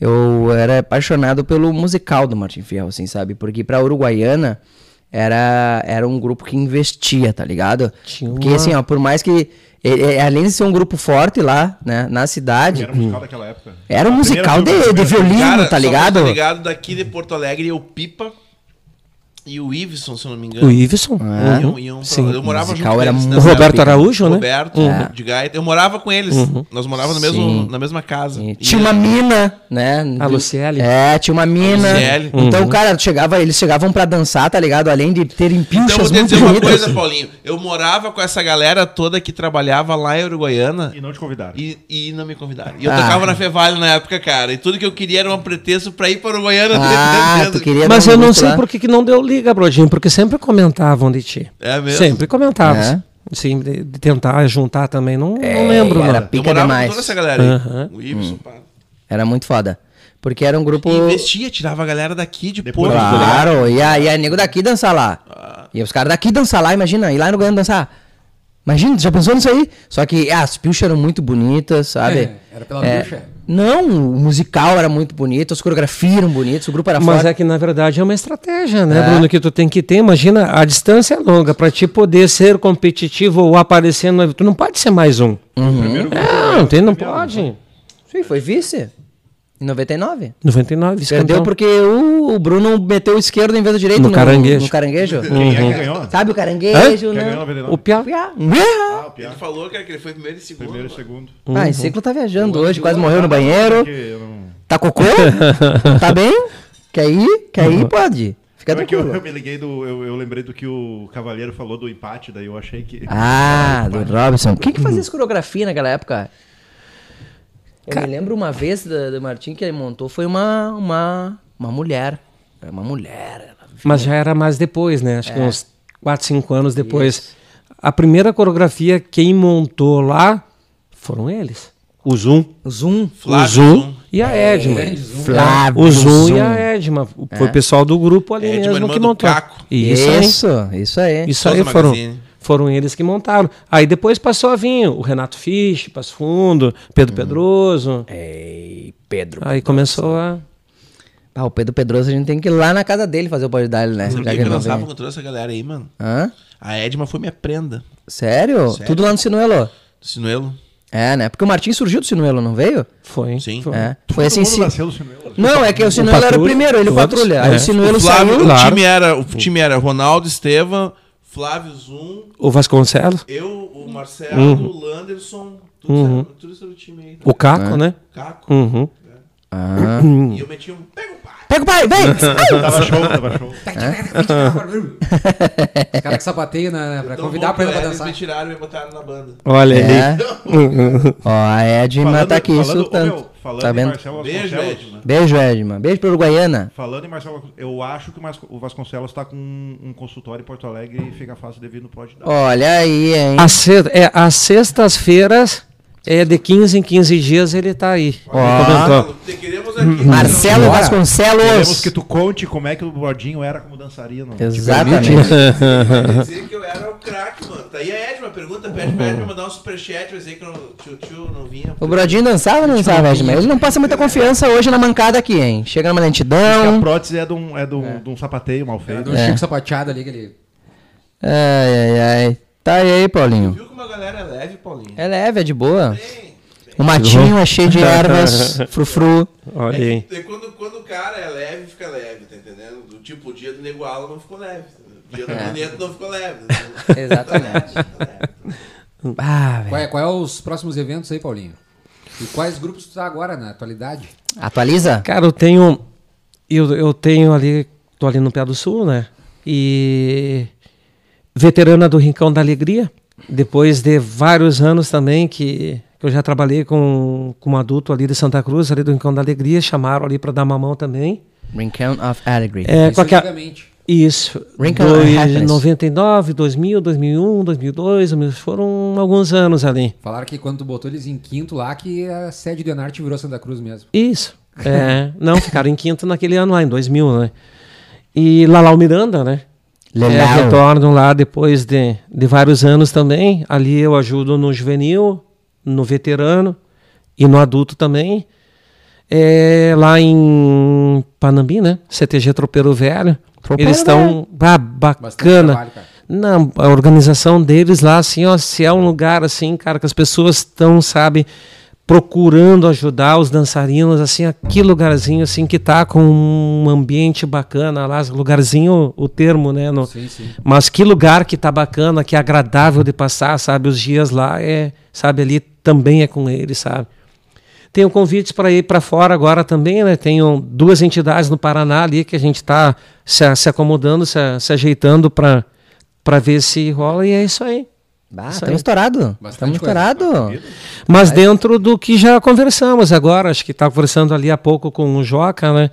Eu era apaixonado pelo musical do Martim Fierro, assim, sabe? Porque pra Uruguaiana era, era um grupo que investia, tá ligado? Tinha Porque uma- assim, ó, por mais que. ele- ele- além de ser um grupo forte lá, né, na cidade, Era musical daquela época. era um musical de, de violino, Cara, tá ligado? tá ligado daqui de Porto Alegre, o Pipa e o Iveson, se eu não me engano. O Iveson. É. Pra Sim. Eu morava junto era com eles nessa O Roberto época. Araújo, né? Roberto, Uhum. de Gaeta. Eu morava com eles. Nós morávamos no mesmo, na mesma casa. E Tinha uma mina, né? A Luciele. É, tinha uma mina. Luciele. Então, cara, chegava, eles chegavam pra dançar, tá ligado? Além de terem Então, eu pinchas vou te dizer uma coisa, Paulinho. Eu morava com essa galera toda que trabalhava lá em Uruguaiana E não te convidaram. e, e não me convidaram. E eu Ah. tocava na Fevale na época, cara. E tudo que eu queria era um pretexto pra ir pra Uruguaiana. [LAUGHS] Ah, tu queria Mas eu não sei por que, que não deu liga, Brodinho, porque sempre comentavam de ti. É mesmo? Sempre comentavam. É. Sim, de, de tentar juntar também. Não, não lembro, era não. Eu pica demais. com toda essa galera aí. Aham. O Ibson, pá. Era muito foda. Porque era um grupo. E investia, tirava a galera daqui de Depois- Porto. Claro, e a, e a nego daqui dançar lá. E os caras daqui dançar lá, imagina, ir lá no Goiânia dançar. Imagina, já pensou nisso aí? Só que ah, as pilchas eram muito bonitas, sabe? É, era pela pilcha? Não, o musical era muito bonito, as coreografias eram bonitas, o grupo era Mas foda. é que na verdade é uma estratégia, né, É. Bruno? Que tu tem que ter. Imagina, a distância é longa. Pra te poder ser competitivo ou aparecer no. Tu não pode ser mais um. Primeiro Não, não, tem, não pode. Sim, foi vice. Em 99. 99, Perdeu porque o, o Bruno meteu o esquerdo em vez do direito No caranguejo. No caranguejo. Quem é que ganhou? Sabe o caranguejo, Quem né? ganhou 99? O Piá. Piá. Ah, o Piá. Ele falou, cara, que ele foi primeiro e segundo. Primeiro e mano. segundo. Ah, esse ciclo tá viajando hoje, quase morreu no banheiro. Não- Tá cocô? [LAUGHS] tá bem? Quer ir? Quer ir? Pode. Fica Como é que eu, eu me liguei do. Eu, eu lembrei do que o Cavaleiro falou do empate, daí eu achei que. Ah, [LAUGHS] do Robson. Quem que fazia essa coreografia naquela época? Eu me lembro uma vez do, do Martim que ele montou, foi uma, uma, uma mulher. Era uma mulher. Mas já era mais depois, né? É. Acho que uns 4, 5 anos depois. A primeira coreografia, quem montou lá foram eles. O Zoom. O Zoom. Flávio o Zoom Zoom. e a Edma. Flávio O Zoom, Zoom. e a Edma. Foi o pessoal do grupo ali Edma, mesmo que montou. Caco. Isso, aí. Isso, isso aí. Isso aí foram, Magazine. Foram eles que montaram. Aí depois passou a vir o Renato Fisch, Passo Fundo, Pedro Pedroso. Ei, Pedro. Aí começou a. Ah, o Pedro Pedroso, a gente tem que ir lá na casa dele fazer o pode dar, né? Ele não dançava com toda essa galera aí, mano? Hã? A Edma foi minha prenda. Sério? Sério? Tudo lá no Sinuelo? Do Sinuelo. É, né? Porque o Martim surgiu do Sinuelo, não veio? Foi. Sim. Foi. É. Foi assim. mundo Se... nasceu no Sinuelo. Não, é que o Sinuelo era o primeiro, ele todos. patrulha. Aí É. o Sinuelo O, Flávio, saiu. o, time era, o time era Ronaldo, Estevam, Flávio Zoom, O Vasconcelos, eu, o Marcelo, o Landerson, tudo, isso- tudo isso era o time aí. o Caco, né? Caco. Uhum. Ah. E eu meti um. Pega! Pega o pai, vem! [LAUGHS] Tava show, tava show. Os caras que sapateiam né, pra Tão convidar pra ele pra Eles dançar. me tiraram e me botaram na banda. Olha É. aí. [LAUGHS] Ó, a Edma tá aqui insultando. meu, falando Tá em vendo? Marcelo Beijo, Vasconcelos, Edma. Beijo, Edma. Beijo pro Uruguaiana. Falando em Marcelo, eu acho que o Vasconcelos tá com um consultório em Porto Alegre e fica fácil de vir no Pode Dar. Olha aí, hein? Às se- é, às sextas-feiras, é, de 15 em 15 dias, ele tá aí. Queremos aqui. Marcelo Bora. Queremos Vasconcelos. que tu conte como é que o Bordinho era como dançarino. Exatamente. [LAUGHS] Vai dizer que eu era o craque, mano. Tá aí a Edma, pergunta, pede pra Edma mandar um superchat, vai dizer que o tio tio não vinha. O Brodinho dançava ou não dançava, Edma? Ele não passa muita confiança hoje na mancada aqui, hein? Chega numa Diz que a lentidão. prótese é de um, é de um, de um sapateio mal feito. do É. Chico sapateado ali, que ele... Ai, ai, ai. Tá aí, Paulinho. Viu como a galera é leve, Paulinho? É leve, é de boa. Bem, O matinho é cheio de ervas, frufru. Olha aí. É quando, quando o cara é leve, fica leve, tá entendendo? Do tipo, o dia do Nego Ala não ficou leve. O dia do É. Bonito não ficou leve. tá [LAUGHS] Exatamente. Fica leve. Ah, Qual é, qual é os próximos eventos aí, Paulinho? E quais grupos tu tá agora, na atualidade? Atualiza? Cara, eu tenho. Eu, eu tenho ali. Tô ali no Pé do Sul, né? E. Veterana do Rincão da Alegria. Depois de vários anos também que, que eu já trabalhei com, com um adulto ali de Santa Cruz, ali do Rincão da Alegria. Chamaram ali para dar mamão também. Rincon of Alegre. É, Isso com aquela- antigamente. Isso. Rincon Dois- Happiness. 99, 2000, 2001, 2002, 2000, foram alguns anos ali. Falaram que quando tu botou eles em quinto lá, que a sede do Enarte virou Santa Cruz mesmo. Isso. É, não, ficaram em quinto naquele ano lá, em 2000, né? E Lalau Miranda, né? É, Lelau. retornam lá depois de, de vários anos também. Ali eu ajudo no juvenil, no veterano e no adulto também. É, lá em Panambi, né? CTG Tropeiro Velho. Tropeiro Eles estão ah, bacana. trabalho. Não, a organização deles lá, assim, ó, se é um lugar assim, cara, que as pessoas estão, sabe, procurando ajudar os dançarinos, assim, aqui lugarzinho, assim, que tá com um ambiente bacana lá, lugarzinho, o termo, né, no- Sim, sim. mas que lugar que tá bacana, que é agradável de passar, sabe, os dias lá, é, sabe, ali também é com eles, sabe. Tenho convites para ir para fora agora também, né? Tenho duas entidades no Paraná ali que a gente está se, se acomodando, se, se ajeitando para ver se rola e é isso aí. Bah, Isso estamos estourados. Bastante Estamos estourados. Mas dentro do que já conversamos agora, acho que estava conversando ali há pouco com o Joca, né?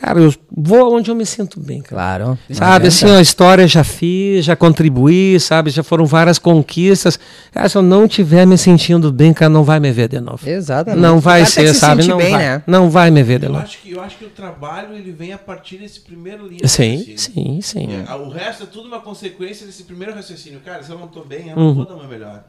Cara, eu vou onde eu me sinto bem, cara. Claro. Sabe, assim, a história já fiz, já contribuí, sabe? Já foram várias conquistas. Cara, se eu não estiver me sentindo bem, cara, não vai me ver de novo. Exatamente. Não vai tem ser, se sabe? Não bem, vai. né? Não vai me ver de Eu novo. acho, que, eu acho que o trabalho ele vem a partir desse primeiro linha. Sim, sim, sim. É, o resto é tudo uma consequência desse primeiro raciocínio. Cara, se eu não tô bem, eu não Uhum. vou dar meu melhor.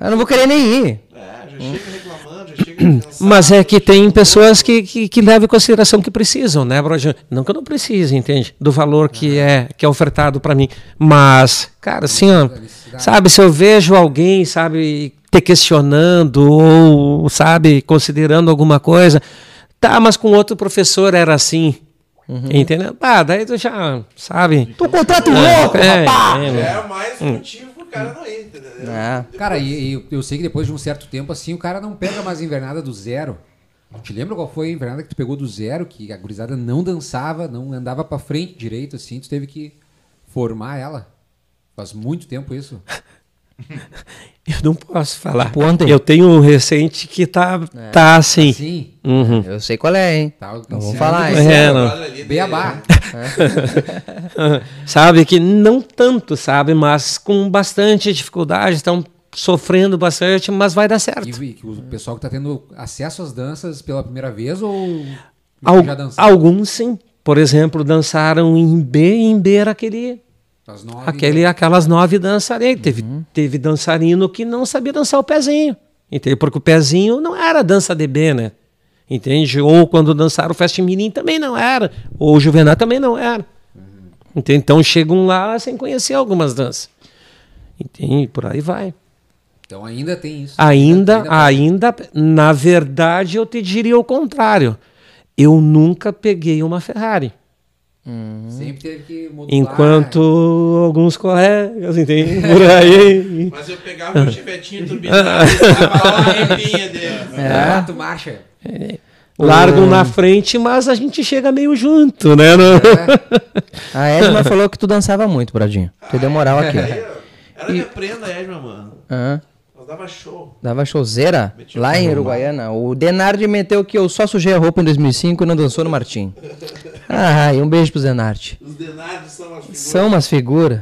Eu não vou querer nem ir. É, já chega reclamando, já chega cansado. Mas é que tem pessoas que, que, que levam em consideração que precisam, né, Broja? Não que eu não precise, entende? Do valor que é, que é ofertado para mim. Mas, cara, assim, ó, sabe, se eu vejo alguém, sabe, te questionando ou, sabe, considerando alguma coisa, tá, mas com outro professor era assim. Entendeu? Ah, daí tu já, sabe? Tu contrato louco, É, rapaz! é, É mais motivo pro cara não ir, entendeu? É. Cara, e, e eu- sei que depois de um certo tempo, assim, o cara não pega mais a invernada do zero. Te lembra qual foi a invernada que tu pegou do zero, que a gurizada não dançava, não andava pra frente direito, assim, tu teve que formar ela? Faz muito tempo isso. [LAUGHS] Eu não posso falar. Tipo ontem. Eu tenho um recente que tá, tá assim. Sim. Uhum. Eu sei qual é, hein? Tá, Não vou falar, do hein? É, não. Beabá. [LAUGHS] sabe que não tanto, sabe, mas com bastante dificuldade, estão sofrendo bastante, mas vai dar certo. E, e o pessoal que tá tendo acesso às danças pela primeira vez ou Al- já dançava? alguns sim, por exemplo, dançaram em B, e em B era aquele, Às nove, aquele aquelas nove dançarinas. Teve, teve dançarino que não sabia dançar o pezinho, entende? Porque o pezinho não era dança de B, né? Entende? Ou quando dançaram o Fast Mirim também não era, ou o Juvenal também não era. Entende? Então chegam lá sem conhecer algumas danças. Entende? Por aí vai. Então ainda tem isso. Ainda, ainda- ainda, na verdade, eu te diria o contrário. Eu nunca peguei uma Ferrari. Sempre teve que modular. Enquanto alguns colegas, entende? Por aí. Mas eu pegava o chivetinho turbinado e na limpinha dele. Ah, tu marcha. Largam na frente, mas a gente chega meio junto, né? No- A Edma falou que tu dançava muito, Bradinho. Tu deu moral aqui. Ó, Era minha prenda, Edma, mano. Aham. Dava show. Dava showzeira Metia lá em. Uruguaiana. O Denardi meteu que eu só sujei a roupa em 2005 e não dançou no Martim. [LAUGHS] Ah, e um beijo pro Zenardi. Os denários são as figuras. São umas figuras.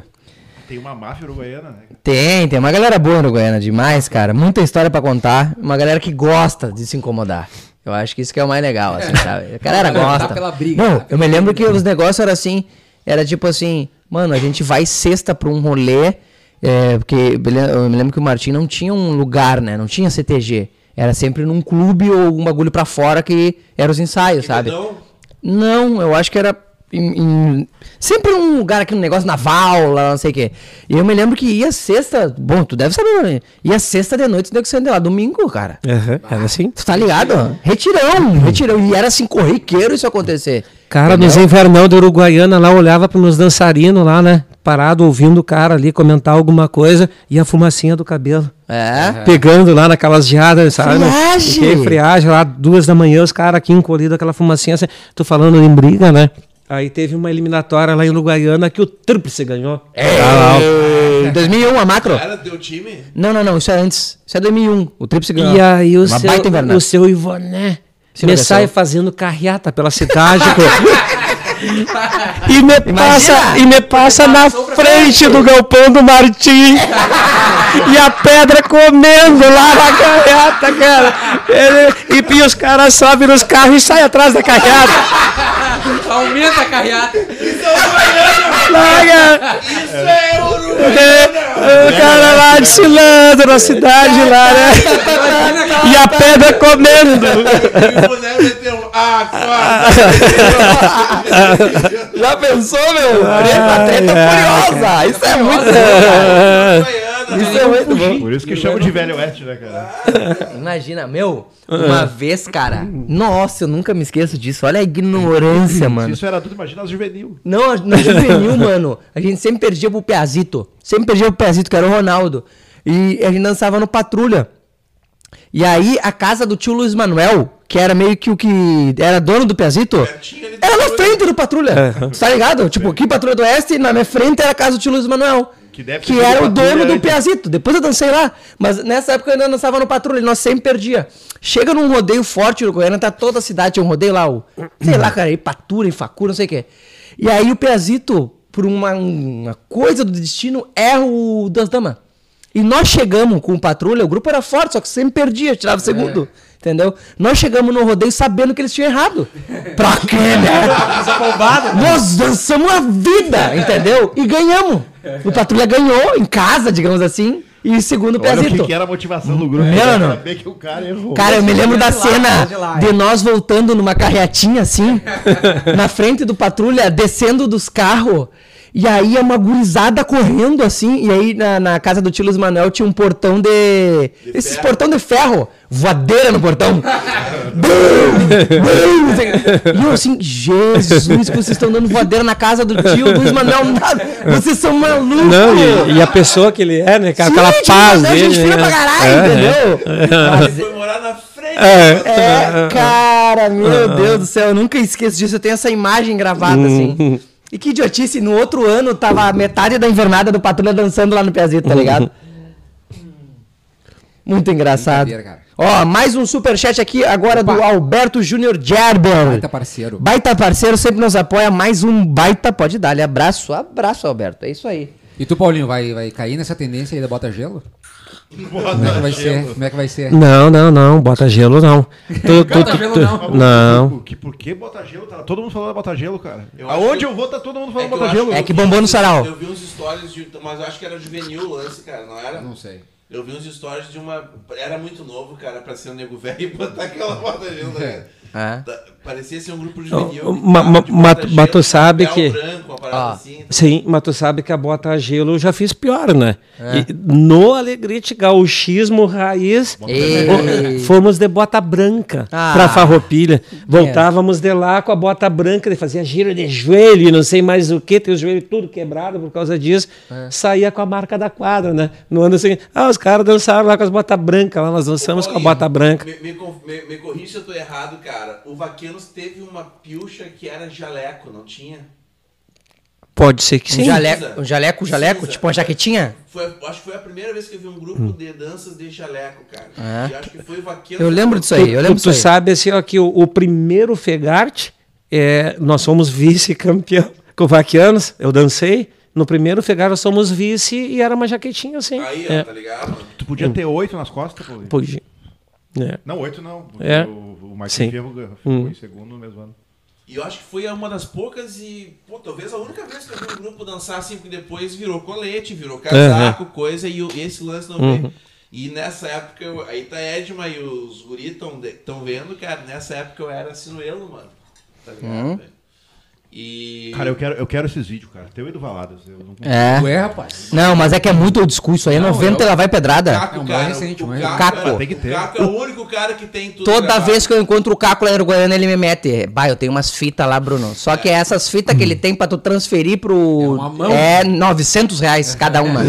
Tem uma máfia uruguaiana, né? Tem, tem uma galera boa Uruguaiana, demais, cara. Muita história pra contar. Uma galera que gosta de se incomodar. Eu acho que isso que é o mais legal, assim, sabe? A galera gosta. tá pela briga, Não, tá eu me lembro que os negócios eram assim, era tipo assim, mano, a gente vai sexta pra um rolê, é, porque eu me lembro que o Martim não tinha um lugar, né? Não tinha CTG. Era sempre num clube ou algum bagulho pra fora que eram os ensaios, sabe? Não, eu acho que era em- em- sempre um lugar aqui, um negócio naval, lá, não sei o quê. E eu me lembro que ia sexta, bom, tu deve saber, né? ia sexta de noite, nego saindo de lá, domingo, cara. Aham, Era assim. Tu tá ligado? Retirão, retirão. E era assim, corriqueiro isso acontecer. Cara, nos Entendeu? invernal da Uruguaiana lá, olhava para meus dançarinos lá, né? Parado, ouvindo o cara ali comentar alguma coisa e a fumacinha do cabelo. É. Pegando lá naquelas geadas, sabe? Friagem! Fiquei friagem lá, duas da manhã, os caras aqui encolhidos, aquela fumacinha. Assim, tô falando em briga, né? Aí teve uma eliminatória lá em Uruguaiana que o Tríplice ganhou. É, Em 2001, a macro. era teu time? Não, não, não, isso é antes. Isso é 2001. O Trips ganhou. E aí o Uma seu, o seu Ivoné Se me enlouqueceu. sai fazendo carreata pela cidade. [LAUGHS] e me passa, e me passa na frente do galpão do Martim. e a pedra comendo lá na carreata, cara. Ele- e, e os caras sobem nos carros e saem atrás da carreata. Aumenta a carreata. Larga. Isso é ouro! O cara lá desfilando na cidade lá, né? E a pedra comendo. E o boneco meteu. Ah, quase! [LAUGHS] [LAUGHS] Já pensou, meu? Treta, treta furiosa. Isso é muito Isso é muito bom. Por isso que chamam de velho oeste, né, cara? Imagina, meu, uma vez, cara. Nossa, eu nunca me esqueço disso. Olha a ignorância, Se mano. isso era tudo, imagina as juvenil. Não, na juvenil, [LAUGHS] mano, a gente sempre perdia pro Piazito. Sempre perdia pro Piazito, que era o Ronaldo. E a gente dançava no Patrulha. E aí, a casa do tio Luiz Manuel, que era meio que o que era dono do Piazito, do era na frente do Patrulha. Tu tá ligado? Tipo, aqui Patrulha do Oeste, na minha frente era a casa do tio Luiz Manuel. Que deve que era o dono do antes. Piazito. Depois eu dancei lá. Mas nessa época eu ainda dançava no patrulha, nós sempre perdia. Chega num rodeio forte no Goiânia, tá toda a cidade, tinha um rodeio lá, o, sei lá, cara, Ipatura, Ifacura, não sei o que. E aí o Piazito, por uma, uma coisa do destino, erra o Das Damas. E nós chegamos com o patrulha, o grupo era forte, só que sempre perdia, tirava o segundo. Entendeu? Nós chegamos no rodeio sabendo que eles tinham errado. Pra quê, [LAUGHS] né? Nós dançamos a vida, entendeu? E ganhamos. O patrulha ganhou em casa, digamos assim. E segundo o Olha o que, Piazito. que era a motivação do grupo. Mano. Pra saber que o cara errou. Cara, eu me lembro da cena lá, é. de nós voltando numa carreatinha assim, [LAUGHS] na frente do patrulha, descendo dos carros. E aí é uma gurizada correndo assim. E aí na, na casa do tio Luiz Manuel tinha um portão de. esses ferro. portão de ferro. Voadeira no portão. [LAUGHS] Bum! Bum! e eu assim, Jesus, que vocês estão dando voadeira na casa do tio Luiz Manuel. Nada. Vocês são malucos. Não, e, e a pessoa que ele é, né? cara, Aquela Sim, tio paz Manuel, dele. gente fina né? pra caralho, É, entendeu? Ele foi morar na frente. É, cara, meu Deus do céu, eu nunca esqueço disso. Eu tenho essa imagem gravada, assim. E que idiotice, no outro ano tava metade da invernada do Patrulha dançando lá no Piazito, tá ligado? [LAUGHS] Muito engraçado. Ó, mais um superchat aqui agora do Alberto Júnior Gerber. Baita parceiro. Baita parceiro, sempre nos apoia. Mais um baita, pode dar. Abraço, abraço, Alberto. É isso aí. E tu, Paulinho, vai, vai cair nessa tendência aí da bota gelo? Como é que vai ser? Como é que vai ser? Não, não, não, bota gelo não. Tu- tu- Bota tu- gelo tu- não. Não. Por, que, por que bota gelo? Tá todo mundo falando bota gelo, cara. Eu Aonde eu vou, tá todo mundo É falando eu bota gelo. É que bombou no sarau. Eu vi uns stories, de, mas eu acho que era juvenil o lance, cara, não era? Não sei. Eu vi uns stories de uma. Era muito novo, cara, pra ser um nego velho e botar aquela bota gelo. Né? É. Da- Parecia ser um grupo juvenil. ma- de ma- bota ma- gelo, mas tu sabe que- branco, uma parada Ó. assim. Sim, mas tu sabe que a bota a gelo eu já fiz pior, né? É. E no Alegrete gauchismo raiz, Ei. fomos de bota branca Ah. pra farroupilha. Voltávamos de lá com a bota branca, ele fazia giro de joelho, e não sei mais o que, tem os joelhos tudo quebrado por causa disso. É. Saía com a marca da quadra, né? No ano seguinte, ah, os caras dançaram lá com as botas brancas, lá nós dançamos com a bota branca. Me, me, me, me corrija se eu tô errado, cara. O Vaquenos teve uma pilcha que era jaleco, não tinha? Pode ser que Um sim. jaleco, um jaleco, jaleco, tipo uma jaquetinha? Foi, acho que foi a primeira vez que eu vi um grupo de danças de jaleco, cara. É. E acho que foi o Vaquenos. Eu lembro disso aí, eu lembro tu, disso tu aí. sabe assim, ó, que o, o primeiro Fegarte, é, nós somos vice-campeão [LAUGHS] com o Vaquianos, eu dancei. No primeiro Fegarte nós somos vice e era uma jaquetinha assim. Aí, ó, é, tá ligado? Tu podia ter oito nas costas, pô. pois, é. Não, oito não. É. O, Marquinhos Sim. Ficou Hum. em segundo no mesmo ano. E eu acho que foi uma das poucas e, pô, talvez a única vez que eu vi um grupo dançar assim, porque depois virou colete, virou casaco, coisa, e o- esse lance não veio. E nessa época, eu, aí tá Edma e os guri estão vendo, cara, nessa época eu era sinuelo, mano. Tá ligado, velho? E... Cara, eu quero, eu quero esses vídeos, cara. Teu e do Valadas. Eu não... É. Tu é, rapaz. Não, mas é que é muito old school isso aí. É Não, 90 eu- ela vai pedrada. Caco, É um cara, recente, o Caco, Caco. Tem que ter. O Caco é o único cara que tem tudo Toda gravado. vez que eu encontro o Caco lá em Uruguaiana, ele me mete. Bah, eu tenho umas fitas lá, Bruno. Só que essas fitas que ele tem pra tu transferir pro. É uma mão. É 900 reais cada uma.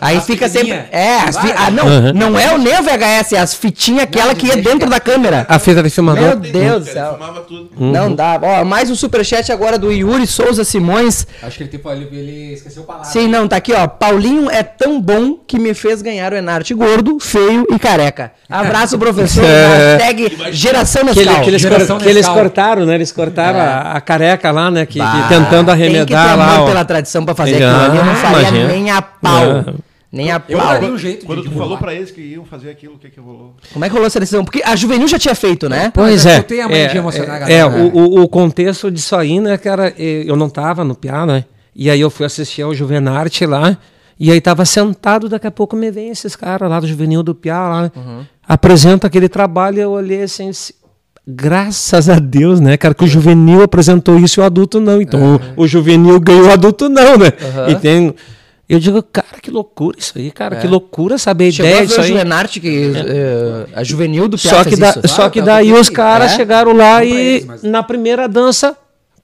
Aí As fica sempre. É, as fi... Ah, não, não é o nem o VHS, é as fitinhas aquela que ia dentro da câmera. A fita de Meu filmador. Tem Deus do céu. Não dá. Ó, mais um superchat agora do Yuri Souza Simões. Acho que ele, tipo, ele, ele esqueceu o palavra. Sim, não, tá aqui, ó. Paulinho é tão bom que me fez ganhar o Enarte gordo, feio e careca. Abraço, professor. [LAUGHS] Hashtag geração Que, ele- Nescau. que eles, Geração cor- que eles cortaram, né? Eles cortaram a, a careca lá, né? Que, que tentando Tem que ter arremedar lá. ó. pela tradição pra fazer aquilo ali. Eu não Ah, faria imagina. nem a pau. Ah. Nem a Eu pau. um jeito Quando de tu falou pra eles que iam fazer aquilo, o que que rolou? Como é que rolou essa decisão? Porque a Juvenil já tinha feito, né? Pois é. tu tem a mania é, de emocionar a é, galera, é, né? o, o- o contexto disso aí, né, cara? eh, Eu não tava no piano, né? E aí eu fui assistir ao Juvenarte lá. E aí tava sentado, daqui a pouco me vem esses caras lá do Juvenil do Piá lá. Apresenta aquele trabalho, eu olhei assim. Graças a Deus, né, cara, que o juvenil apresentou isso e o adulto não. Então o, o juvenil ganhou o adulto não, né? E tem, eu digo, cara, que loucura isso aí, cara, que loucura saber a a ideia ver disso o. Juvenarte, que eh, a Juvenil do Só que, da- isso. só que tá, daí os caras É? chegaram lá Não e eles, mas- na primeira dança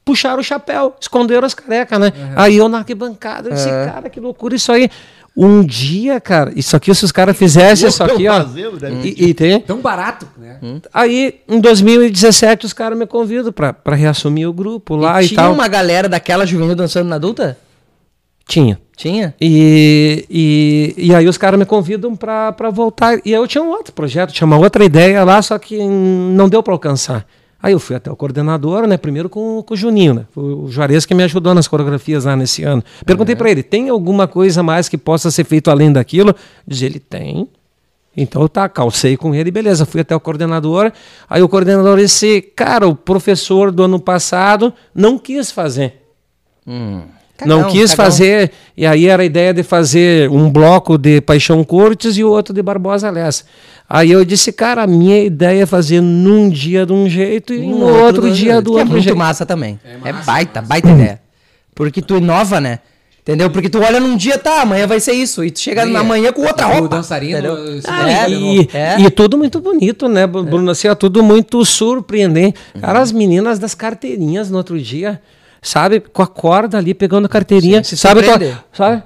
puxaram o chapéu, esconderam as carecas, né? Aí eu na arquibancada eu disse, cara, que loucura isso aí. Um dia, cara, isso aqui, se os caras fizessem isso aqui, ó. Fazendo, E, e tem, Tão barato, né? aí, em 2017, os caras me convidam pra, pra reassumir o grupo lá e e, tinha tal. uma galera daquela Juvenil dançando na adulta? Tinha. Tinha? E, e, e aí os caras me convidam pra voltar. E eu tinha um outro projeto, tinha uma outra ideia lá, só que não deu pra alcançar. Aí eu fui até o coordenador, né? Primeiro com, com o Juninho, né? Foi o Juarez que me ajudou nas coreografias lá nesse ano. Perguntei pra ele, tem alguma coisa mais que possa ser feito além daquilo? Diz ele, tem. Então tá, calcei com ele, beleza. Fui até o coordenador. Aí o coordenador disse, cara, o professor do ano passado não quis fazer. não Cagão, quis cagão. fazer. E aí era a ideia de fazer um bloco de Paixão Cortes e o outro de Barbosa Lessa. Aí eu disse, cara, a minha ideia é fazer num dia de um jeito e no outro, dia do é outro muito jeito. massa também. É, massa, baita, baita ideia. Porque tu inova, né? Entendeu? Porque tu olha num dia, tá, amanhã vai ser isso. E tu chega na é. manhã com outra O roupa. dançarino entendeu? Ah, é, de E, É. e tudo muito bonito, né, Bruno? Assim, é tudo muito surpreendente. Cara, as meninas das carteirinhas no outro dia, sabe? Com a corda ali, pegando a carteirinha. Sim, sabe? surpreende. tu- sabe?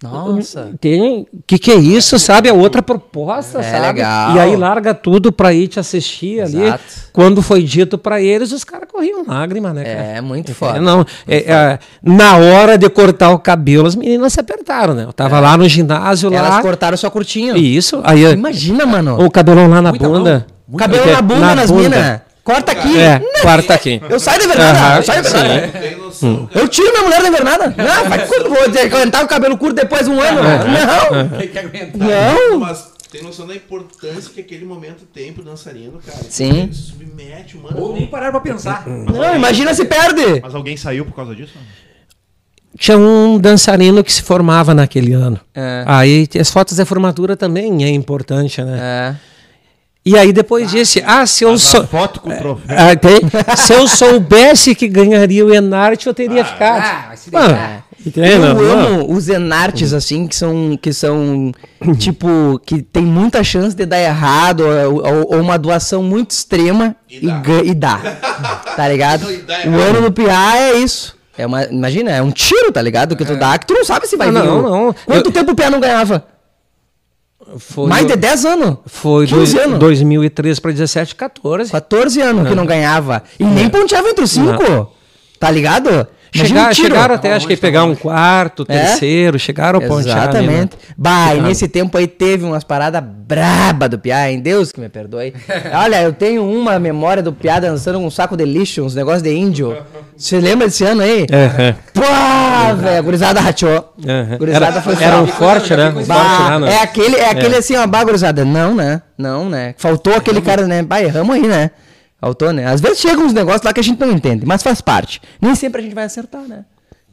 Nossa. Tem. O que, que é isso, sabe? É outra proposta, É sabe? legal. E aí larga tudo pra ir te assistir ali. Exato. Quando foi dito pra eles, os caras corriam lágrima, né, cara? É, muito É, foda. não, é, é, na hora de cortar o cabelo, as meninas se apertaram, né? Eu tava lá no ginásio Elas lá. cortaram só curtinho. Isso, aí Imagina, mano. o cabelão lá na Muita bunda. Cabelo na bunda nas minas. Corta aqui. É, quarta aqui. Eu saio da invernada. Aham, eu saio da invernada. Não cara. Eu tiro minha mulher da invernada. Não, vai quando vou aguentar o cabelo curto depois de um ano. Não. Tem que aguentar. Não. Mas tem noção da importância que aquele momento tem pro dançarino, cara. Sim. Ele se submete, mano. Ou nem pararam pra pensar. Não, imagina se perde. Mas alguém saiu por causa disso? Tinha um dançarino que se formava naquele ano. É. Aí as fotos da formatura também é importante, né? É. E aí depois disse, ah, se eu sou... foto com o troféu. Ah, tem? Se eu soubesse que ganharia o Enarte, eu teria ficado. Ah, vai se Ah, deixar. entende? Eu Não, não. amo os enartes, assim, que são, que são, tipo, que tem muita chance de dar errado, ou, ou- ou uma doação muito extrema e, dá. ga- e dá. Tá ligado? E O ano do PA é isso. É uma, imagina, é um tiro, tá ligado? Que tu dá, que tu não sabe se vai Ah, vir. não, não. Quanto Eu- tempo o PA não ganhava? Foi Mais de 10 anos. Foi 15 do, anos. 2013 para 17, 14. 14 anos que não ganhava. E nem ponteava entre os cinco. Tá ligado? Chegar, um chegaram até, acho que pegar um quarto, É? terceiro, chegaram a pontear. ali, né? Exatamente. Bah, e nesse tempo aí teve umas paradas braba do Piá, hein? Deus que me perdoe. [LAUGHS] Olha, eu tenho uma memória do Piá dançando com um saco de lixo, uns negócios de índio. Você lembra desse ano aí? É, é. Pô, velho, a gurizada rachou. É, é. Gurizada Era, foi era só. um forte, né? Um forte né? é aquele, é aquele assim, ó, bah, gurizada. Não, né? Não, né? Faltou aquele cara, né? Bah, erramos aí, né? Faltou, né? Às vezes chegam uns negócios lá que a gente não entende, mas faz parte. Nem sempre a gente vai acertar, né?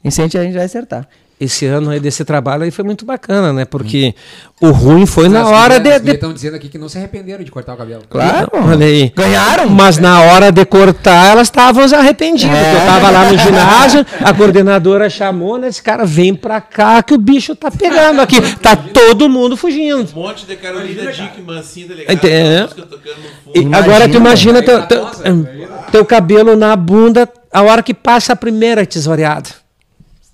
Nem sempre a gente vai acertar. Esse ano aí desse trabalho aí foi muito bacana, né? Porque o ruim foi na As hora mulheres- de. as de... estão dizendo aqui que não se arrependeram de cortar o cabelo. Claro. Olha aí. Ganharam? Mas na hora de cortar, elas estavam arrependidas. É. porque Eu tava lá no ginásio, a coordenadora chamou, né? Esse cara vem pra cá que o bicho tá pegando aqui. Tá todo mundo fugindo. Um monte de Carolina Dickman, assim, tá ligado? No fundo. Imagina, agora tu imagina teu, teu, Nossa, velho. teu cabelo na bunda a hora que passa a primeira tesoureada.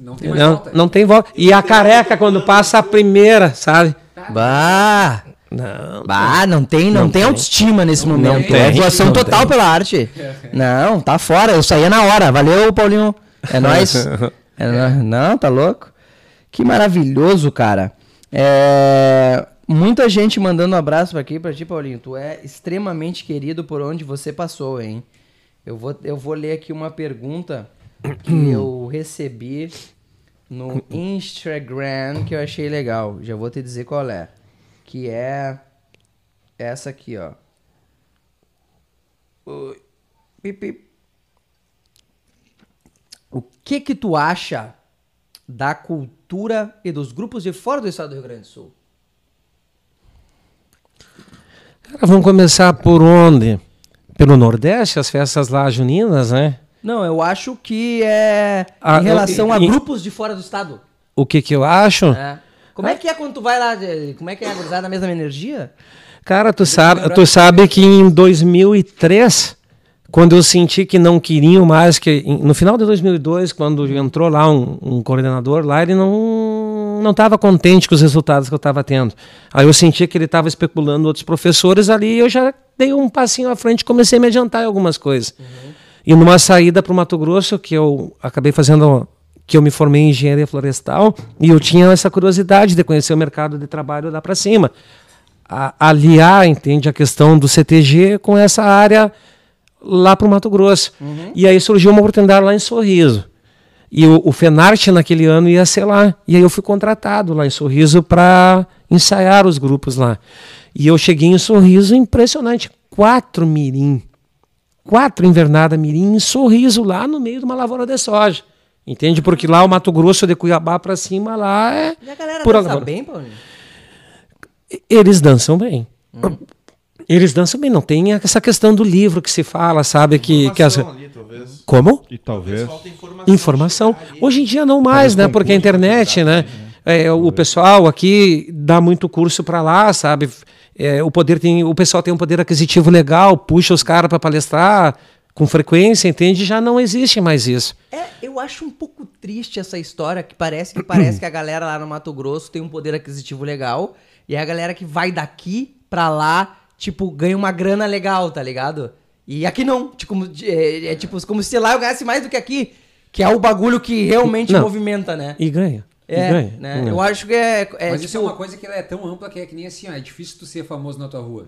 Não tem mais Não, volta. não tem volta. E a careca quando passa a primeira, sabe? Bah! Não. Bah, não tem, não, tem, autoestima nesse momento. tem, é doação não total tem. pela arte. [LAUGHS] Não, tá fora. Eu saía na hora. Valeu, Paulinho. É [LAUGHS] nóis. É nó- não, tá louco? Que maravilhoso, cara. É, Muita gente mandando um abraço aqui pra ti, Paulinho. Tu é extremamente querido por onde você passou, hein? Eu vou, eu vou ler aqui uma pergunta que eu recebi no Instagram que eu achei legal. Já vou te dizer qual é. Que é essa aqui, ó. O que que tu acha da cultura e dos grupos de fora do estado do Rio Grande do Sul? Cara, vamos começar por onde? Pelo Nordeste, as festas lá juninas, né? Não, eu acho que é Ah, em relação eu- a e- grupos de fora do estado. O que que eu acho? É. Como é que é quando tu vai lá? Como é que é a gurizada na mesma energia? Cara, tu sabe, tu sabe que em 2003, quando eu senti que não queriam mais, que no final de 2002, quando entrou lá um, um coordenador lá, ele não não estava contente com os resultados que eu estava tendo. Aí eu senti que ele estava especulando outros professores ali, e eu já dei um passinho à frente e comecei a me adiantar em algumas coisas. E numa saída para o Mato Grosso, que eu acabei fazendo que eu me formei em engenharia florestal e eu tinha essa curiosidade de conhecer o mercado de trabalho lá para cima. A, aliar, entende, a questão do CTG com essa área lá para o Mato Grosso. E aí surgiu uma oportunidade lá em Sorriso. E o, o Fenarte naquele ano ia ser lá. E aí eu fui contratado lá em Sorriso para ensaiar os grupos lá. E eu cheguei em Sorriso, impressionante. Quatro mirim. Quatro invernada mirim em Sorriso, lá no meio de uma lavoura de soja. Entende? Porque lá o Mato Grosso de Cuiabá para cima, lá é. E a galera dança bem, Paulinho? Eles dançam bem. Eles dançam bem. Não tem essa questão do livro que se fala, sabe? Que, que as... Ali, talvez. Como? E talvez. Falta informação. informação. Hoje em dia não mais, né? Porque a internet, né? é, o pessoal aqui dá muito curso para lá, sabe? É, o poder tem, o pessoal tem um poder aquisitivo legal, puxa os caras para palestrar com frequência, entende? Já não existe mais isso. É, eu acho um pouco triste essa história que parece que parece que a galera lá no Mato Grosso tem um poder aquisitivo legal e a galera que vai daqui pra lá, tipo, ganha uma grana legal, tá ligado? E aqui não, tipo, é, é tipo como se lá eu ganhasse mais do que aqui, que é o bagulho que realmente Não. movimenta, né? E ganha. É, ganha. né? Eu acho que é, é Mas isso é tipo, uma coisa que ela é tão ampla que é que nem assim, ó, é difícil tu ser famoso na tua rua.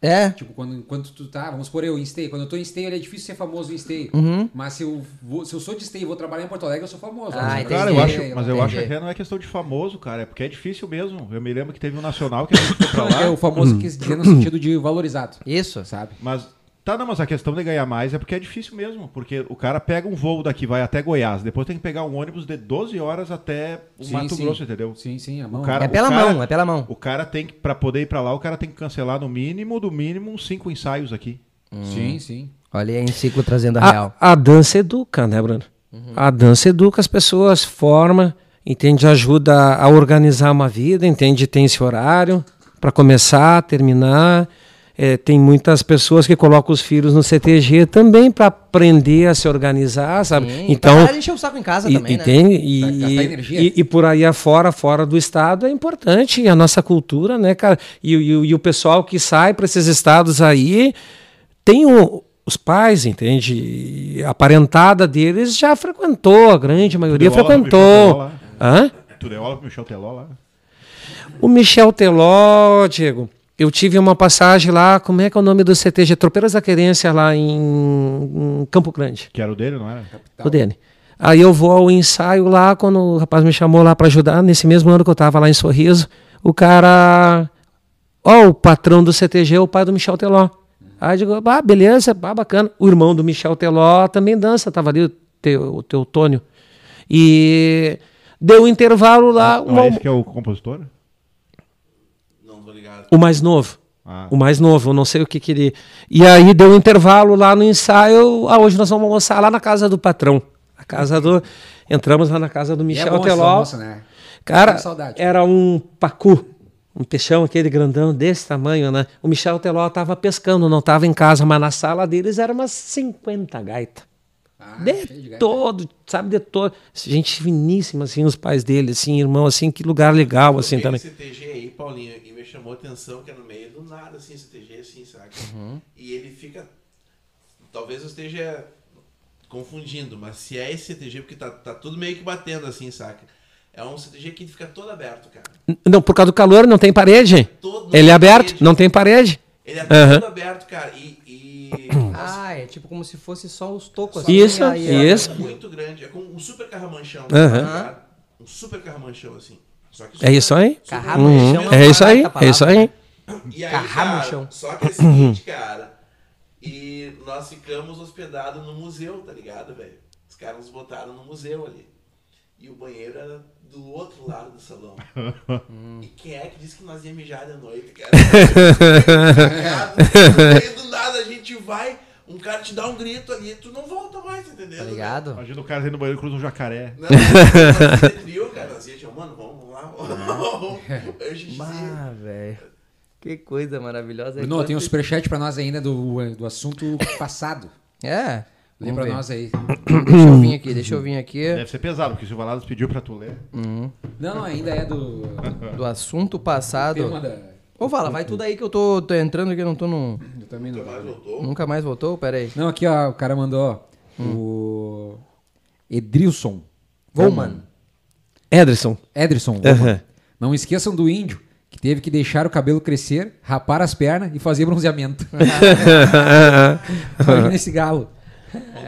é, Tipo, quando, quando tu tá, vamos supor eu em Esteio. Quando eu tô em Esteio, é difícil ser famoso em Esteio. Uhum. Mas se eu, vou, se eu sou de Esteio e vou trabalhar em Porto Alegre, eu sou famoso. Ah, Né? Cara, eu Entendi. acho, mas eu acho Entendi. que não é questão de famoso, cara. É porque é difícil mesmo. Eu me lembro que teve um nacional que a gente foi pra Não, é que é lá. o famoso que quis dizer no sentido de valorizado. isso. Sabe? Mas tá, não, mas a questão de ganhar mais é porque é difícil mesmo. Porque o cara pega um voo daqui, vai até Goiás, depois tem que pegar um ônibus de 12 horas até o Sim, Mato sim. Grosso, entendeu? Sim, sim, a mão. O cara- É pela cara- mão, é pela mão. O cara tem que, pra poder ir pra lá, o cara tem que cancelar no mínimo, do mínimo, uns cinco ensaios aqui. Sim, sim. Olha aí em ciclo trazendo a real. A, a dança educa, né, Bruno? A dança educa as pessoas, forma, entende? Ajuda a organizar uma vida, entende? Tem esse horário para começar, terminar. É, tem muitas pessoas que colocam os filhos no CTG também para aprender a se organizar, sabe? Sim, então, pra encher o saco em casa e, também, e né? tem- e- e- e- e por aí afora, fora do estado, é importante a nossa cultura, né, cara? E, e- e o pessoal que sai para esses estados aí tem o- os pais, entende? A parentada deles já frequentou, a grande maioria Michel frequentou. Hã? Tu deu aula pro Michel Teló lá? O Michel Teló, Diego, eu tive uma passagem lá, como é que é o nome do CTG? Tropeiras da Querência, lá em, em Campo Grande. Que era o dele, não era? O dele. Aí eu vou ao ensaio lá, quando o rapaz me chamou lá para ajudar, nesse mesmo ano que eu tava lá em Sorriso, o cara. Ó, o patrão do CTG é o pai do Michel Teló. Aí eu digo, ah, beleza, ah, bacana. O irmão do Michel Teló também dança, tava ali o teu, o Teutônio. E deu um intervalo lá, uma- é esse que é o compositor? O mais novo. Ah. O mais novo, eu não sei o que que ele. E aí deu um intervalo lá no ensaio. Ah, hoje nós vamos almoçar lá na casa do patrão. A casa do. Entramos lá na casa do E é Michel bom esse Teló. almoço, né? Cara, era um pacu. Um peixão aquele grandão desse tamanho, né? O Michel Teló tava pescando, não tava em casa, mas na sala deles era umas 50 gaitas. Ah, De todo, sabe, de todo. Gente finíssima, assim, os pais dele, assim, irmão, assim, que lugar legal, assim, também. CTG aí, Paulinho, e me chamou a atenção que é no meio do nada, assim, CTG, assim, saca? Uhum. E ele fica. Talvez eu esteja confundindo, mas se é esse CTG, porque tá, tá tudo meio que batendo, assim, saca? É um CTG que fica todo aberto, cara. Não, por causa do calor, não tem parede. Todo- Ele é não aberto, parede. não tem parede. Ele é Aham. todo aberto, cara. E. e [CLEARS THROAT] tipo como se fosse só os tocos. Isso, assim, aí, isso. É muito grande. É como um super carramanchão. Ligado? Um super carramanchão, assim. Só que É isso aí. super- Carramanchão Uhum. É isso aí, é isso aí. E aí, Carrama no cara, chão. só que é o seguinte, cara. E nós ficamos hospedados no museu, tá ligado, velho? Os caras nos botaram no museu ali. E o banheiro era do outro lado do salão. E quem é que disse que nós ia mijar de noite, cara? [LAUGHS] E aí, do nada a gente vai, um cara te dá um grito ali, tu não volta mais, entendeu? Tá ligado? Imagina o cara indo no banheiro e cruza um jacaré. Não, nós viu, cara. Nós ia, tipo, mano, vamos lá. [LAUGHS] Ah, velho. Que coisa maravilhosa. Bruno, tem um superchat pra nós ainda do, do assunto passado. É. Lê pra ver. nós aí. Deixa eu vir aqui, deixa eu vir aqui. Deve ser pesado, porque o Valadas pediu pra tu ler. Não, não, ainda é do Do assunto passado. tema da... Ô, fala, vai tudo aí que eu tô, tô entrando aqui, não tô no. Eu também não... Nunca mais voltou? Pera aí. Não, aqui ó, o cara mandou ó, o Edrilson. Volman. Ederson. Ederson Volman. Aham. Não esqueçam do índio, que teve que deixar o cabelo crescer, rapar as pernas e fazer bronzeamento. [LAUGHS] Imagina esse galo.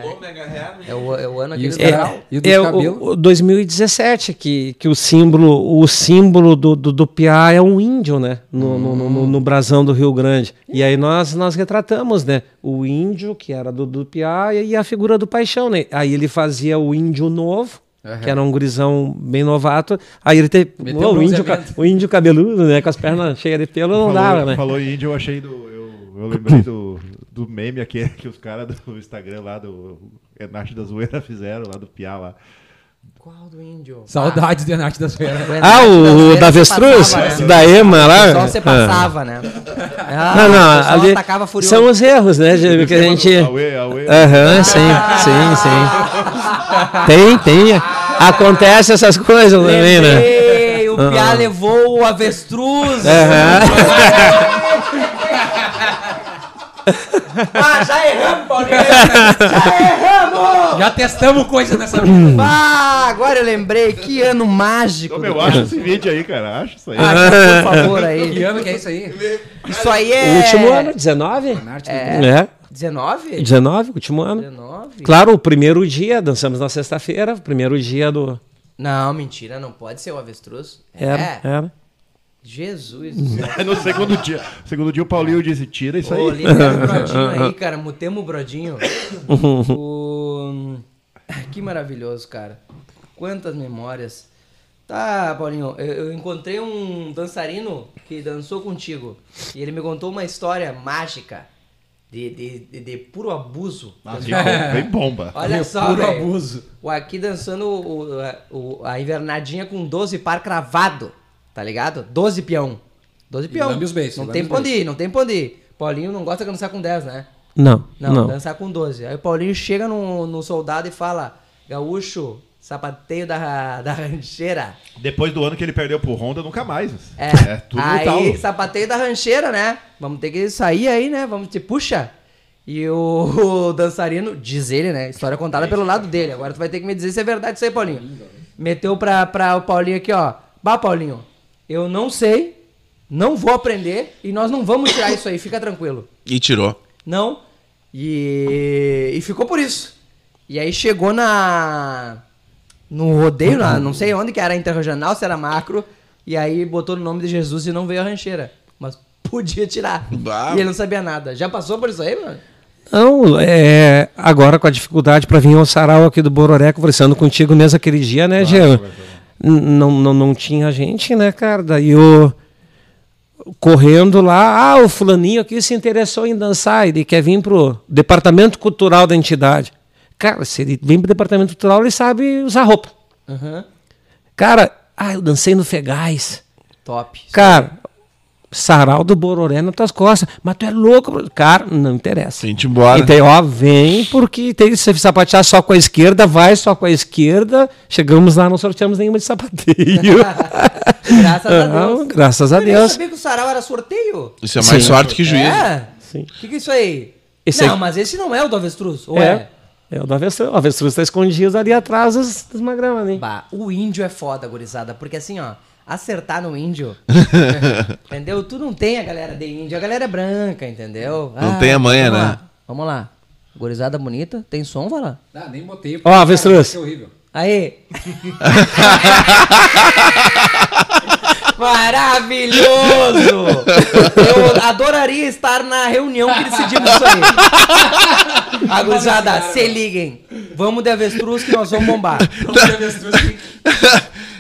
Rolou mega hair, É o, é o ano E os do caras- Grau. E É o, o 2017 que, que o símbolo, o símbolo do, do, do Piá é um índio, né? No, no, no, no- no brasão do Rio Grande. E aí nós, nós retratamos, né? O índio, que era do, do Piá, e a figura do Paixão, né? Aí ele fazia o índio novo, que era um gurizão bem novato. Aí ele teve Meteu o, índio, o índio cabeludo, né? Com as pernas cheias de pelo, não falou, dava, né? Falou índio, eu achei do. Eu, eu lembrei do, do meme aquele [LAUGHS] que os caras do Instagram lá, do Renato da Zoeira fizeram, lá do Piá lá. Qual do índio? Saudades de Nath da Zoeira. [LAUGHS] Ah, o da avestruz? Da Ema lá? Só você Ah. passava, né? Ah, Não, não, ali são os erros, né, Diego, que a gente... Aue, aue. Aham, sim, sim, sim. Tem, tem. Acontece essas coisas também, né? O Piá levou o avestruz. Aham. [LAUGHS] Ah, já erramos, Paulinho. Já erramos. Já testamos coisa nessa vida. Ah, agora eu lembrei. Que ano mágico. Ô, meu, Piá. acha esse vídeo aí, cara. Acha isso aí. Acha, por favor, Que aí. ano que é isso aí? Isso aí O é... último ano, 19? Nath É. É, 19? 19, último ano. 19? Claro, o primeiro dia, dançamos na sexta-feira, o primeiro dia do... Não, mentira, não pode ser o avestruz. Era, É. era. Jesus. [LAUGHS] No segundo dia. No segundo dia o Paulinho disse: tira isso Ô, aí. libera o [LAUGHS] brodinho aí, cara. Mutemos o brodinho. [LAUGHS] O- Que maravilhoso, cara. Quantas memórias. Tá, Paulinho, eu, encontrei um dançarino que dançou contigo. E ele me contou uma história mágica de, de, de, de puro abuso. Ah, Bem bomba. Olha só, Puro velho. abuso. O aqui dançando o, a- o- a invernadinha com 12 par cravado, tá ligado? 12 peão. 12 peão. lambe os beiços, Não lambe tem pra onde ir, não tem pra onde ir. Paulinho não gosta de dançar com 10, né? Não, Não, não. dançar com 12. Aí o Paulinho chega no, no soldado e fala: Gaúcho, sapateio da, da rancheira. Depois do ano que ele perdeu pro Honda, nunca mais. É, tudo no aí talo. sapateio da rancheira, né? Vamos ter que sair aí, né? Vamos te puxa. E o, [LAUGHS] o dançarino, diz ele, né? História contada pelo lado dele. Agora tu vai ter que me dizer se é verdade isso aí, Paulinho. Meteu pra, pra o Paulinho aqui, ó. Bah, Paulinho, eu não sei, não vou aprender e nós não vamos tirar isso aí, fica tranquilo. E tirou. Não. E, e ficou por isso. E aí chegou na. No rodeio, na, não sei onde que era interregional, se era macro. E aí botou no nome de Jesus e não veio a rancheira. Mas podia tirar. Bah. E ele não sabia nada. Já passou por isso aí, mano? Não, é, agora com a dificuldade para vir ao sarau aqui do Bororé, conversando contigo mesmo aquele dia, né, Diego? Não, não, não tinha gente, né, cara? Daí eu correndo lá, ah, o fulaninho aqui se interessou em dançar, ele quer vir pro departamento cultural da entidade. Cara, se ele vem pro departamento cultural, ele sabe usar roupa. Aham. Cara, ah, eu dancei no Fegais. Top. Cara, sarau do Bororé nas tuas costas. Mas tu é louco, cara, não interessa. Tem que embora. Então, ó, vem, porque tem que se sapatear só com a esquerda, vai só com a esquerda. Chegamos lá, não sorteamos nenhuma de sapateio. [LAUGHS] Graças a Deus. Ah, graças a Eu Deus. sabia que o sarau era sorteio. Isso é mais Sim. sorte que juízo. É? Sim. O que, que é isso aí? Esse não, aí- mas esse não é o do avestruz. Ou É. é? É o do avestruz. O avestruz tá escondido ali atrás das, das magramas, né? Bah, o índio é foda, gurizada, porque assim, ó, acertar no índio, [LAUGHS] entendeu? Tu não tem a galera de índio, a galera é branca, entendeu? Não tem a manha, vamos né? Lá, vamos lá. Gurizada bonita, tem som, vai lá. Ah, nem botei. Ó, avestruz. Que horrível. Aí. [LAUGHS] Maravilhoso! Eu adoraria estar na reunião que decidimos isso aí. A [LAUGHS] gurizada, se liguem. Vamos de avestruz que nós vamos bombar. Vamos ver avestruz que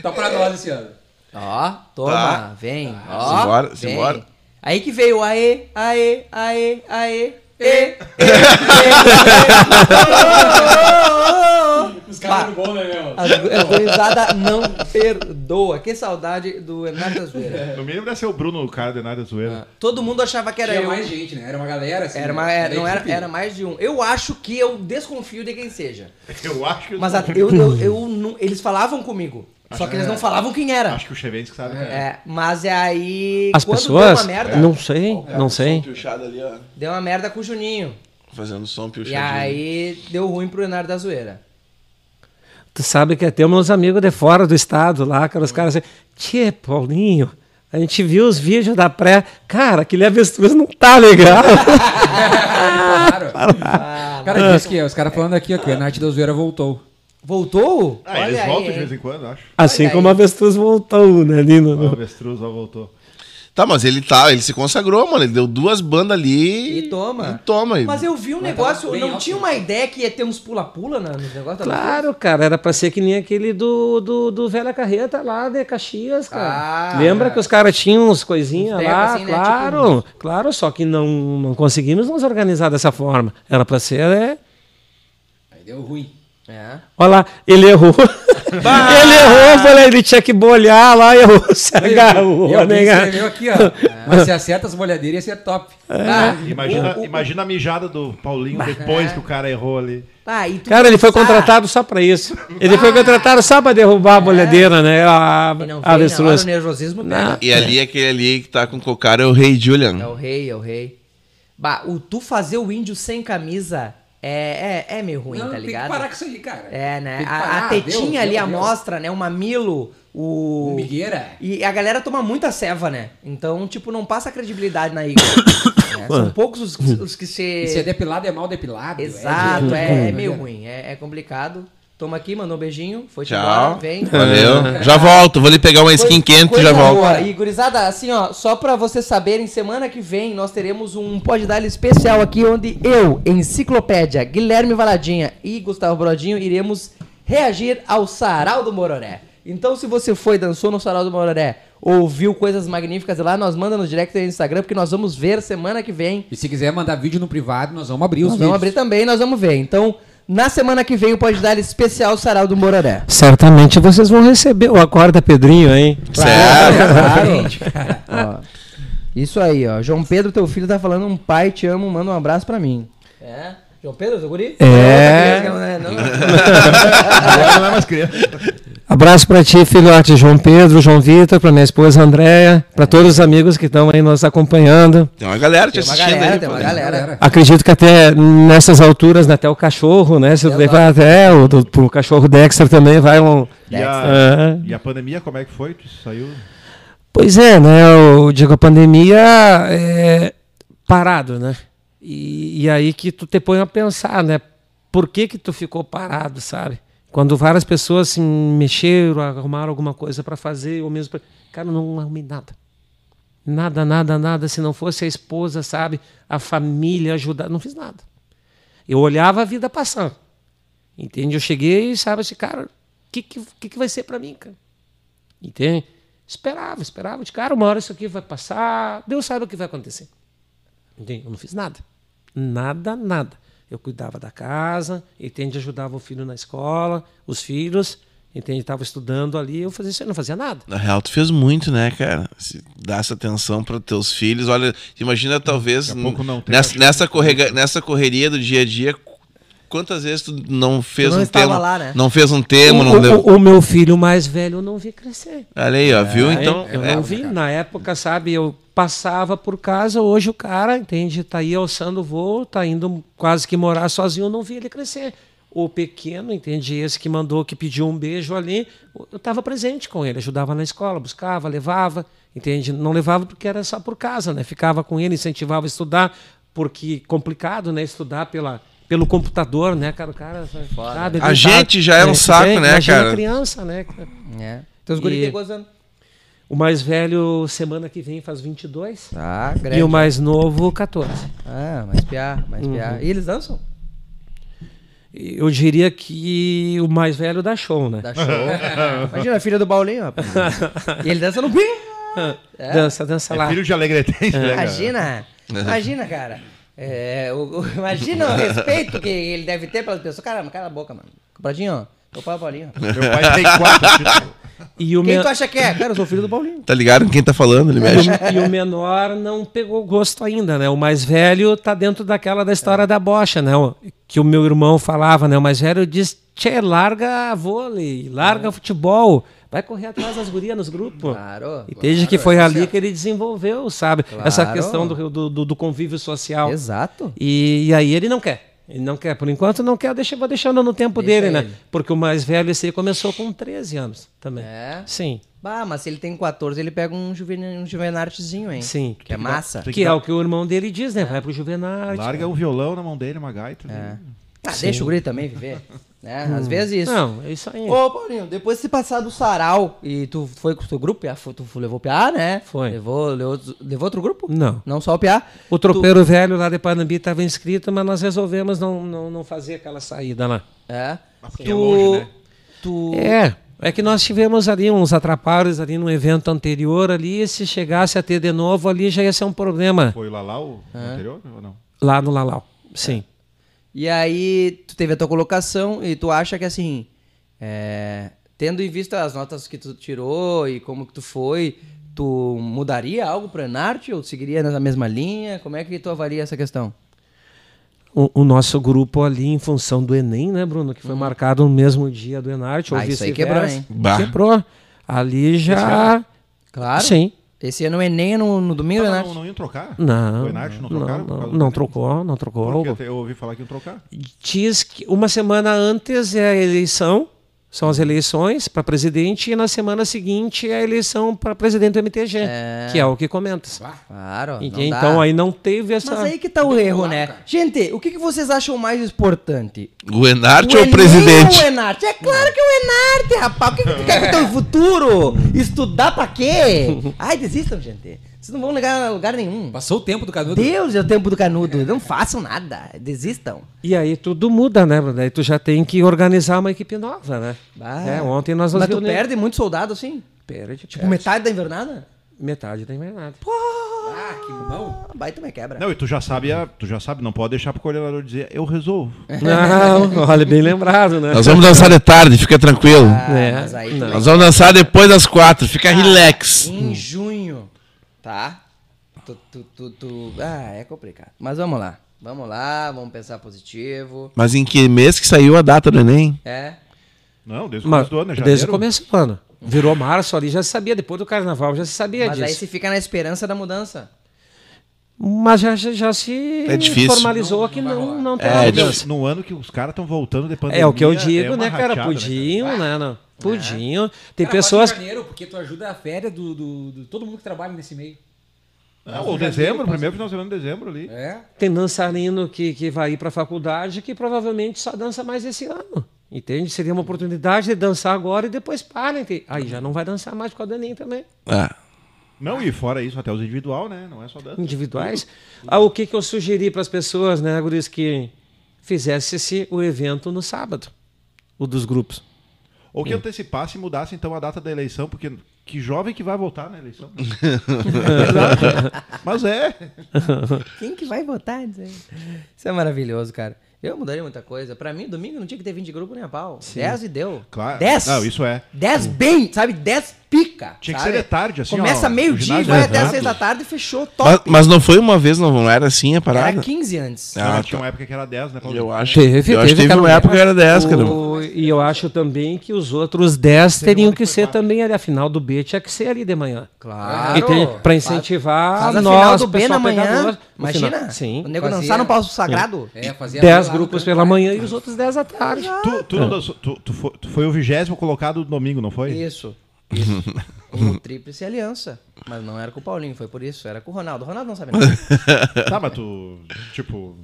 Tá pra nós esse ano. Ó, toma, Tá. vem. Ó, Simbora, vem. simbora. Aí que veio aê, aê, aê, aê, e, e, Os caras no gol, né, meu? A gurizada não perdoa. Que saudade do Renato da Zoeira. No mínimo deve ser o Bruno, o cara de nada zoeira. Todo mundo achava que era Tinha eu. mais gente, né? Era uma galera assim. Era, né? uma, era, não era, era mais de um. Eu acho que eu desconfio de quem seja. [LAUGHS] Eu acho que. Mas a- eu, eu, eu não- eles falavam comigo. Só que eles não falavam quem era. Acho que o Chevensky sabe. quem é. É, mas é aí. As quando pessoas? deu uma merda. Não sei, não sei. Piochado ali, ó. Deu uma merda com o Juninho. Fazendo som E piochadinho. aí deu ruim pro Leonardo da Zoeira. Tu sabe que até meus amigos de fora do estado lá, que os caras assim, Tchê, Paulinho, a gente viu os vídeos da pré. Cara, aquele avestruz não tá legal. [LAUGHS] Claro. Cara, disse que os caras falando aqui, ó, que a Nath da Zoeira voltou. Voltou? Ah, eles aí, voltam de hein? vez em quando, acho. assim Olha como o aí. avestruz voltou, né, ali no- O no- avestruz já voltou. Tá, mas ele tá, ele se consagrou, mano. Ele deu duas bandas ali. E toma. E toma. Mas eu vi um Mas negócio, tava bem não alto, tinha uma ideia que ia ter uns pula-pula nos negócios da Claro, cara, era pra ser que nem aquele do, do, do Velha Carreta lá de Caxias, cara. Ah, Lembra que os caras tinham uns coisinhas lá? assim, né, claro, claro, só que não, não conseguimos nos organizar dessa forma. Era pra ser, é... Aí deu ruim. É. Olha lá, ele errou. [LAUGHS] ele errou, falei, ele tinha que bolhar lá, errou, [LAUGHS] se agarrou, E alguém né, cara? escreveu aqui, ó. [LAUGHS] Mas se acerta as molhadeiras, ia ser top. Ah, Imagina, o- o- imagina a mijada do Paulinho depois que o cara errou ali. Ah, e tu Cara, ele foi contratado só pra isso. Ele foi contratado só pra derrubar a bolhadeira, né? A, E não a hora, o nervosismo Não. E ali, aquele ali que tá com o cocar é o Rei Julian. É o rei, é o rei. Bah, o tu fazer o índio sem camisa é, é, é meio ruim, Não, tá tem que ligado? parar com isso aí, cara. É, né? Tem que A, parar, a tetinha deu, ali, deu, a mostra, né? O mamilo, o... O Migueira. E a galera toma muita ceva, né? Então, tipo, não passa credibilidade na igreja. né? [COUGHS] São poucos os, os que se... E se é depilado, é mal depilado. Exato, de- é, é meio ruim, é, é complicado. Toma aqui, mandou um beijinho, foi Tchau. embora, vem. Valeu. [LAUGHS] Já volto. Vou ali pegar uma skin Coisa- quente e já volto. boa. E gurizada, assim, ó, só pra vocês saberem, semana que vem nós teremos um Dar especial aqui, onde eu, Enciclopédia, Guilherme Valadinha e Gustavo Brodinho iremos reagir ao Sarau do Mororé. Então, se você foi, dançou no Sarau do Mororé, ouviu coisas magníficas lá, nós manda no direct Instagram, porque nós vamos ver semana que vem. E se quiser mandar vídeo no privado, nós vamos abrir os Nós vídeos. vamos abrir também, nós vamos ver. Então, na semana que vem o Pode Dar especial Sarau do Mororé. Certamente vocês vão receber o Acorda Pedrinho, hein? Certo. Ó, isso aí, ó. João Pedro, teu filho, tá falando um pai, te amo, manda um abraço pra mim. É? João Pedro, seu guri? É. Não, não, não. [LAUGHS] Agora não é mais criança. Abraço pra ti, filhote João Pedro, João Vitor, pra minha esposa Andréia, pra todos os amigos que estão aí nos acompanhando. Tem uma galera te Tem uma assistindo galera, aí. tem uma galera. Acredito que até nessas alturas, né, até o cachorro, né? Se levar até o do, pro cachorro Dexter também vai um. E a, e a pandemia, como é que foi? Tu saiu? Pois é, né? Eu digo, a pandemia é parado, né? E, e aí que tu te põe a pensar, né? Por que que tu ficou parado, sabe? Quando várias pessoas se mexeram, arrumaram alguma coisa para fazer, ou mesmo pra... Cara, não arrumei nada. Nada, nada, nada. Se não fosse a esposa, sabe? A família ajudar, não fiz nada. Eu olhava a vida passando. Entende? Eu cheguei e sabe assim, cara, o que, que, que vai ser para mim, cara? Entende? Esperava, esperava. De cara, uma hora isso aqui vai passar. Deus sabe o que vai acontecer. Entende? Eu não fiz nada. Nada, nada. Eu cuidava da casa, entende? Ajudava o filho na escola, os filhos, entende? Estava estudando ali, eu fazia isso, eu não fazia nada. Na real, tu fez muito, né, cara? Se dá essa atenção para teus filhos. Olha, imagina talvez não tem, nessa, nessa, correga, nessa correria do dia a dia, quantas vezes tu não fez não um estava tema, lá, né? não fez um tema, o, não o- deu. o meu filho mais velho eu não vi crescer. Olha aí, ó, viu? Então, eu é, não vi. Na época, sabe, eu passava por casa, hoje o cara, entende, tá aí alçando o voo, tá indo quase que morar sozinho, eu não vi ele crescer. O pequeno, entende, esse que mandou, que pediu um beijo ali, eu estava presente com ele, ajudava na escola, buscava, levava, entende? Não levava porque era só por casa, né? Ficava com ele, incentivava a estudar, porque complicado, né, estudar pela pelo computador, né, cara, o cara, sabe, A ele gente já é um saco, né, cara? criança, né, cara? É. Teus guri E- tem anos? O mais velho, semana que vem, faz 22. Ah, E grande. o mais novo, 14. Ah, mais piá, mais piá. E eles dançam? Eu diria que o mais velho dá show, né? Dá show. [LAUGHS] Imagina a filha do Paulinho, rapaz. E ele dança no. [LAUGHS] É? Dança, dança lá. É filho de alegretense, né? Imagina. [LAUGHS] Imagina, cara. É, o- o- imagina o respeito que ele deve ter pelas pessoas. Caramba, cala a boca, mano. Ó. Teu pai é o Paulinho. Meu pai tem quatro filhos. E o, Quem men- tu acha que é? Cara, eu sou filho do Paulinho. tá ligado com quem tá falando? Ele mexe. e o menor não pegou gosto ainda, né? O mais velho tá dentro daquela da história da bocha, né? Que o meu irmão falava, né? O mais velho diz, tchê, larga vôlei, larga futebol, vai correr atrás das gurias nos grupos. Claro. Entende que foi ali que ele desenvolveu, sabe? Essa Claro. questão do, do, do- convívio social. Exato. E, e aí ele não quer. Ele não quer, por enquanto não quer, deixa, vou deixando no tempo Deixa dele, ele. né? Porque o mais velho, esse aí começou com 13 anos também. É? Sim, Bah, mas se ele tem 14, ele pega um, juvenil, um juvenartezinho, hein? sim. Que é massa. Tem Que é o que o irmão dele diz, né? Vai pro Juvenal. Larga um violão na mão dele, uma gaita. né? Ah, deixa o guri também viver. [LAUGHS] Né? Às vezes isso. Não, é isso aí. Ô, Paulinho, depois de passar do sarau e tu foi com o teu grupo, tu levou o Piá, né? Foi. Levou, levou, levou outro grupo? Não. Não só o Piá? O tropeiro velho lá de Panambi estava inscrito, mas nós resolvemos não, não, não fazer aquela saída lá. É. porque Tu, é longe, né? tu... É, é que nós tivemos ali uns atrapalhos ali no evento anterior ali, e se chegasse a ter de novo ali já ia ser um problema. Foi o Lalau anterior ou não? Lá no Lalau. Sim. E aí, tu teve a tua colocação e tu acha que assim, é, tendo em vista as notas que tu tirou e como que tu foi, tu mudaria algo pro Enarte ou seguiria na mesma linha? Como é que tu avalia essa questão? O, o nosso grupo ali, em função do Enem, né, Bruno? Que foi marcado no mesmo dia do Enarte, ou Ah, isso aí vice-versa. quebrou, hein? Bah. Quebrou. Ali já... Claro. Sim. Esse ano é nem no, no domingo, Ah, não, não iam trocar? Não, O Enarte não não, trocaram? não, não Enem? trocou, não trocou. Porque eu ouvi falar que iam trocar. Diz que uma semana antes é a eleição, são as eleições para presidente, e na semana seguinte é a eleição para presidente do MTG, É. que é o que comentas. Claro. E- não então dá. aí não teve essa. Mas aí que tá o erro, né? cara. Gente, o que, que vocês acham mais importante? O Enarte o ou o presidente? o Enarte? É claro que é o Enarte, rapaz. O que, que tu quer com o teu futuro? Estudar pra quê? Ai, desistam, gente. Vocês não vão ligar a lugar nenhum. Passou o tempo do canudo. Deus é o tempo do canudo. Não façam nada. Desistam. E aí tudo muda, né? Daí tu já tem que organizar uma equipe nova, né? Bah. É, ontem nós nos Mas tu reunimos- perde muito soldado assim? Perde, Tipo, perde. metade da invernada? Metade tem mais nada. Ah, que bom. Ah, baita me quebra. Não, e tu já sabe, a- tu já sabe, não pode deixar pro coordenador dizer, eu resolvo. [LAUGHS] Não, olha, bem lembrado, né? Nós vamos dançar de tarde, fica tranquilo. Ah, É, mas aí não. Nós vamos dançar depois das quatro, fica relax. Em junho, tá? Tu, tu, tu, tu- Ah, é complicado. Mas vamos lá. Vamos lá, vamos pensar positivo. Mas em que mês que saiu a data do Enem? É. Não, desde o Mas, começo do ano, é desde o começo do ano. Virou março ali, já se sabia. Depois do carnaval já se sabia Mas aí disso. você fica na esperança da mudança. Mas já, já, já se É difícil. formalizou que não, não tem É, nada difícil. disso. No ano que os caras estão voltando de pandemia. É o que eu é digo, uma né, cara? Podiam, né? Não. Podiam. Tem Cara, pessoas. janeiro, porque tu ajuda a férias do, do, do- todo mundo que trabalha nesse meio. Não, ou dezembro, primeiro final de semana de dezembro ali. É. Tem dançarino que, que vai ir pra faculdade que provavelmente só dança mais esse ano. Entende? Seria uma oportunidade de dançar agora e depois para. entende? Aí já não vai dançar mais causa do Enem também. Ah, Não, e fora isso, até os individual, né? Não é só dança. Individuais. Ah, o que, que eu sugeri para as pessoas, né, Guris, que fizesse esse, o evento no sábado. O dos grupos. Ou que antecipasse e mudasse então a data da eleição, porque que jovem que vai votar na eleição. [LAUGHS] Mas é. Quem que vai votar? Isso é maravilhoso, cara. Eu mudaria muita coisa. Pra mim, domingo não tinha que ter 20 grupos nem a pau. 10 e deu. Claro. 10? Não, isso é. 10 bem, sabe? 10 pica. Tinha que sabe? ser de tarde, assim, Começa meio-dia e vai é até as aberto. 6 da tarde e fechou. mas, Top. mas não foi uma vez, não era assim a parada? Era 15 antes. Ah, Ah, tinha uma época que era 10, né? Eu acho, Teve, eu acho que teve, teve uma época que era 10, cara. O- e eu acho também que os outros 10 teriam que ser também ali. A final do B tinha que ser ali de manhã. Claro. E tem, pra incentivar Faz a nós, final do B pessoal na manhã. pegador, Imagina. final. Sim. O nego Fazia- dançar no palco sagrado. É, fazia 10 lá no grupos pela manhã e os outros 10 à tarde. Tu, tu, tu, tu foi, tu foi o vigésimo colocado no domingo, não foi? Isso. Isso. [LAUGHS] O Tríplice Aliança. Mas não era com o Paulinho, foi por isso. Era com o Ronaldo. O Ronaldo não sabe nada. [LAUGHS] Tá, mas tu, tipo.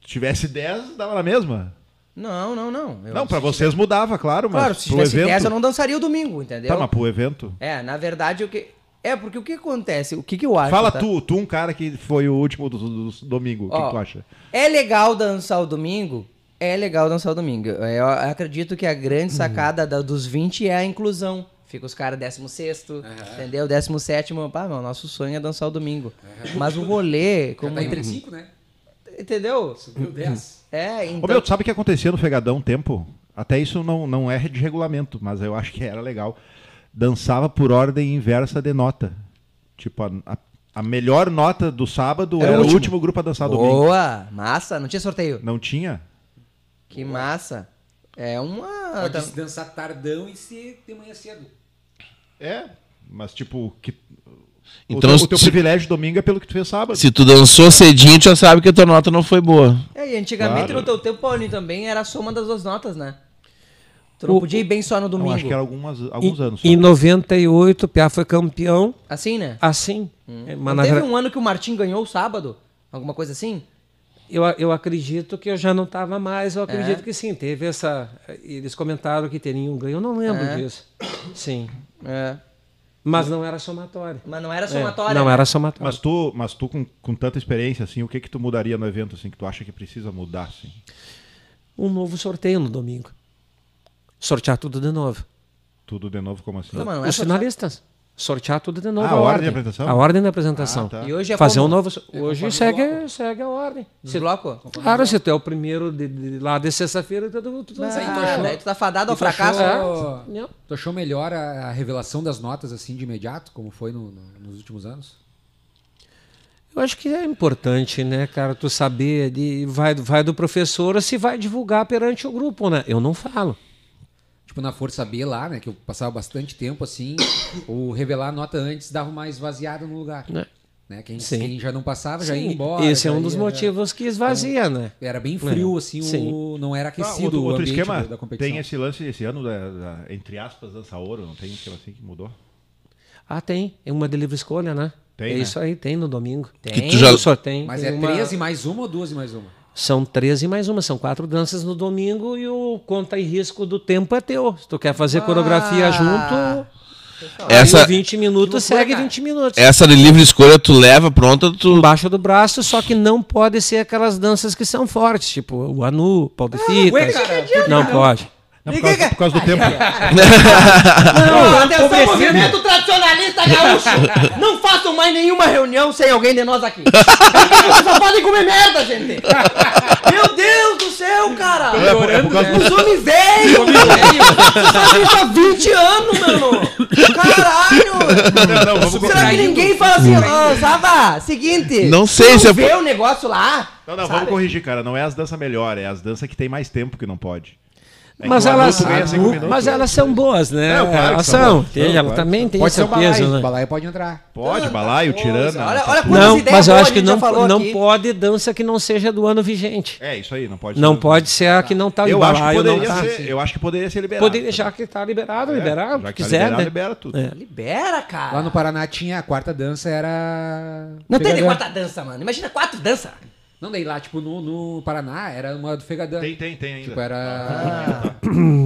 Tivesse 10, dava na mesma? Não, não, não. Eu- Não, pra vocês mudava, claro, mas Claro, se tivesse evento. 10 eu não dançaria o domingo, entendeu? Tá, mas pro evento. É, na verdade o que. É, porque o que acontece? O que, que eu acho? Fala tá? tu, tu um cara que foi o último do, do- do domingo. O que, tu acha? É legal dançar o domingo? É legal dançar o domingo. Eu acredito que a grande sacada da- dos 20 é a inclusão. Fica os caras 16, entendeu? 17, pá, meu, nosso sonho é dançar o domingo. Mas o rolê, como. Tá em entre- 35, né? Entendeu? Subiu 10. É, Ô então. meu, tu sabe o que acontecia no Fegadão um tempo? Até isso não, não é de regulamento, mas eu acho que era legal. Dançava por ordem inversa de nota. Tipo, a, a, a melhor nota do sábado Era era, o o último. último grupo a dançar domingo. Boa! Massa, não tinha sorteio. Não tinha? Que massa. É uma. Pode se dançar tardão e ser de manhã cedo. É, mas tipo, que, O Então, teu, o teu se, privilégio domingo é pelo que tu fez sábado. se tu dançou cedinho, tu já sabe que a tua nota não foi boa. É, e antigamente Claro. no teu tempo, Paulinho, também era a soma das duas notas, né? Tu não O- podia ir bem só no Não, domingo. acho que era algumas, alguns Em- anos. só. Em 98, o Piá foi campeão Assim, né? assim. É, Não Mas teve verdade, um ano que o Martim ganhou o sábado? Alguma coisa assim? eu, eu acredito que eu já não estava mais, eu acredito É? que sim. Teve essa. Eles comentaram que teriam um ganho, eu não lembro É. disso. Sim. É. Mas não era somatório. Mas não era É, somatória. não né? era somatório. Mas tu, mas tu com, com tanta experiência, assim, o que que tu mudaria no evento, assim, que tu acha que precisa mudar, assim? Um novo sorteio no domingo. Sortear tudo de novo. Tudo de novo, como assim? Não, mas não é Os finalistas. Sortear tudo de novo. Ah, a ordem de apresentação? A ordem da apresentação. Ah, tá. E hoje é Fazer como? um novo. Hoje conforme segue, bloco. segue a ordem. Se, Desbloco? claro, se tu é o primeiro de, de- lá de sexta-feira, tudo, tudo Ah, certo. daí tu tá fadado ao tu achou- fracasso. Não. Tu achou melhor a, a revelação das notas assim de imediato, como foi no- no- nos últimos anos? Eu acho que é importante, né, cara, tu saber de, vai, vai do professor se vai divulgar perante o grupo, né? Eu não falo. Tipo, na Força B lá, né? Que eu passava bastante tempo assim, [COUGHS] o revelar a nota antes dava uma esvaziada no lugar. Né? Né? Quem, quem já não passava já ia Sim, embora. Esse é um dos ia- motivos que esvazia, né? Era bem frio, assim, o, Sim. não era Ah, aquecido outro o outro ambiente esquema, da, da competição. tem esse lance esse ano, da, da- entre aspas, dança ouro, não tem um esquema assim que mudou? Ah, tem. É uma de livre escolha, né? Tem, é né? isso aí, tem no domingo. Tem. Que tu já- Só tem. Mas tem é uma- 13 mais uma ou 12 mais uma? São 13 mais uma, são quatro danças no domingo e o conta e risco do tempo é teu. Se tu quer fazer coreografia Ah. junto, Essa, aí 20 minutos segue cara. 20 minutos. essa de livre escolha tu leva pronta, tu. Embaixo do braço, só que não pode ser aquelas danças que são fortes, tipo o anu, pau de fita. por que não não? pode. Não, por, causa, por causa do tempo. [LAUGHS] Não, atenção, movimento tradicionalista gaúcho! [LAUGHS] Não façam mais nenhuma reunião sem alguém de nós aqui. Vocês só podem comer merda, gente! Meu Deus do céu, cara! É, por- é por causa do- Os homens velhos! Fazem isso há 20 anos, mano! Caralho! Não, não, vamos Será que ninguém fala assim, ô, Sava, seguinte... Não sei se é vê o negócio lá? Não, não, sabe? vamos corrigir, cara. Não é as danças melhores, é as danças que tem mais tempo que não pode. É Mas que o elas, minutos. mas elas são boas, né? Não, claro que elas são são. São, ela claro. também tem Pode ser seu o balaio, peso, o né? balaio pode entrar. Pode, balaio, tirando. Olha, olha quantas Não, ideias mas eu acho que não, falou não aqui. pode dança que não seja do ano vigente. É, isso aí, não pode Não ser- pode ser a que não tá Eu acho que balaio, não poderia tá. ser, eu acho que poderia ser liberado. Poderia, já que tá liberado, É, liberado, já se que tá quiser, liberado, né? libera tudo. É. Libera, cara. Lá no Paraná tinha a quarta dança, era. Não tem quarta dança, mano. Imagina quatro danças. Não, daí lá, tipo, no, no Paraná era uma do Fegadã. Tem, tem, tem ainda. Tipo, era.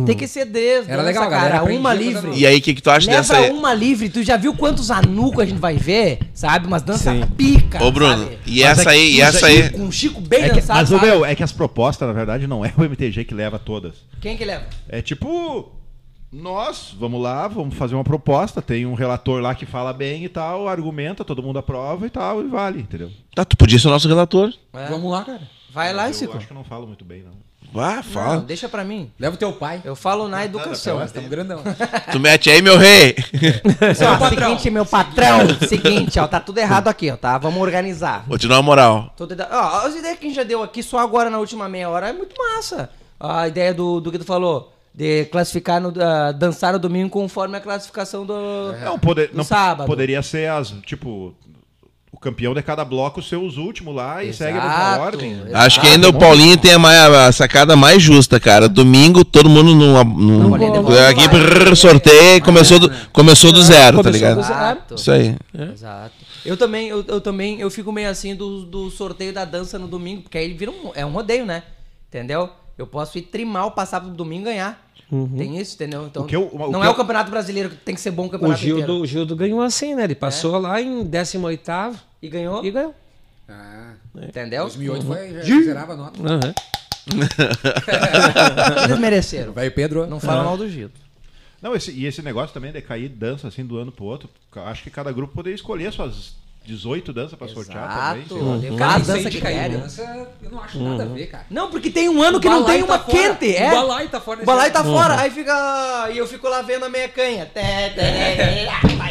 Tem que ser desde. Era legal, galera cara. aprendia Uma livre. E aí, o que, que tu acha Leva dessa aí? uma livre. Tu já viu quantos anucos a gente vai ver? Sabe? Umas danças Sim. pica. Ô, Bruno, sabe? e essa aí, e essa aí? Chico- Um Chico bem É que, dançado. mas, sabe? meu, é que as propostas, na verdade, não é o MTG que leva todas. Quem que leva? É tipo, nós, vamos lá, vamos fazer uma proposta, tem um relator lá que fala bem e tal, argumenta, todo mundo aprova e tal, e vale, entendeu? Tá, tu podia ser o nosso relator. É. Vamos lá, cara. Vai lá, eu Chico. acho que eu não falo muito bem, não. Vá, Não, fala. deixa pra mim. Leva o teu pai. Eu falo na educação. Nós estamos grandão. [LAUGHS] Tu mete aí, meu rei. Ó, seguinte, meu patrão. seguinte, ó, tá tudo errado aqui, ó, tá? Vamos organizar. Vou te dar uma moral. Tudo Ó, as ideias que a gente já deu aqui só agora na última meia hora é muito massa. A ideia do, do que tu falou, de classificar, no, ah, dançar no domingo conforme a classificação do. Não, pode, No não sábado. poderia ser as, tipo, o campeão de cada bloco ser os últimos lá e segue a mesma Exato, ordem. exato. Acho que ainda o Paulinho tem a, mais, a sacada mais justa, cara. Domingo, todo mundo no. no Paulinho demorou aqui, demais. prrr, sorteio, começou do, começou do zero, tá ligado? do zero. Exato. Isso aí. Exato. Eu também, eu, eu também, eu fico meio assim do, do sorteio da dança no domingo, porque aí vira um, é um rodeio, né? Entendeu? Eu posso ir trimar, passar pro domingo e ganhar. Tem isso, entendeu? Então, O que eu- o não que é eu- o campeonato brasileiro que tem que ser bom o O campeonato Gildo, inteiro. o Gildo ganhou assim, né? Ele passou lá em 18º E ganhou, e ganhou. Ah, entendeu? 2008 foi, já zerava a nota. Aham. [LAUGHS] Eles mereceram. Vai Pedro. Não fala mal do Gildo. Não, esse, e esse negócio também de cair dança assim do ano pro outro, acho que cada grupo poderia escolher suas 18 danças pra sortear também. Exato. Cara, dança de que cair querem. dança, eu não acho nada a ver, cara. Não, porque tem um ano que O não tem tá uma fora. quente, O é. balaio tá fora O balaio tá fora, aí fica. E eu fico lá vendo a meia canha.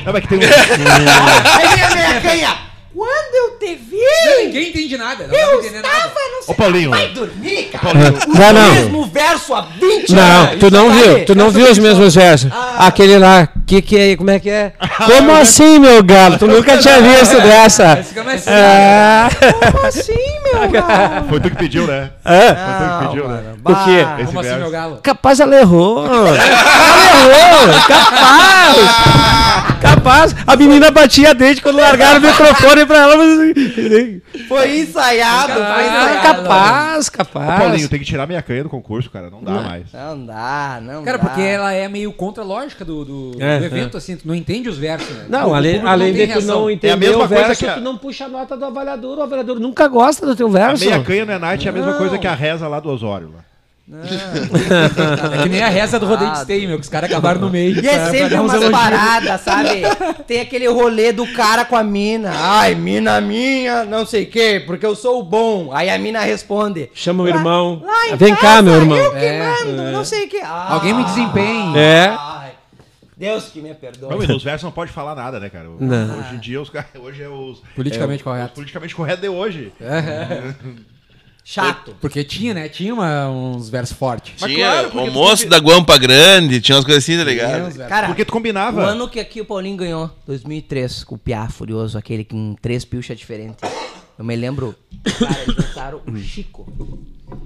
Não, mas que tem um, Aí vem a meia canha. Quando eu te vi, Ninguém entende nada. Não eu estava nada. no Ô, Paulinho. Vai dormir, cara. Não, não. mesmo verso há 20 Não, anos. tu não viu, tu não viu os mesmos versos. Aquele lá, que que é, como é que é? Como assim, meu galo? Tu nunca tinha visto dessa. Ah, Como assim, meu galo? Foi tu que pediu, né? ah, Foi tu que pediu, né? O quê? Esse Como assim, meu galo? Capaz ela errou. Ela errou, capaz. Capaz. A menina batia dente quando largaram o microfone pra ela. mas- assim, Foi ensaiado, foi Ah, ensaiado. capaz, Ô, capaz. Paulinho, tem que tirar minha canha do concurso, cara. Não dá mais. Não dá, não Cara, dá. porque ela é meio contra a lógica do, do, É, do evento, assim, tu não entende os versos, né? O Não, além, público além tem de tu não entender mesma o coisa verso, que a- tu não puxa a nota do avaliador. O avaliador nunca gosta do teu A verso. meia canha no E-Night é a mesma coisa que a reza lá do Osório. Lá. É que nem a reza do rodeio de Stay, meu, que os caras acabaram no meio. E é sempre umas paradas, sabe? Tem aquele rolê do cara com a mina. Ai, mina minha, não sei o quê, porque eu sou o bom. Aí a mina responde. Chama o "Lá- irmão. lá em Vem cá, casa, meu irmão." Eu que É, mando, não sei o quê. Ah, Alguém me desempenhe. É. Deus que me perdoe. Não, e nos versos não pode falar nada, né, cara? Não. Hoje em dia, os caras. [LAUGHS] Hoje é os. Politicamente é, correto. Os politicamente correto de hoje. [LAUGHS] Chato. Porque tinha, né? Tinha uma- uns versos fortes. Mas Tinha claro, porque o tu moço combi- da Guampa Grande, tinha umas coisas assim, tá Tinha ligado? uns versos. Cara, Porque tu o combinava. ano que aqui o Paulinho ganhou, 2003, com o Piá Furioso, aquele com três pilchas diferentes. Eu me lembro, cara, eles lançaram o Chico.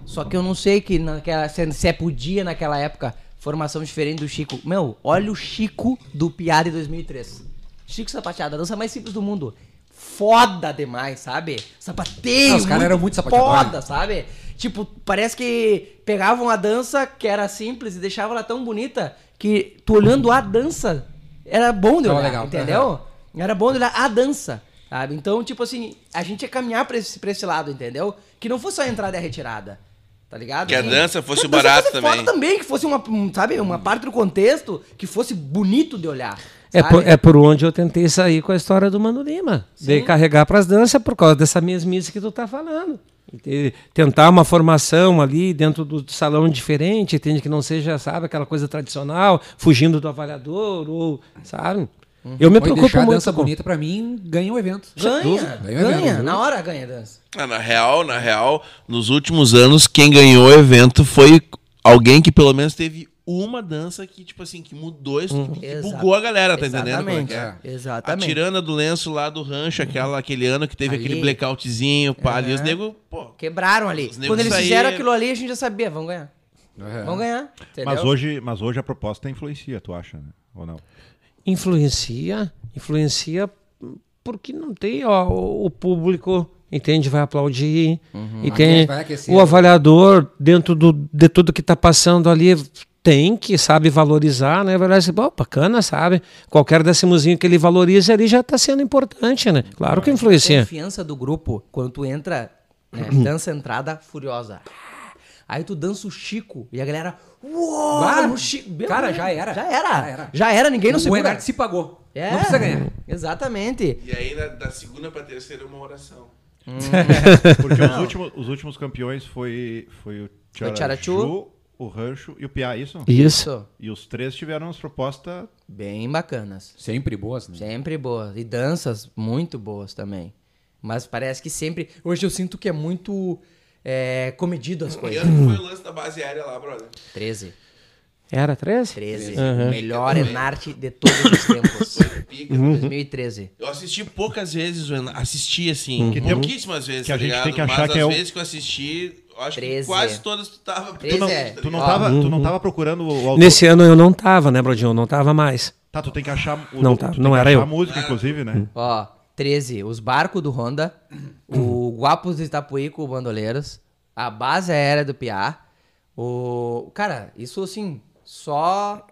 Só que eu não sei que naquela, se se é podia naquela época, formação diferente do Chico. Meu, olha o Chico do Piá de 2003. Chico Sapateado, a dança mais simples do mundo. Foda demais, sabe? Sapateio. Ah, os caras eram muito sapateador. Foda, sabe? Tipo, parece que pegavam a dança que era simples e deixavam ela tão bonita que tu olhando a dança era bom de olhar, legal, entendeu? Era bom de olhar a dança, sabe? Então, tipo assim, a gente ia caminhar pra esse, pra esse lado, entendeu? Que não fosse só a entrada e a retirada. Tá ligado? Que a dança fosse que a o barato fosse foda também. também, que fosse uma, um, sabe, uma parte do contexto que fosse bonito de olhar. É por, é por onde eu tentei sair com a história do Mano Lima. De carregar pras danças por causa dessa mesmice que tu tá falando. E Tentar uma formação ali dentro do salão diferente, entende que não seja, sabe, aquela coisa tradicional, fugindo do avaliador, ou, sabe? Eu me Pode preocupo deixar a muito dança com... bonita pra mim, ganha o evento. Ganha, Ganha ganha, evento. na hora ganha a dança. Ah, na real, na real, nos últimos anos, quem ganhou o evento foi alguém que pelo menos teve uma dança que, tipo assim, que mudou isso, que Exato. bugou a galera, tá entendendo? como é Exatamente, que é? exatamente. A tirana do lenço lá do rancho, aquela, aquele ano que teve Ali. aquele blackoutzinho, pá, ali os nego, pô, Quebraram ali. Negros Quando eles saíram- fizeram aquilo ali, a gente já sabia, vão ganhar. É. Vão ganhar. Entendeu? Mas hoje, mas hoje a proposta influencia, tu acha, né? Ou não? Influencia, influencia porque não tem, ó, o público, entende, vai aplaudir, e tem o avaliador dentro do, de tudo que tá passando ali tem que, sabe, valorizar, né? Vai assim, pô, bacana, sabe? Qualquer décimozinho que ele valorize ali já tá sendo importante, né? Claro que A influencia. confiança do grupo, quando tu entra, né, dança entrada furiosa. Aí tu dança o Chico e a galera. Uou! Chico. Cara, já era. Já era. Já era. Já era, ninguém não o. Enart se pagou. É, Não precisa ganhar. Exatamente. E aí, da, da segunda pra terceira, uma oração. [LAUGHS] Porque os últimos, os últimos campeões foi, foi o Foi o Rancho e o Piá, isso? Isso. E os três tiveram umas propostas. Bem bacanas. Sempre boas, né? Sempre boas. E danças muito boas também. Mas parece que sempre. Hoje eu sinto que é muito é, comedido as Que coisas. ano que foi o [LAUGHS] lance da base aérea lá, brother? 13. Era 13? 13. Uhum. O melhor Enarte de todos os tempos. Pica. 2013. Eu assisti poucas vezes, assisti assim, tem- pouquíssimas vezes, que a tá gente ligado? tem que achar Mas que as é o- vezes que eu assisti, acho 13. que quase todas tu tava... 13 Tu não, é. tu não, tava, tu não tava procurando o autor. Nesse ano eu não tava, né, Brodinho? Não tava mais. Tá, tu tem que achar. O, Não tá, tem não que era achar eu. a música, inclusive, né? Ó, 13. Os barcos do Honda. O Guapos de Itapuí com o Bandoleiros. A base aérea do Piá. O. Cara, isso assim. Só.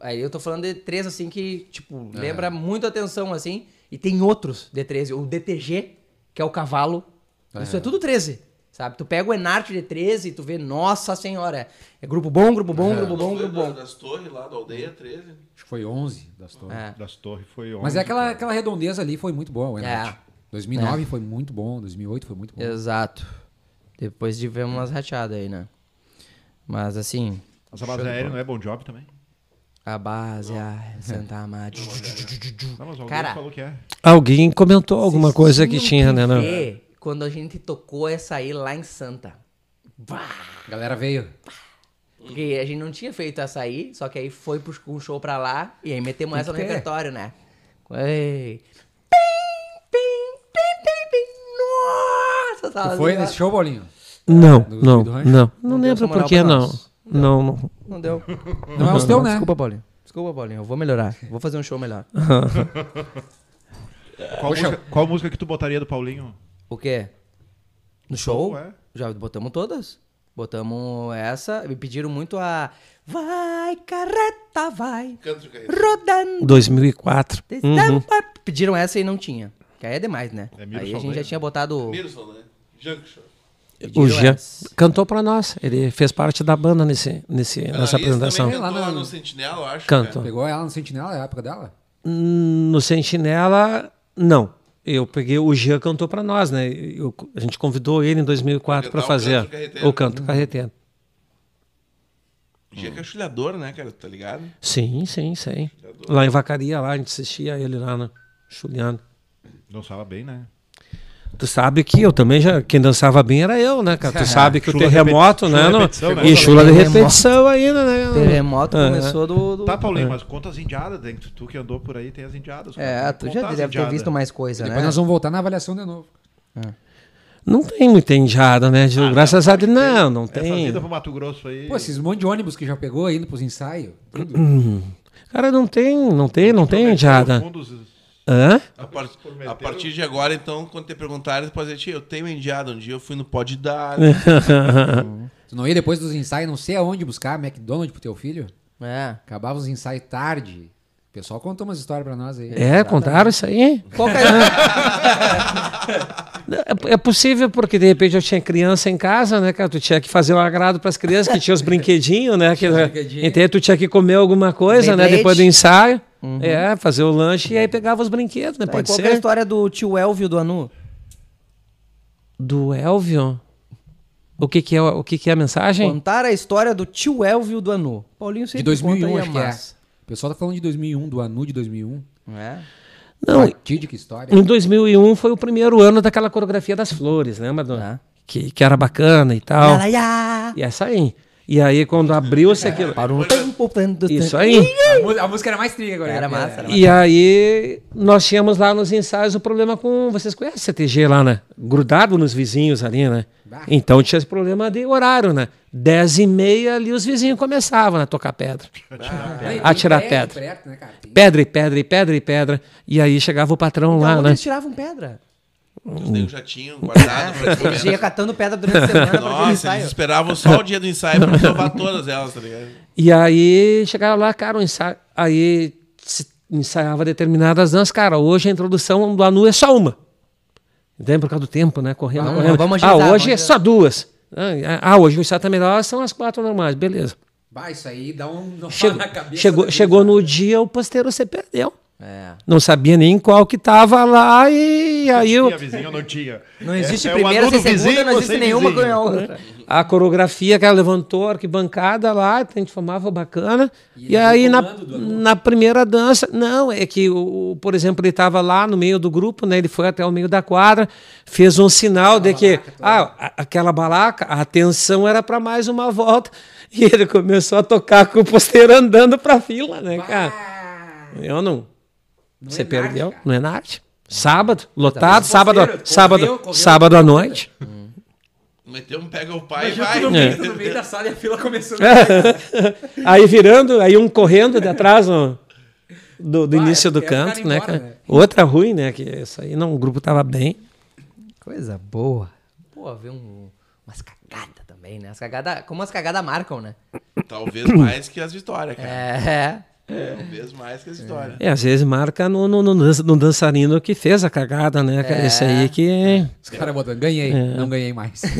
Aí eu tô falando de três, assim, que, tipo, lembra muito atenção, assim. E tem outros de 13. O DTG, que é o cavalo. Isso é tudo 13. Sabe? Tu pega o Enarte de 13 e tu vê, nossa senhora. É grupo bom, grupo bom, grupo bom, grupo bom. Das torres lá, da aldeia 13. Acho que foi 11 das torres. É. Das torres foi Mas 11, é aquela, aquela redondeza ali foi muito boa, o Enart. É. 2009 foi muito bom, 2008 foi muito bom. Exato. Depois de ver umas rateadas aí, né? Mas assim. Mas a base aérea não é bom job também? A base, a [LAUGHS] Santa mas alguém Cara, falou que é. Alguém comentou alguma coisa que tinha, né? Não? Quando a gente tocou essa aí lá em Santa. A galera veio. Porque a gente não tinha feito açaí, só que aí foi pro um show pra lá e aí metemos Tem essa no ter. repertório, né? Ei. Pim, pim, pim, pim, pim. Nossa, tava foi assim, nesse show, Bolinho? Não, Do- não, do não. Não Não lembro essa moral por que pra não. Não, não. Não deu. Não é os teu, né? Desculpa, Paulinho. Desculpa, Paulinho. Eu vou melhorar. Vou fazer um show melhor. [LAUGHS] Qual, música, qual música que tu botaria do Paulinho? O quê? No show? Show, é? Já botamos todas. Botamos essa. Me pediram muito a. Vai, carreta, vai. Canto de Rodando. 2004. Uhum. Pediram essa e não tinha. Que aí é demais, né? É aí a gente já tinha botado. Mirson, né? Junction. O Jean essa. cantou pra nós. Ele fez parte da banda nesse, nesse, nessa apresentação. Cantou Lá no- no Sentinela, eu acho. Canto. Pegou ela no Sentinela, é a época dela? No Sentinela, não. Eu peguei, o Jean cantou pra nós, né? Eu- a gente convidou ele em 2004 pra Cantar o fazer Canto Carreteiro. o canto carreteiro. Dia cachulhador, né, cara? Tá ligado? Sim, sim, sim. Lá em Vacaria, lá, a gente assistia ele lá, né? Chuliano. Dançava bem, né? Tu sabe que eu também já. Quem dançava bem era eu, né, cara? Tu [LAUGHS] sabe que o terremoto, repeti- né? chula repetição, né? E chula de repetição ainda, né? Terremoto É. começou do. do- Tá, Paulinho, mas conta as indiadas. Tu, tu que andou por aí tem as indiadas. É, cara. tu Conta já deve ter visto mais coisa, Depois né? nós vamos voltar na avaliação de novo. Não tem muita enjada, né, Gil? Graças a Deus. Não, não Essa tem. vida pro Mato Grosso aí. Pô, esses monte de ônibus que já pegou indo pros ensaios. Tudo. Cara, não tem, não tem, não tem enjada. fundos- Hã? A, par- a partir de agora, então, quando te perguntarem, tu pode dizer, "Tia, eu tenho indiada. Um dia eu fui no Pode Dar. [LAUGHS] Tu não ia depois dos ensaios, não sei aonde buscar McDonald's pro teu filho? É. Acabava os ensaios tarde. O pessoal contou umas histórias pra nós aí. É, contaram isso aí? Qual é? É, é possível porque de repente eu tinha criança em casa, né, cara? Tu tinha que fazer o agrado para as crianças, que tinha os brinquedinhos, né? Que, brinquedinhos. então tu tinha que comer alguma coisa, né? Beyblade. Depois do ensaio. É, fazer o lanche e aí pegava os brinquedos, né? Tá, e Pode qual que é a ser. história do tio Elvio do Anu? Do Elvio? O que que é, o que que é a mensagem? Contar a história do tio Elvio do Anu. Paulinho De sempre 2001, conta aí a acho que é. massa. O pessoal tá falando de 2001, do Anu de 2001. É. Não, Fatídica história. em 2001 foi o primeiro ano daquela coreografia das flores, lembra? Do, Tá. que, que era bacana e tal. E essa aí. E aí quando abriu-se aquilo... Para um tempo. tanto Isso tempo. aí. A, música era mais triga agora. Era né? massa, era E aí, nós tínhamos lá nos ensaios o problema com. Vocês conhecem o CTG lá, né? Grudado nos vizinhos ali, né? Então tinha esse problema de horário, né? Dez e meia ali os vizinhos começavam a tocar pedra. Tem- A tirar pedra. perto, né, Pedra e pedra e pedra e pedra. E aí chegava o patrão lá, Então, né? eles tiravam pedra. Os negros já tinham guardado [LAUGHS] iam momento. catando pedra durante a semana Nossa, eles ensaio. esperavam só o dia do ensaio pra provar todas elas, tá ligado? E aí chegava lá, cara, o ensaio. Aí se ensaiava determinadas danças. Cara, hoje a introdução do Anu é só uma. Entende? Por causa do tempo, né? Correndo, Vamos- correndo. vamos ah, agilizar, hoje vamos é só duas. Ah, Ah, hoje o ensaio tá melhor, são as quatro normais, beleza. Bah, isso aí dá um Chegou, na cabeça. chegou, chegou gurizada. no dia, o posteiro se perdeu. É. Não sabia nem qual que tava lá e aí eu, Tinha vizinho ou não tinha? Não existe É- é o primeira sem segunda, vizinho não existe nenhuma vizinho? com a outra. a coreografia que ela levantou, a arquibancada lá, a gente formava bacana. E E, aí na, na primeira dança, não, é que, o, por exemplo, ele estava lá no meio do grupo, né? Ele foi até o meio da quadra, fez um sinal de que ah, a- aquela balaca, a atenção era para mais uma volta. [LAUGHS] E ele começou a tocar com o posteiro andando para fila, né, cara? Eu não. Não Você é perdeu? cara. não é? Sábado, lotado, sábado, posteiro, sábado, correu, correu, sábado à noite. Meteu um pega o pai e vai. no meio, tu no meio da sala e a fila começou. [LAUGHS] aí virando, aí um correndo de atrás no- do, do Vai, início do quer ficar canto, né, embora, cara? né? Outra ruim, né? Que isso aí não, o grupo tava bem. Coisa boa. Pô, ver um, umas cagadas também, né? As cagadas, como as cagadas marcam, né? Talvez mais que as vitórias, cara. É. Talvez mais que as vitórias. É, às vezes marca no, no, no, dan- no dançarino que fez a cagada, né? É. Esse aí que. Os caras botando, ganhei, É. não ganhei mais. [LAUGHS]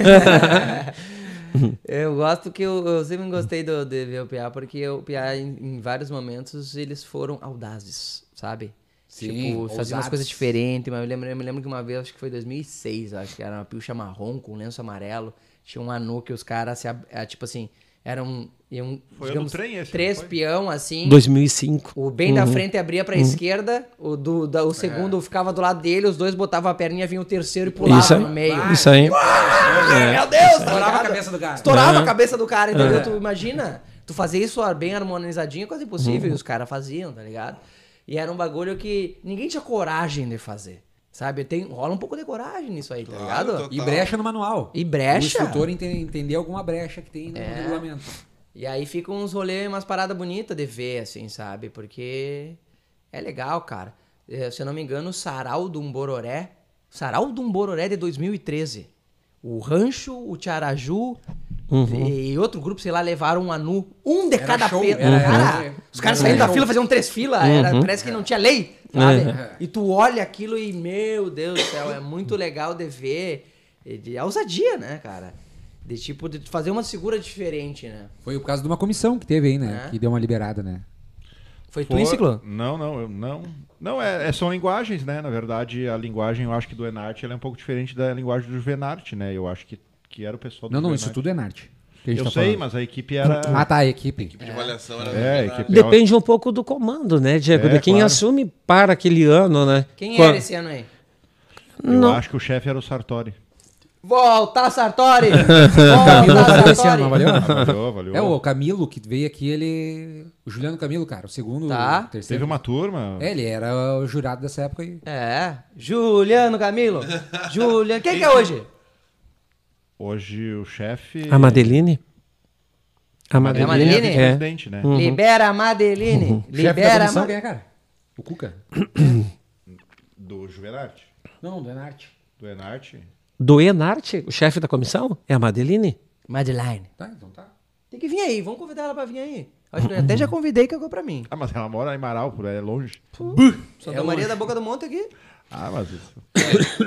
Eu gosto que eu, eu sempre gostei do, de ver o Piá, porque o Piá, em, em vários momentos, eles foram audazes, sabe? Sim, tipo, faziam umas coisas diferentes, mas eu, lembro, eu me lembro que uma vez, acho que foi 2006, acho que era uma pilcha marrom com lenço amarelo. Tinha um anu que os caras, é, tipo assim, eram, iam, Foi digamos, trem esse, três peão, assim. 2005. O bem da frente abria pra esquerda, o, do, da- o segundo ficava do lado dele, os dois botavam a perninha, vinha o terceiro e pulava Isso aí. no meio. Isso aí. Meu Deus, tá Estourava a cabeça do cara. Estourava É. a cabeça do cara, entendeu? Tu imagina, tu fazer isso bem harmonizadinho é quase impossível, Uhum. e os caras faziam, tá ligado? E era um bagulho que ninguém tinha coragem de fazer, sabe? Tem, rola um pouco de coragem nisso aí, tá ligado? total. E brecha no manual. E brecha? O instrutor ente- entender alguma brecha que tem no É. regulamento. E aí ficam uns rolês, umas paradas bonitas de ver, assim, sabe? Porque é legal, cara. Eh, Se eu não me engano, o Sarau do Umbororé. Sarau do Umbororé de 2013. O Rancho, o Tiaraju e outro grupo, sei lá, levaram um anu. Um de Era cada era- Cara, era- os caras saindo da show. fila, faziam três filas. Era, parece que não tinha lei, sabe? E tu olha aquilo e, meu Deus do céu, é muito legal de ver. De a ousadia, né, cara? De tipo, de fazer uma segura diferente, né? Foi por causa de uma comissão que teve aí, né? É. Que deu uma liberada, né? Foi tu, Ciclo? Não, não, eu- não. Não, é, é- são linguagens, né? Na verdade, a linguagem, eu acho que do Enart ela é um pouco diferente da linguagem do Juvenart, né? Eu acho que, que era o pessoal do Não, não, isso tudo é Narte. a Eu tá sei, falando. mas a equipe era. Ah, tá, a equipe. De avaliação era É, a equipe Depende um pouco do comando, né, Diego? É, de quem claro. assume para aquele ano, né? Quem Qua- era esse ano aí? Eu Não. acho que o chefe era o Sartori. Volta, Sartori! [LAUGHS] Volta, valeu esse ano, valeu? Valeu, valeu. É, o Camilo que veio aqui, ele. O Juliano Camilo, cara, o segundo. Tá. o terceiro. Teve uma turma. É, ele era o jurado dessa época aí. É, Juliano Camilo. [LAUGHS] Juliano. Quem que é hoje? Hoje o chefe. A Madeline? A É a Madeline? Madeline? É. presidente, né? Libera a Madeline. Uhum. Chefe da Libera a comissão, Ma... quem é, cara? O Cuca? [COUGHS] Do Juvenart. Não, do Enarte. Do Enart. Do Enarte, o chefe da comissão? É a Madeline? Madeline. Tá, então tá. Tem que vir aí, vamos convidar ela pra vir aí. Acho que eu até já convidei que agora pra mim. Ah, mas ela mora em Marau, por aí, é longe. Santa Maria da Boca do Monte aqui. Ah, mas isso.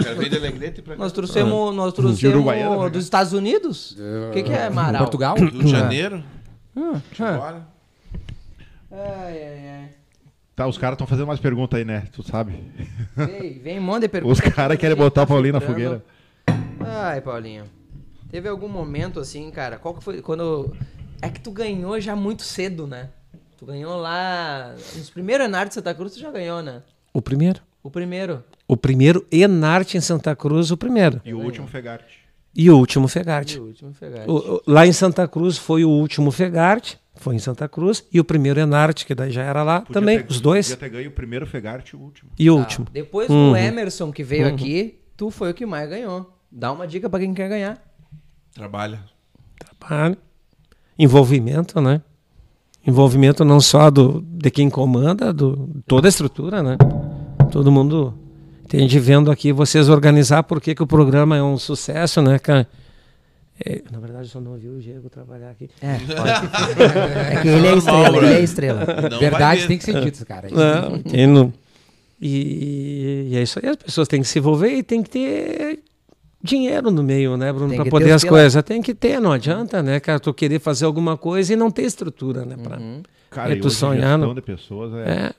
Quero ver de Alegrete pra cá. Nós trouxemos, nós De Uruguaiana, trouxemos né? dos Estados Unidos. O que, que é Marau? Portugal? Rio de Janeiro. Hum, Bora. Ai, ai, Tá, os caras estão fazendo umas perguntas aí, né? Tu sabe. ai. Vem, vem um monte de perguntas. Os caras querem botar o Paulinho na fogueira. Ai, Paulinho. Teve algum momento assim, cara? Qual que foi quando é que tu ganhou já muito cedo, né? Tu ganhou lá nos primeiros Enarte de Santa Cruz, tu já ganhou, né? O primeiro. O primeiro. O primeiro Enarte em Santa Cruz, o primeiro. E o último Fegarte. E o último E Fegarte. o último Fegarte. O- o- lá em Santa Cruz foi o último Fegarte, foi em Santa Cruz, e o primeiro Enarte, que daí já era lá Podia também, ter- os dois. Podia ter ganho o primeiro Fegarte e o último. E o Tá. último. Depois Uhum. do Emerson que veio aqui, tu foi o que mais ganhou. Dá uma dica pra quem quer ganhar. Trabalha. Trabalho. Envolvimento, né? Envolvimento não só do, de quem comanda, do toda a estrutura, né? Todo mundo entende vendo aqui vocês organizar por que, o programa é um sucesso, né, cara? É, na verdade, eu só não vi o Diego trabalhar aqui. É, [LAUGHS] é que ele é estrela, ele é estrela. Não Verdade ver. tem que ser dito, cara. Não, quem não- E, e é isso aí, as pessoas têm que se envolver e tem que ter dinheiro no meio, né, Bruno, para poder as coisas. Tem que ter, não adianta, né, cara, tu querer fazer alguma coisa e não ter estrutura, né, pra... Cara, É, e tu gestão de pessoas é... É,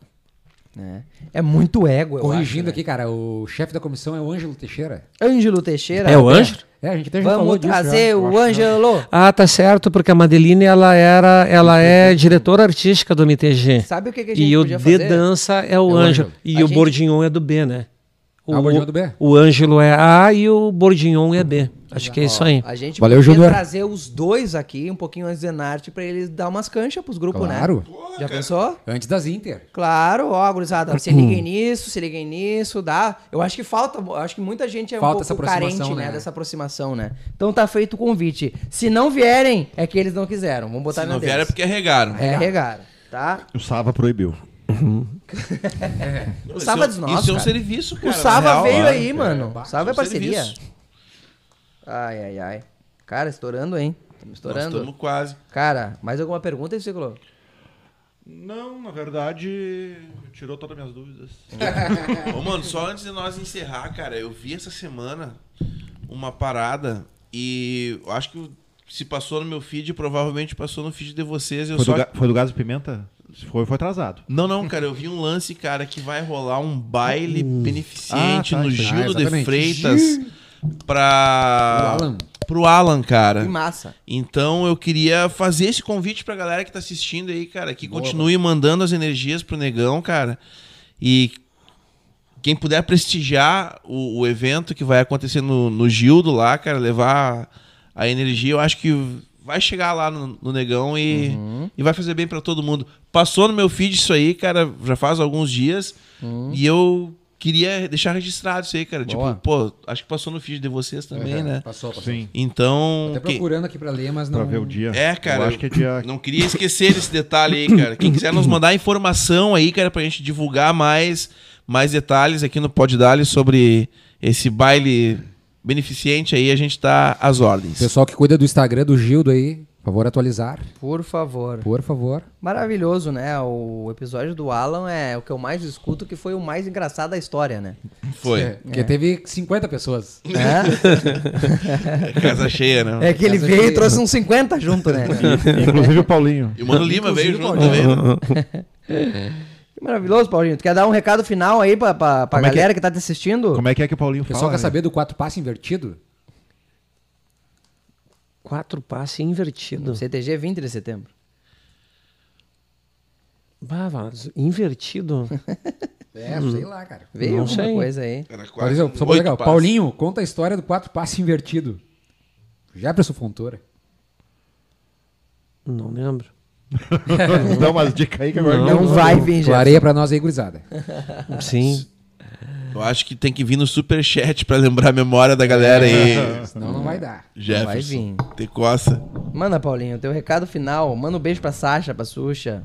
É, É muito ego, Corrigindo acho, aqui, cara, o chefe da comissão é o Ângelo Teixeira. né? Ângelo Teixeira. É o Ângelo? É, a gente até já falou Vamos disso. trazer já. o Ângelo. Ah, tá certo, porque a Madeline ela era, ela é diretora artística do MTG. Sabe o que, que a gente E o de fazer? dança é o É o Ângelo. Ângelo. E A o gente- Bordignon é do B, né? Ah, o é do B? O Ângelo é A e o Bordignon é B. Acho que é isso aí. A gente Valeu, podia Júnior. trazer os dois aqui um pouquinho antes de Zenarte pra eles dar umas canchas pros grupos, Claro. né? Já pensou? Antes das Inter. Claro, ó, gurizada, se [CLEARS THROAT] liguem nisso, se liguem nisso, dá. Eu acho que falta, eu acho que muita gente é Falta um essa pouco carente, aproximação, né, né? dessa aproximação, né? Então tá feito o convite. Se não vierem, é que eles não quiseram. Vamos botar Se na não vier é deles. porque regaram. É, regaram, tá? O Sava proibiu. O Sava dos nossos, Isso é um cara. serviço, cara. O Sava na real, veio ó. aí, mano. é, O Sava é isso é parceria. serviço. Ai, ai, ai. Cara, estourando, hein? Estamos Nós estourando. estamos quase. Cara, mais alguma pergunta aí, Ciclo? Não, na verdade, tirou todas as minhas dúvidas. [LAUGHS] Ô, mano, só antes de nós encerrar, cara, eu vi essa semana uma parada e acho que se passou no meu feed, provavelmente passou no feed de vocês. Eu Foi, só... do, ga- foi do Gás Pimenta? Se foi, foi atrasado. Não, não, cara, eu vi um lance, cara, que vai rolar um baile beneficente Ah, tá, no. Gildo Ah, de. Freitas O pra. Alan. pro Alan, cara. Que massa. Então eu queria fazer esse convite pra galera que tá assistindo aí, cara, que continue mandando as energias pro Negão, cara. E quem puder prestigiar o, o evento que vai acontecer no, no Gildo lá, cara, levar a energia, eu acho que vai chegar lá no, no Negão e, Uhum. e vai fazer bem pra todo mundo. Passou no meu feed isso aí, cara, já faz alguns dias. Uhum. E eu queria deixar registrado isso aí, cara. Boa. Tipo, pô, acho que passou no feed de vocês também, Uhum. né? Passou, passou. Sim, Então. Até procurando aqui pra ler, mas não. pra ver o dia. É, cara. Eu acho que é dia... Não queria esquecer desse detalhe aí, cara. Quem quiser nos mandar informação aí, cara, pra gente divulgar mais, mais detalhes aqui no Pod Dali sobre esse baile beneficente aí, a gente tá às ordens. Pessoal que cuida do Instagram do Gildo aí, por favor, atualizar. Por favor. Por favor. Maravilhoso, né? O episódio do Alan é o que eu mais escuto, que foi o mais engraçado da história, né? Foi. É, porque teve 50 pessoas. [LAUGHS] É, Casa cheia, né? é que ele Essa veio foi- e trouxe uns 50 junto, né? Inclusive o Paulinho. E o Mano Lima veio Inclusive, junto também. [LAUGHS] Que maravilhoso, Paulinho. Tu quer dar um recado final aí pra, pra, pra Como é que galera que tá te assistindo? Como é que é que o Paulinho O fala? pessoal quer né? saber do quatro passo invertido? Quatro passes invertido. CTG 20 de setembro. Bah, mas invertido. [LAUGHS] É, sei lá, cara. Veio Não alguma sei. coisa aí. Era quase Por exemplo, só pra oito legal. passos. Paulinho, conta a história do quatro passo invertido. Jefferson Fontoura. Não lembro. [LAUGHS] Dá umas dicas aí que agora Não vai vir, gente. Clareia pra nós aí, gurizada. [LAUGHS] Sim. Eu acho que tem que vir no superchat pra lembrar a memória da galera aí. Senão não vai dar. Jefferson. vai vir. Te coça. Manda, Paulinho, teu recado final. Manda um beijo pra Sasha, pra Xuxa.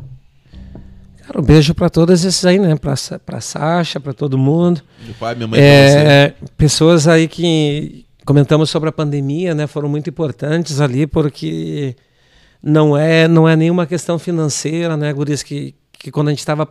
Cara, um beijo pra todos esses aí, né? Pra, pra Sasha, pra todo mundo. Meu pai, minha mãe, pra você. É, pessoas aí que comentamos sobre a pandemia, né, foram muito importantes ali porque não é não é nenhuma questão financeira, né, guris que que quando a gente estava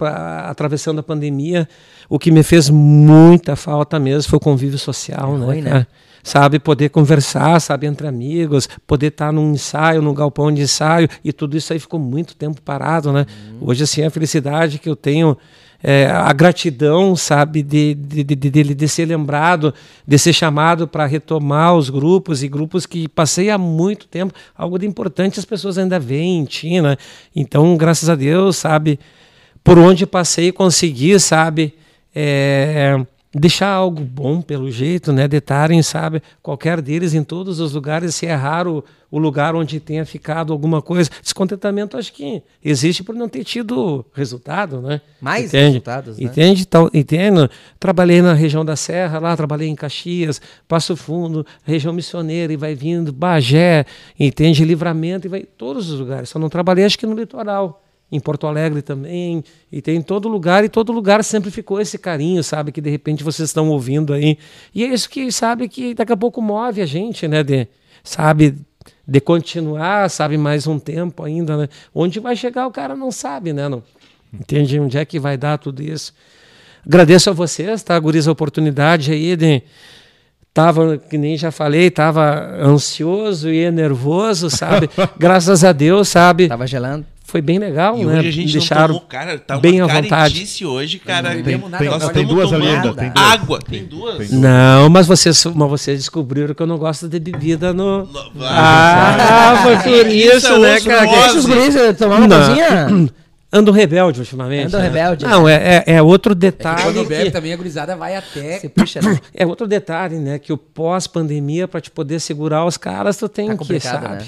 atravessando a pandemia, o que me fez muita falta mesmo foi o convívio social, né, ruim, né? Sabe, poder conversar, sabe, entre amigos, poder estar num ensaio, num galpão de ensaio, e tudo isso aí ficou muito tempo parado, né? Hoje, assim, a felicidade que eu tenho é, a gratidão, sabe, de, de, de, de, ser lembrado, de ser chamado para retomar os grupos e grupos que passei há muito tempo, algo de importante as pessoas ainda veem em ti, né? Então, graças a Deus, sabe, por onde passei, consegui, sabe, é, deixar algo bom pelo jeito, né? De estarem, sabe, qualquer deles em todos os lugares, se é raro o lugar onde tenha ficado alguma coisa. Descontentamento acho que existe por não ter tido resultado, né? Mais Entende? resultados, né? Entende? Tal, entendo. Trabalhei na região da Serra, lá trabalhei em Caxias, Passo Fundo, região missioneira e vai vindo, Bagé, entende? Livramento e vai todos os lugares. Só não trabalhei acho que no litoral. Em Porto Alegre também, e tem em todo lugar, e todo lugar sempre ficou esse carinho, sabe, que de repente vocês estão ouvindo aí. E é isso que, sabe, que daqui a pouco move a gente, né, de, sabe, de continuar, sabe, mais um tempo ainda, né? Onde vai chegar o cara não sabe, né, não? Entende? Onde é que vai dar tudo isso? Agradeço a vocês, tá, guris, a oportunidade aí de tava, que nem já falei, tava ansioso e nervoso, sabe? [LAUGHS] Graças a Deus, sabe? Tava gelando. Foi bem legal, E né? hoje a gente Deixaram não tomou, cara, tá bem à vontade. hoje, cara. Não bebemos nada, tem- Nós tem duas ali ainda, tem duas. água. Tem duas? Tem Não, mas vocês, mas vocês descobriram que eu não gosto de bebida no. Ah, foi por Isso isso, é né, osso cara? Deixa os guris eh, tomar uma Não. coisinha. [CLEARS THROAT] Ando rebelde ultimamente. Ando né? rebelde. Não, é, é, é outro É que detalhe. quando bebe que- também a gurizada vai até. Você puxa, né? É outro detalhe, né? Que o pós-pandemia, para te poder segurar os caras, tu tem Tá que, complicado, sabe? né?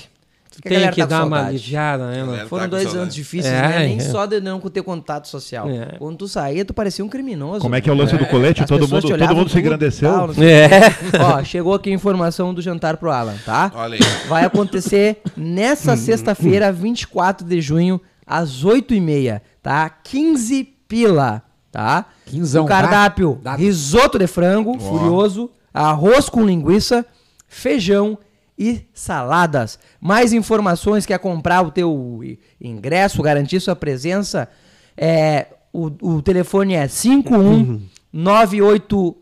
Tu Que tem que tá dar uma aliviada, né? Galera, Foram tá dois saudade. anos difíceis, É, né? Nem é. só de não ter contato social. É. Quando tu saía, tu parecia um criminoso. Como é que é o lance do colete? As Todo mundo, todo mundo se engrandeceu? tal, É. [LAUGHS] Ó, chegou aqui a informação do jantar pro Alan, tá? Olha aí. Vai acontecer nessa sexta-feira, 24 de junho, às 8h30, tá? 15 pila, tá? Quinzão, o cardápio, dá- dá- risoto de frango, furioso, arroz com linguiça, feijão e saladas. Mais informações, quer comprar o teu ingresso, garantir sua presença, é, o, o telefone é 5198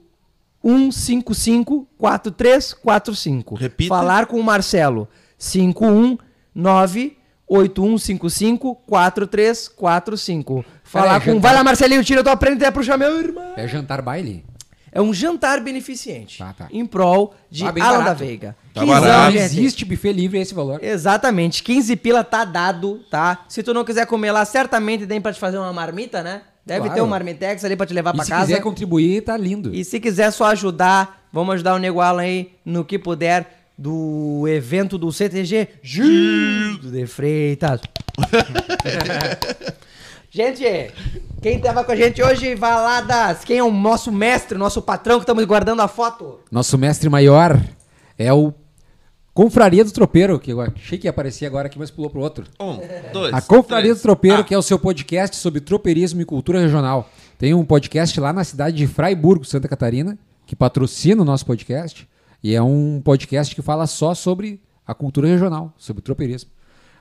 155 4345. Repita. Falar com o Marcelo. 519 8155 4345. Falar Peraí, com. jantar. Vai lá, Marcelinho, tira tua prenda e puxa meu irmão. É jantar baile? É um jantar beneficente. Tá, tá. Em prol de Ah, Alan da. Veiga. Tá barato. Existe buffet livre esse valor. Exatamente, 15 pila tá dado, tá? Se tu não quiser comer lá, certamente tem pra te fazer uma marmita, né? Deve Claro. ter um marmitex ali pra te levar E pra se casa. quiser contribuir, tá lindo. E se quiser só ajudar, vamos ajudar o Nego Alan aí no que puder do evento do CTG Gil de Freitas. [LAUGHS] gente, quem tava com a gente hoje, Valadas, quem é o nosso mestre, nosso patrão que estamos guardando a foto? Nosso mestre maior é o Confraria do Tropeiro, que eu achei que ia aparecer agora aqui, mas pulou pro outro. Um, dois. A Confraria três. do Tropeiro, Ah, que é o seu podcast sobre tropeirismo e cultura regional. Tem um podcast lá na cidade de Fraiburgo, Santa Catarina, que patrocina o nosso podcast. E é um podcast que fala só sobre a cultura regional, sobre tropeirismo.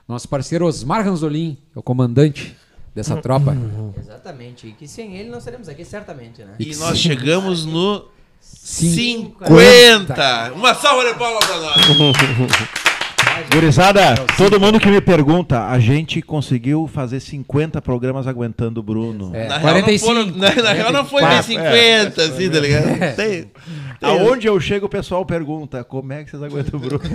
Nosso parceiro Osmar Ranzolin, é o comandante dessa tropa. Exatamente, e que sem ele não seremos aqui, certamente, né? E nós chegamos no 50. 50. Uma salva de palmas pra nós. [LAUGHS] Gurizada, todo mundo que me pergunta, a gente conseguiu fazer 50 programas aguentando o Bruno. É, Na 45. real, não, foram, na, na real não foi nem 50, assim, tá ligado? Tem- Aonde eu chego, o pessoal pergunta, como é que vocês aguentam o Bruno? [LAUGHS]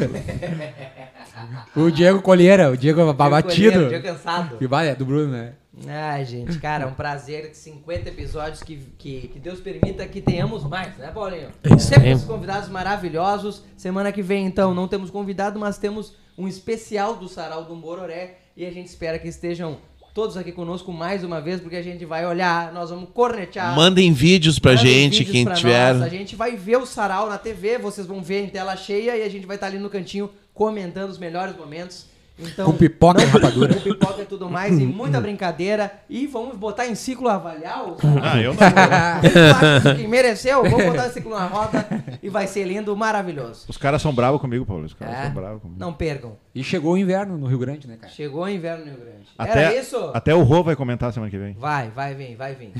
O Diego Colheira, o Diego abatido. Cansado. Que vai, é do Bruno, né? Ai, gente, cara, é um prazer de 50 episódios que, que, que Deus permita que tenhamos mais, né, Paulinho? Sempre esses convidados maravilhosos. Semana que vem, então, não temos convidado, mas temos um especial do Sarau do Mororé e a gente espera que estejam todos aqui conosco mais uma vez, porque a gente vai olhar, nós vamos cornetear. Mandem vídeos pra Mandem gente, vídeos quem pra tiver. nós. A gente vai ver o Sarau na TV, vocês vão ver em tela cheia e a gente vai estar ali no cantinho comentando os melhores momentos. Então, Com pipoca e não- rapadura. [LAUGHS] Com pipoca e tudo mais, e muita brincadeira. E vamos botar em ciclo avaliar o Ah, eu não. Quem mereceu, vamos botar em ciclo na roda e vai ser lindo, maravilhoso. Os caras são bravos comigo, Paulo. Os caras É? são bravos comigo. Não percam. E chegou o inverno no Rio Grande, né, cara? Chegou o inverno no Rio Grande. Até, Era isso? Até o Rô vai comentar semana que vem. Vai, vai vir, vai vir.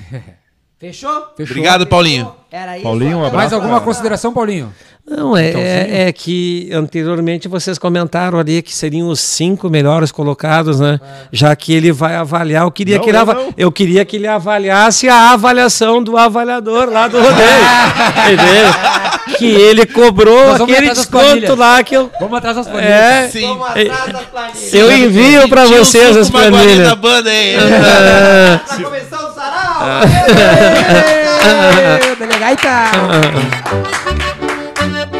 Fechou? Fechou. Obrigado, Paulinho. Era isso. Paulinho, um até Mais abraço. alguma consideração, Paulinho? Não, é, é, é que anteriormente vocês comentaram ali que seriam os cinco melhores colocados, né? Já que ele vai avaliar, eu queria, Não, que ele não. eu queria que ele avaliasse a avaliação do avaliador lá do rodeio. [LAUGHS] entendeu? Que ele cobrou aquele desconto lá que eu. Vamos atrás das planilhas. É, Sim. Vamos atrás das planilhas. eu envio um vocês as planilhas. da banda aí. Pra começar o sarau! [LAUGHS] [LAUGHS] Ê, Delegaita!